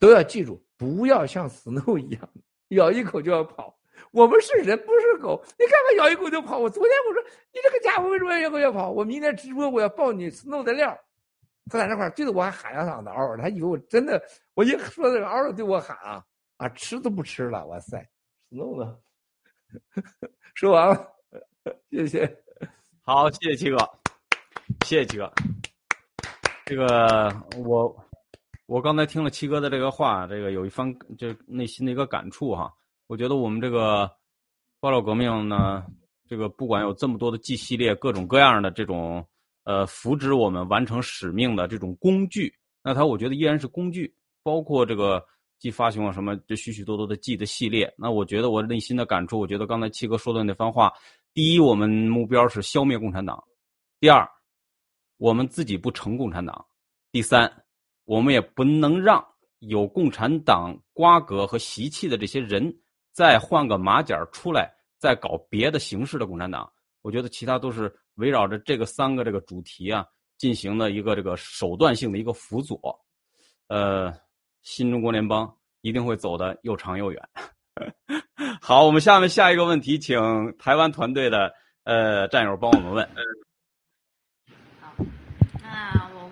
都要记住，不要像 Snow 一样。咬一口就要跑，我们是人不是狗。你看看咬一口就跑。我昨天我说你这个家伙为什么要咬一口要跑？我明天直播我要爆你 Snow 的料，他在那块对着我还喊两嗓子嗷嗷，他以为我真的，我一说这个嗷对我喊啊啊，吃都不吃了，哇塞，，Snow 呢。说完了，谢谢。好，谢谢七哥，谢谢七哥。这个我我刚才听了七哥的这个话，这个有一番这内心的一个感触哈。我觉得我们这个爆料革命呢，这个不管有这么多的 G 系列各种各样的这种呃扶植我们完成使命的这种工具，那它我觉得依然是工具，包括这个 G 发行了什么这许许多多的 G 的系列。那我觉得我内心的感触，我觉得刚才七哥说的那番话。第一，我们目标是消灭共产党；第二，我们自己不成共产党；第三，我们也不能让有共产党瓜葛和习气的这些人再换个马甲出来，再搞别的形式的共产党。我觉得其他都是围绕着这个三个这个主题啊进行的一个这个手段性的一个辅佐。呃，新中国联邦一定会走得又长又远。好，我们下面下一个问题，请台湾团队的呃战友帮我们问。好，那我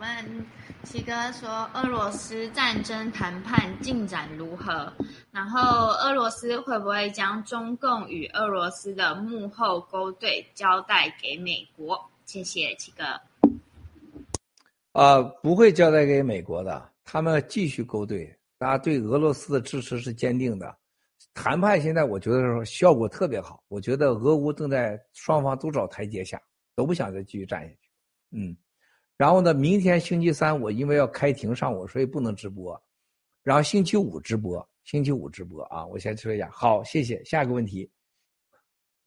七哥说，俄罗斯战争谈判进展如何？然后俄罗斯会不会将中共与俄罗斯的幕后勾兑交代给美国？谢谢七哥。啊，不会交代给美国的，他们继续勾兑，大家对俄罗斯的支持是坚定的。谈判现在我觉得效果特别好，我觉得俄乌正在双方都找台阶下，都不想再继续战下去。嗯，然后呢，明天星期三我因为要开庭上午，所以不能直播，然后星期五直播，星期五直播啊，我先说一下。好，谢谢。下一个问题。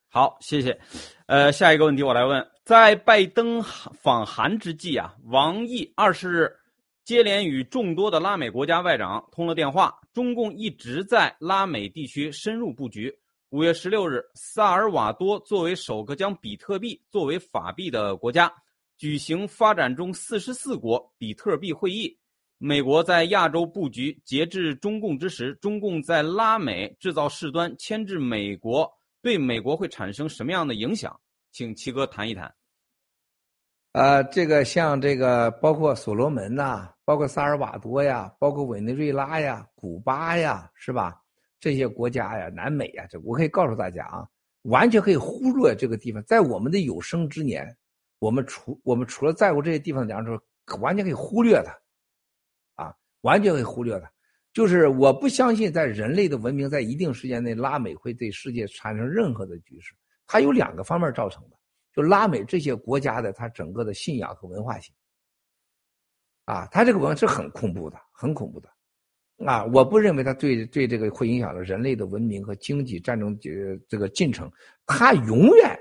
好，谢谢。呃，下一个问题我来问，在拜登访韩之际啊，王毅二十日。接连与众多的拉美国家外长通了电话，中共一直在拉美地区深入布局。五月十六日，萨尔瓦多作为首个将比特币作为法币的国家，举行发展中四十四国比特币会议。美国在亚洲布局，截至中共之时，中共在拉美制造事端，牵制美国，对美国会产生什么样的影响？请七哥谈一谈。呃，这个像这个，包括所罗门呐，包括萨尔瓦多呀，包括委内瑞拉呀、古巴呀，是吧？这些国家呀，南美呀，这我可以告诉大家啊，完全可以忽略这个地方。在我们的有生之年，我们除我们除了在乎这些地方的粮食，完全可以忽略它，啊，完全可以忽略它。就是我不相信，在人类的文明在一定时间内，拉美会对世界产生任何的局势。它有两个方面造成的。就拉美这些国家的，它整个的信仰和文化性，啊，它这个文化是很恐怖的，很恐怖的，啊，我不认为它对对这个会影响了人类的文明和经济战争这这个进程，它永远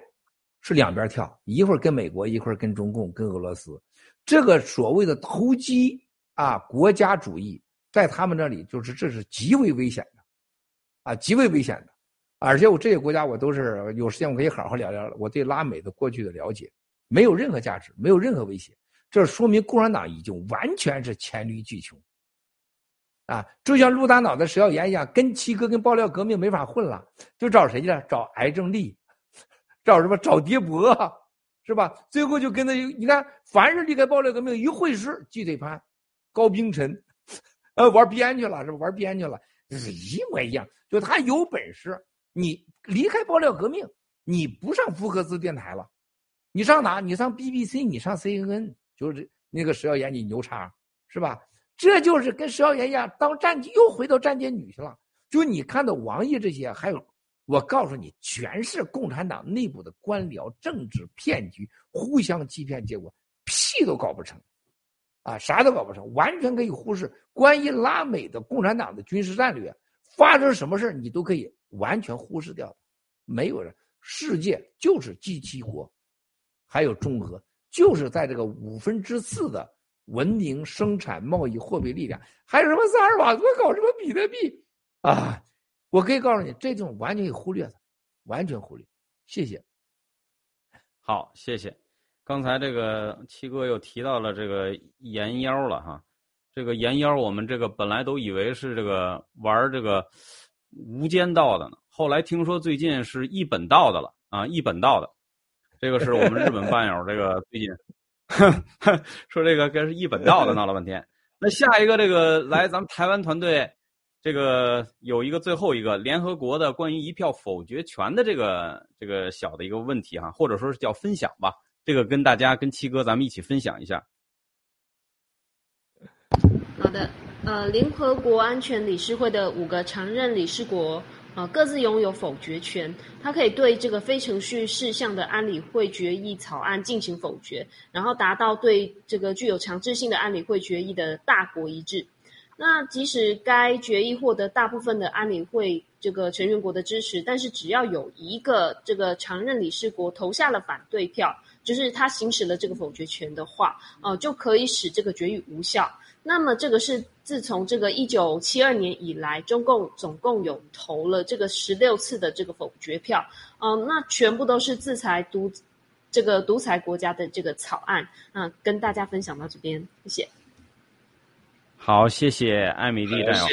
是两边跳，一会儿跟美国，一会儿跟中共，跟俄罗斯，这个所谓的投机啊，国家主义，在他们那里就是这是极为危险的，啊，极为危险的。而且我这些国家我都是有时间我可以好好聊聊我对拉美的过去的了解，没有任何价值，没有任何威胁，这说明共产党已经完全是黔驴技穷，啊，就像陆大脑的石耀岩一样，跟七哥跟爆料革命没法混了，就找谁去了？找癌症力，找什么？找跌博，是吧？最后就跟他，你看，凡是离开爆料革命一会师，鸡腿潘，高冰晨，呃，玩编去了，是吧？玩编去了，一模一样，就他有本事。你离开爆料革命，你不上福克斯电台了，你上哪？你上 BBC，你上 CNN，就是那个石耀岩，你牛叉是吧？这就是跟石耀岩一样，当战又回到战舰女去了。就你看到王毅这些，还有我告诉你，全是共产党内部的官僚政治骗局，互相欺骗，结果屁都搞不成，啊，啥都搞不成，完全可以忽视。关于拉美的共产党的军事战略，发生什么事你都可以。完全忽视掉，没有人，世界就是机器国，还有中俄，就是在这个五分之四的文明、生产、贸易、货币力量，还有什么萨尔瓦多搞什么比特币啊？我可以告诉你，这种完全可以忽略的，完全忽略。谢谢。好，谢谢。刚才这个七哥又提到了这个盐妖了哈，这个盐妖，我们这个本来都以为是这个玩这个。无间道的呢，后来听说最近是一本道的了啊，一本道的，这个是我们日本伴友这个最近 说这个该是一本道的，闹了半天。那下一个这个来，咱们台湾团队，这个有一个最后一个联合国的关于一票否决权的这个这个小的一个问题哈，或者说是叫分享吧。这个跟大家跟七哥咱们一起分享一下。好的，呃，联合国安全理事会的五个常任理事国。啊，各自拥有否决权，它可以对这个非程序事项的安理会决议草案进行否决，然后达到对这个具有强制性的安理会决议的大国一致。那即使该决议获得大部分的安理会这个成员国的支持，但是只要有一个这个常任理事国投下了反对票，就是他行使了这个否决权的话，呃，就可以使这个决议无效。那么这个是自从这个一九七二年以来，中共总共有投了这个十六次的这个否决票，嗯，那全部都是制裁独这个独裁国家的这个草案，嗯，跟大家分享到这边，谢谢。好，谢谢艾米丽战友。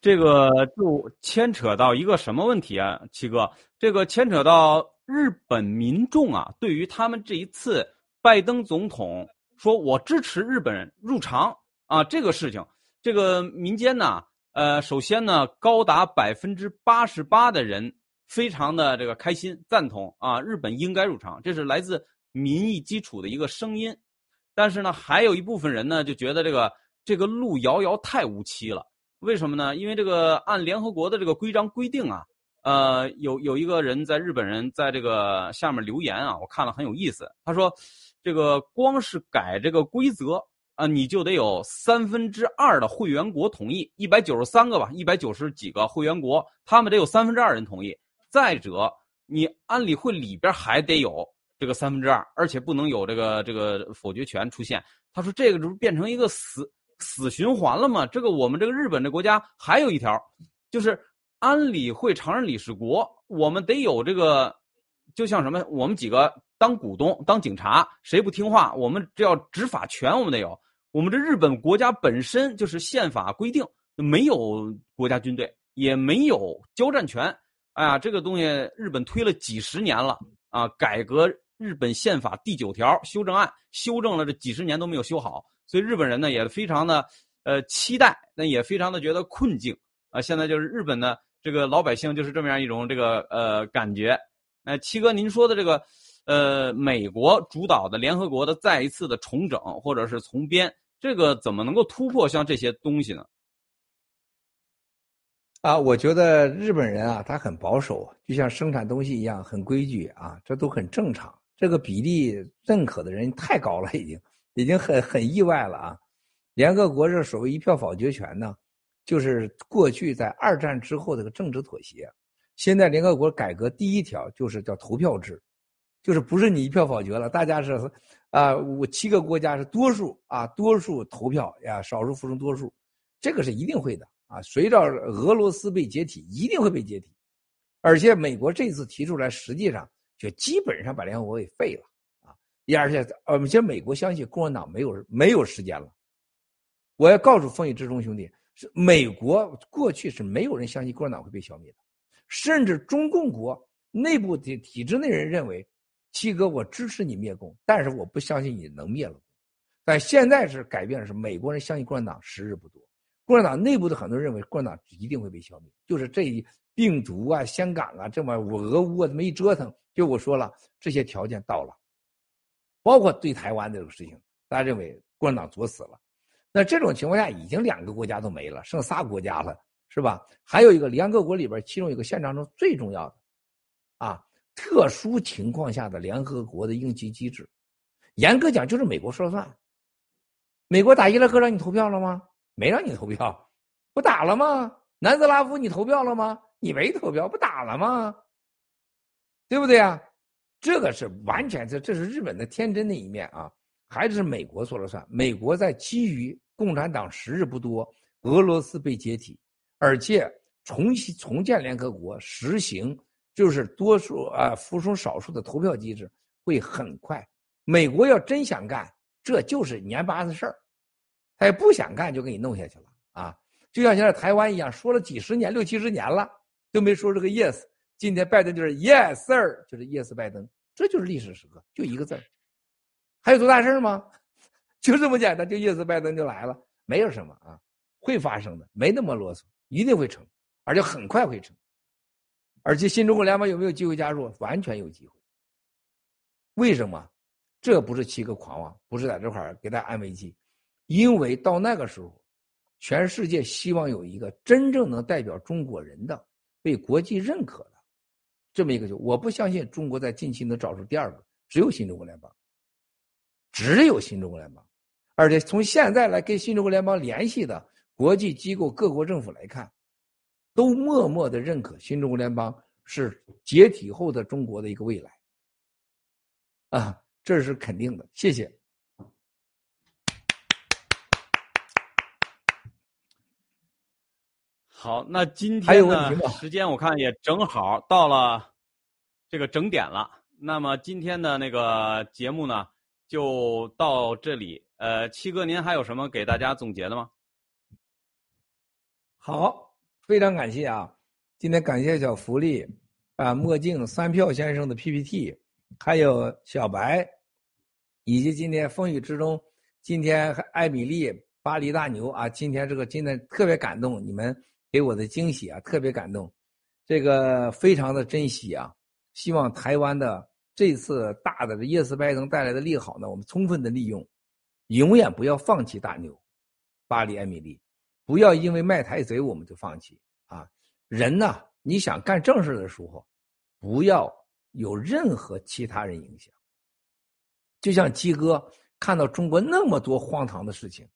这个就牵扯到一个什么问题啊，七哥？这个牵扯到日本民众啊，对于他们这一次拜登总统说我支持日本入场。啊，这个事情，这个民间呢，呃，首先呢，高达百分之八十八的人非常的这个开心赞同啊，日本应该入场，这是来自民意基础的一个声音。但是呢，还有一部分人呢，就觉得这个这个路遥遥太无期了。为什么呢？因为这个按联合国的这个规章规定啊，呃，有有一个人在日本人在这个下面留言啊，我看了很有意思。他说，这个光是改这个规则。啊，你就得有三分之二的会员国同意，一百九十三个吧，一百九十几个会员国，他们得有三分之二人同意。再者，你安理会里边还得有这个三分之二，而且不能有这个这个否决权出现。他说这个就变成一个死死循环了嘛？这个我们这个日本这国家还有一条，就是安理会常任理事国，我们得有这个，就像什么，我们几个当股东、当警察，谁不听话，我们这要执法权，我们得有。我们这日本国家本身就是宪法规定没有国家军队，也没有交战权。哎呀，这个东西日本推了几十年了啊！改革日本宪法第九条修正案修正了这几十年都没有修好，所以日本人呢也非常的呃期待，那也非常的觉得困境啊。现在就是日本的这个老百姓就是这么样一种这个呃感觉。哎，七哥，您说的这个。呃，美国主导的联合国的再一次的重整或者是重编，这个怎么能够突破像这些东西呢？啊，我觉得日本人啊，他很保守，就像生产东西一样，很规矩啊，这都很正常。这个比例认可的人太高了，已经，已经很很意外了啊。联合国这所谓一票否决权呢，就是过去在二战之后这个政治妥协。现在联合国改革第一条就是叫投票制。就是不是你一票否决了，大家是，啊，我七个国家是多数啊，多数投票呀，少数服从多数，这个是一定会的啊。随着俄罗斯被解体，一定会被解体，而且美国这次提出来，实际上就基本上把联合国给废了啊。而且，呃，其实美国相信共产党没有没有时间了。我要告诉风雨之中兄弟，是美国过去是没有人相信共产党会被消灭的，甚至中共国内部的体制内人认为。七哥，我支持你灭共，但是我不相信你能灭了。但现在是改变的是，美国人相信共产党时日不多。共产党内部的很多人认为共产党一定会被消灭，就是这一病毒啊、香港啊这么俄乌啊这么一折腾，就我说了这些条件到了，包括对台湾这个事情，大家认为共产党作死了。那这种情况下，已经两个国家都没了，剩仨国家了，是吧？还有一个联合国里边，其中一个宪章中最重要的，啊。特殊情况下的联合国的应急机制，严格讲就是美国说了算。美国打伊拉克让你投票了吗？没让你投票，不打了吗？南斯拉夫你投票了吗？你没投票，不打了吗？对不对啊？这个是完全这这是日本的天真的一面啊，还是美国说了算？美国在基于共产党时日不多，俄罗斯被解体，而且重新重建联合国实行。就是多数啊服从少数的投票机制会很快。美国要真想干，这就是年巴子事儿。他也不想干，就给你弄下去了啊！就像现在台湾一样，说了几十年、六七十年了，都没说这个 yes。今天拜登就是 yes sir，就是 yes 拜登，这就是历史时刻，就一个字儿。还有多大事儿吗？就这么简单，就 Yes 拜登就来了，没有什么啊，会发生的，没那么啰嗦，一定会成，而且很快会成。而且新中国联邦有没有机会加入？完全有机会。为什么？这不是七个狂妄，不是在这块儿给大家安慰剂，因为到那个时候，全世界希望有一个真正能代表中国人的、被国际认可的这么一个就，我不相信中国在近期能找出第二个，只有新中国联邦，只有新中国联邦，而且从现在来跟新中国联邦联系的国际机构、各国政府来看。都默默的认可新中国联邦是解体后的中国的一个未来，啊，这是肯定的。谢谢。好，那今天呢？时间我看也正好到了这个整点了。那么今天的那个节目呢，就到这里。呃，七哥，您还有什么给大家总结的吗？好。非常感谢啊！今天感谢小福利啊，墨镜三票先生的 PPT，还有小白，以及今天风雨之中，今天艾米丽巴黎大牛啊，今天这个今天特别感动，你们给我的惊喜啊，特别感动，这个非常的珍惜啊！希望台湾的这次大的叶斯拜登带来的利好呢，我们充分的利用，永远不要放弃大牛，巴黎艾米丽。不要因为卖台贼我们就放弃啊！人呢，你想干正事的时候，不要有任何其他人影响。就像鸡哥看到中国那么多荒唐的事情，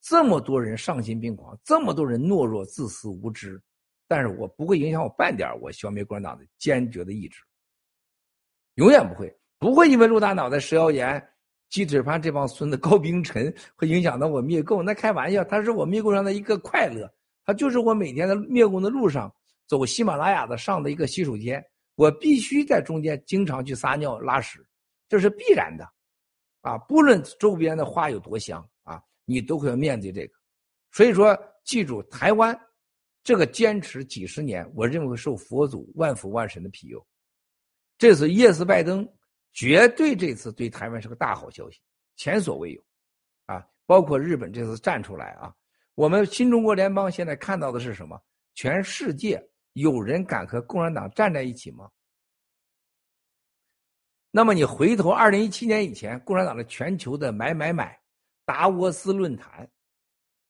这么多人丧心病狂，这么多人懦弱、自私、无知，但是我不会影响我半点我消灭共产党的坚决的意志，永远不会，不会因为陆大脑袋食谣言。鸡腿盘这帮孙子高冰晨会影响到我灭共？那开玩笑，他是我灭共上的一个快乐，他就是我每天的灭共的路上走喜马拉雅的上的一个洗手间，我必须在中间经常去撒尿拉屎，这是必然的，啊，不论周边的花有多香啊，你都会要面对这个。所以说，记住台湾这个坚持几十年，我认为受佛祖万福万神的庇佑，这次叶斯拜登。绝对这次对台湾是个大好消息，前所未有，啊！包括日本这次站出来啊，我们新中国联邦现在看到的是什么？全世界有人敢和共产党站在一起吗？那么你回头二零一七年以前，共产党的全球的买买买，达沃斯论坛，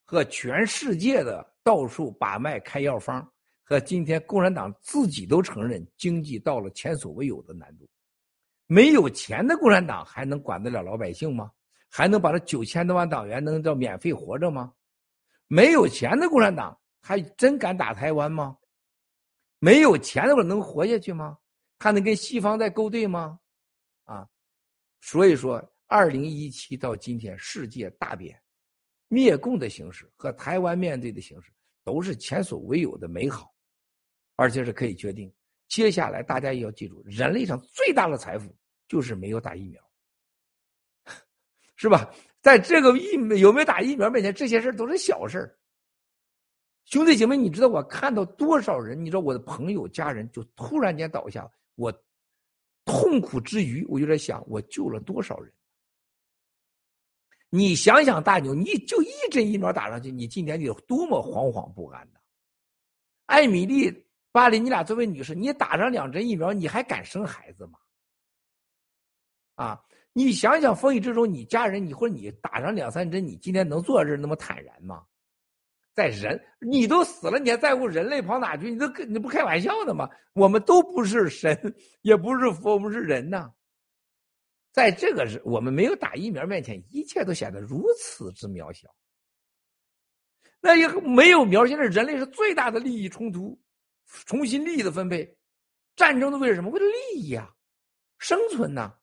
和全世界的到处把脉开药方，那今天共产党自己都承认经济到了前所未有的难度。没有钱的共产党还能管得了老百姓吗？还能把这九千多万党员能叫免费活着吗？没有钱的共产党还真敢打台湾吗？没有钱的话能活下去吗？还能跟西方再勾兑吗？啊，所以说，二零一七到今天世界大变，灭共的形式和台湾面对的形式都是前所未有的美好，而且是可以决定。接下来大家也要记住，人类上最大的财富。就是没有打疫苗，是吧？在这个疫有没有打疫苗面前，这些事都是小事兄弟姐妹，你知道我看到多少人？你知道我的朋友、家人就突然间倒下，我痛苦之余，我就在想，我救了多少人？你想想，大牛，你就一针疫苗打上去，你今天有多么惶惶不安呐？艾米丽、巴黎，你俩作为女士，你打上两针疫苗，你还敢生孩子吗？啊，你想想，风雨之中，你家人，你或者你打上两三针，你今天能坐在这儿那么坦然吗？在人，你都死了，你还在乎人类跑哪去？你都你不开玩笑的吗？我们都不是神，也不是佛，我们是人呐。在这个是我们没有打疫苗面前，一切都显得如此之渺小。那也没有苗，现在人类是最大的利益冲突，重新利益的分配，战争的为了什么？为了利益呀，生存呐。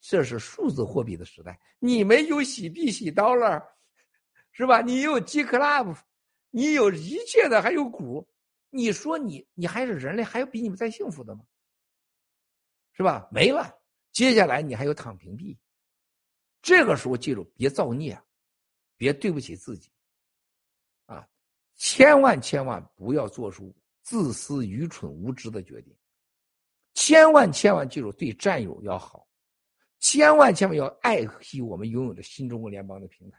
这是数字货币的时代，你没有洗币洗刀了，是吧？你有 G Club，你有一切的，还有股，你说你你还是人类，还有比你们再幸福的吗？是吧？没了，接下来你还有躺平币。这个时候记住，别造孽，别对不起自己，啊，千万千万不要做出自私、愚蠢、无知的决定，千万千万记住，对战友要好。千万千万要爱惜我们拥有的新中国联邦的平台，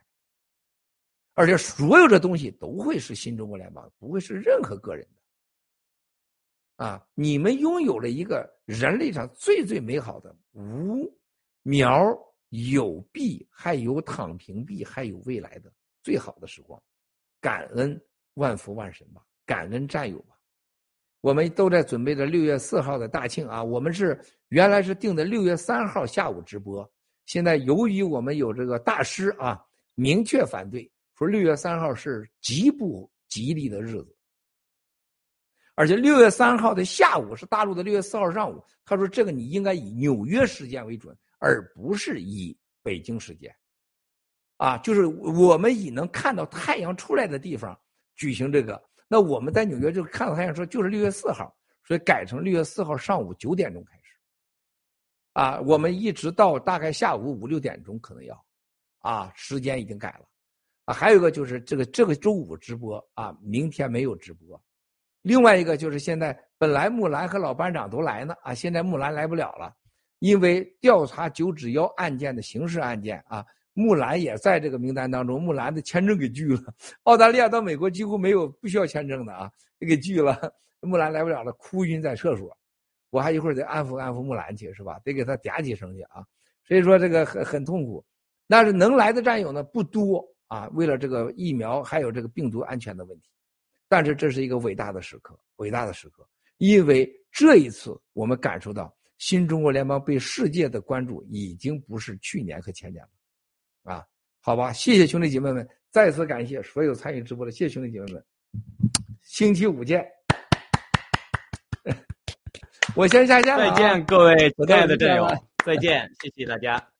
而且所有的东西都会是新中国联邦，不会是任何个人的。啊，你们拥有了一个人类上最最美好的无苗有币，还有躺平币，还有未来的最好的时光，感恩万福万神吧，感恩战友吧。我们都在准备着六月四号的大庆啊！我们是原来是定的六月三号下午直播，现在由于我们有这个大师啊明确反对，说六月三号是极不吉利的日子，而且六月三号的下午是大陆的六月四号上午，他说这个你应该以纽约时间为准，而不是以北京时间，啊，就是我们以能看到太阳出来的地方举行这个。那我们在纽约就看到他想说就是六月四号，所以改成六月四号上午九点钟开始，啊，我们一直到大概下午五六点钟可能要，啊，时间已经改了，啊，还有一个就是这个这个周五直播啊，明天没有直播，另外一个就是现在本来木兰和老班长都来呢，啊，现在木兰来不了了，因为调查九指妖案件的刑事案件啊。木兰也在这个名单当中，木兰的签证给拒了。澳大利亚到美国几乎没有不需要签证的啊，给拒了。木兰来不了了，哭晕在厕所。我还一会儿得安抚安抚木兰去，是吧？得给他嗲几声去啊。所以说这个很很痛苦。但是能来的战友呢不多啊。为了这个疫苗还有这个病毒安全的问题，但是这是一个伟大的时刻，伟大的时刻。因为这一次我们感受到新中国联邦被世界的关注已经不是去年和前年了。啊，好吧，谢谢兄弟姐妹们，再次感谢所有参与直播的，谢谢兄弟姐妹们，星期五见，我先下线了，再见各位亲爱的战友，再见，谢谢大家。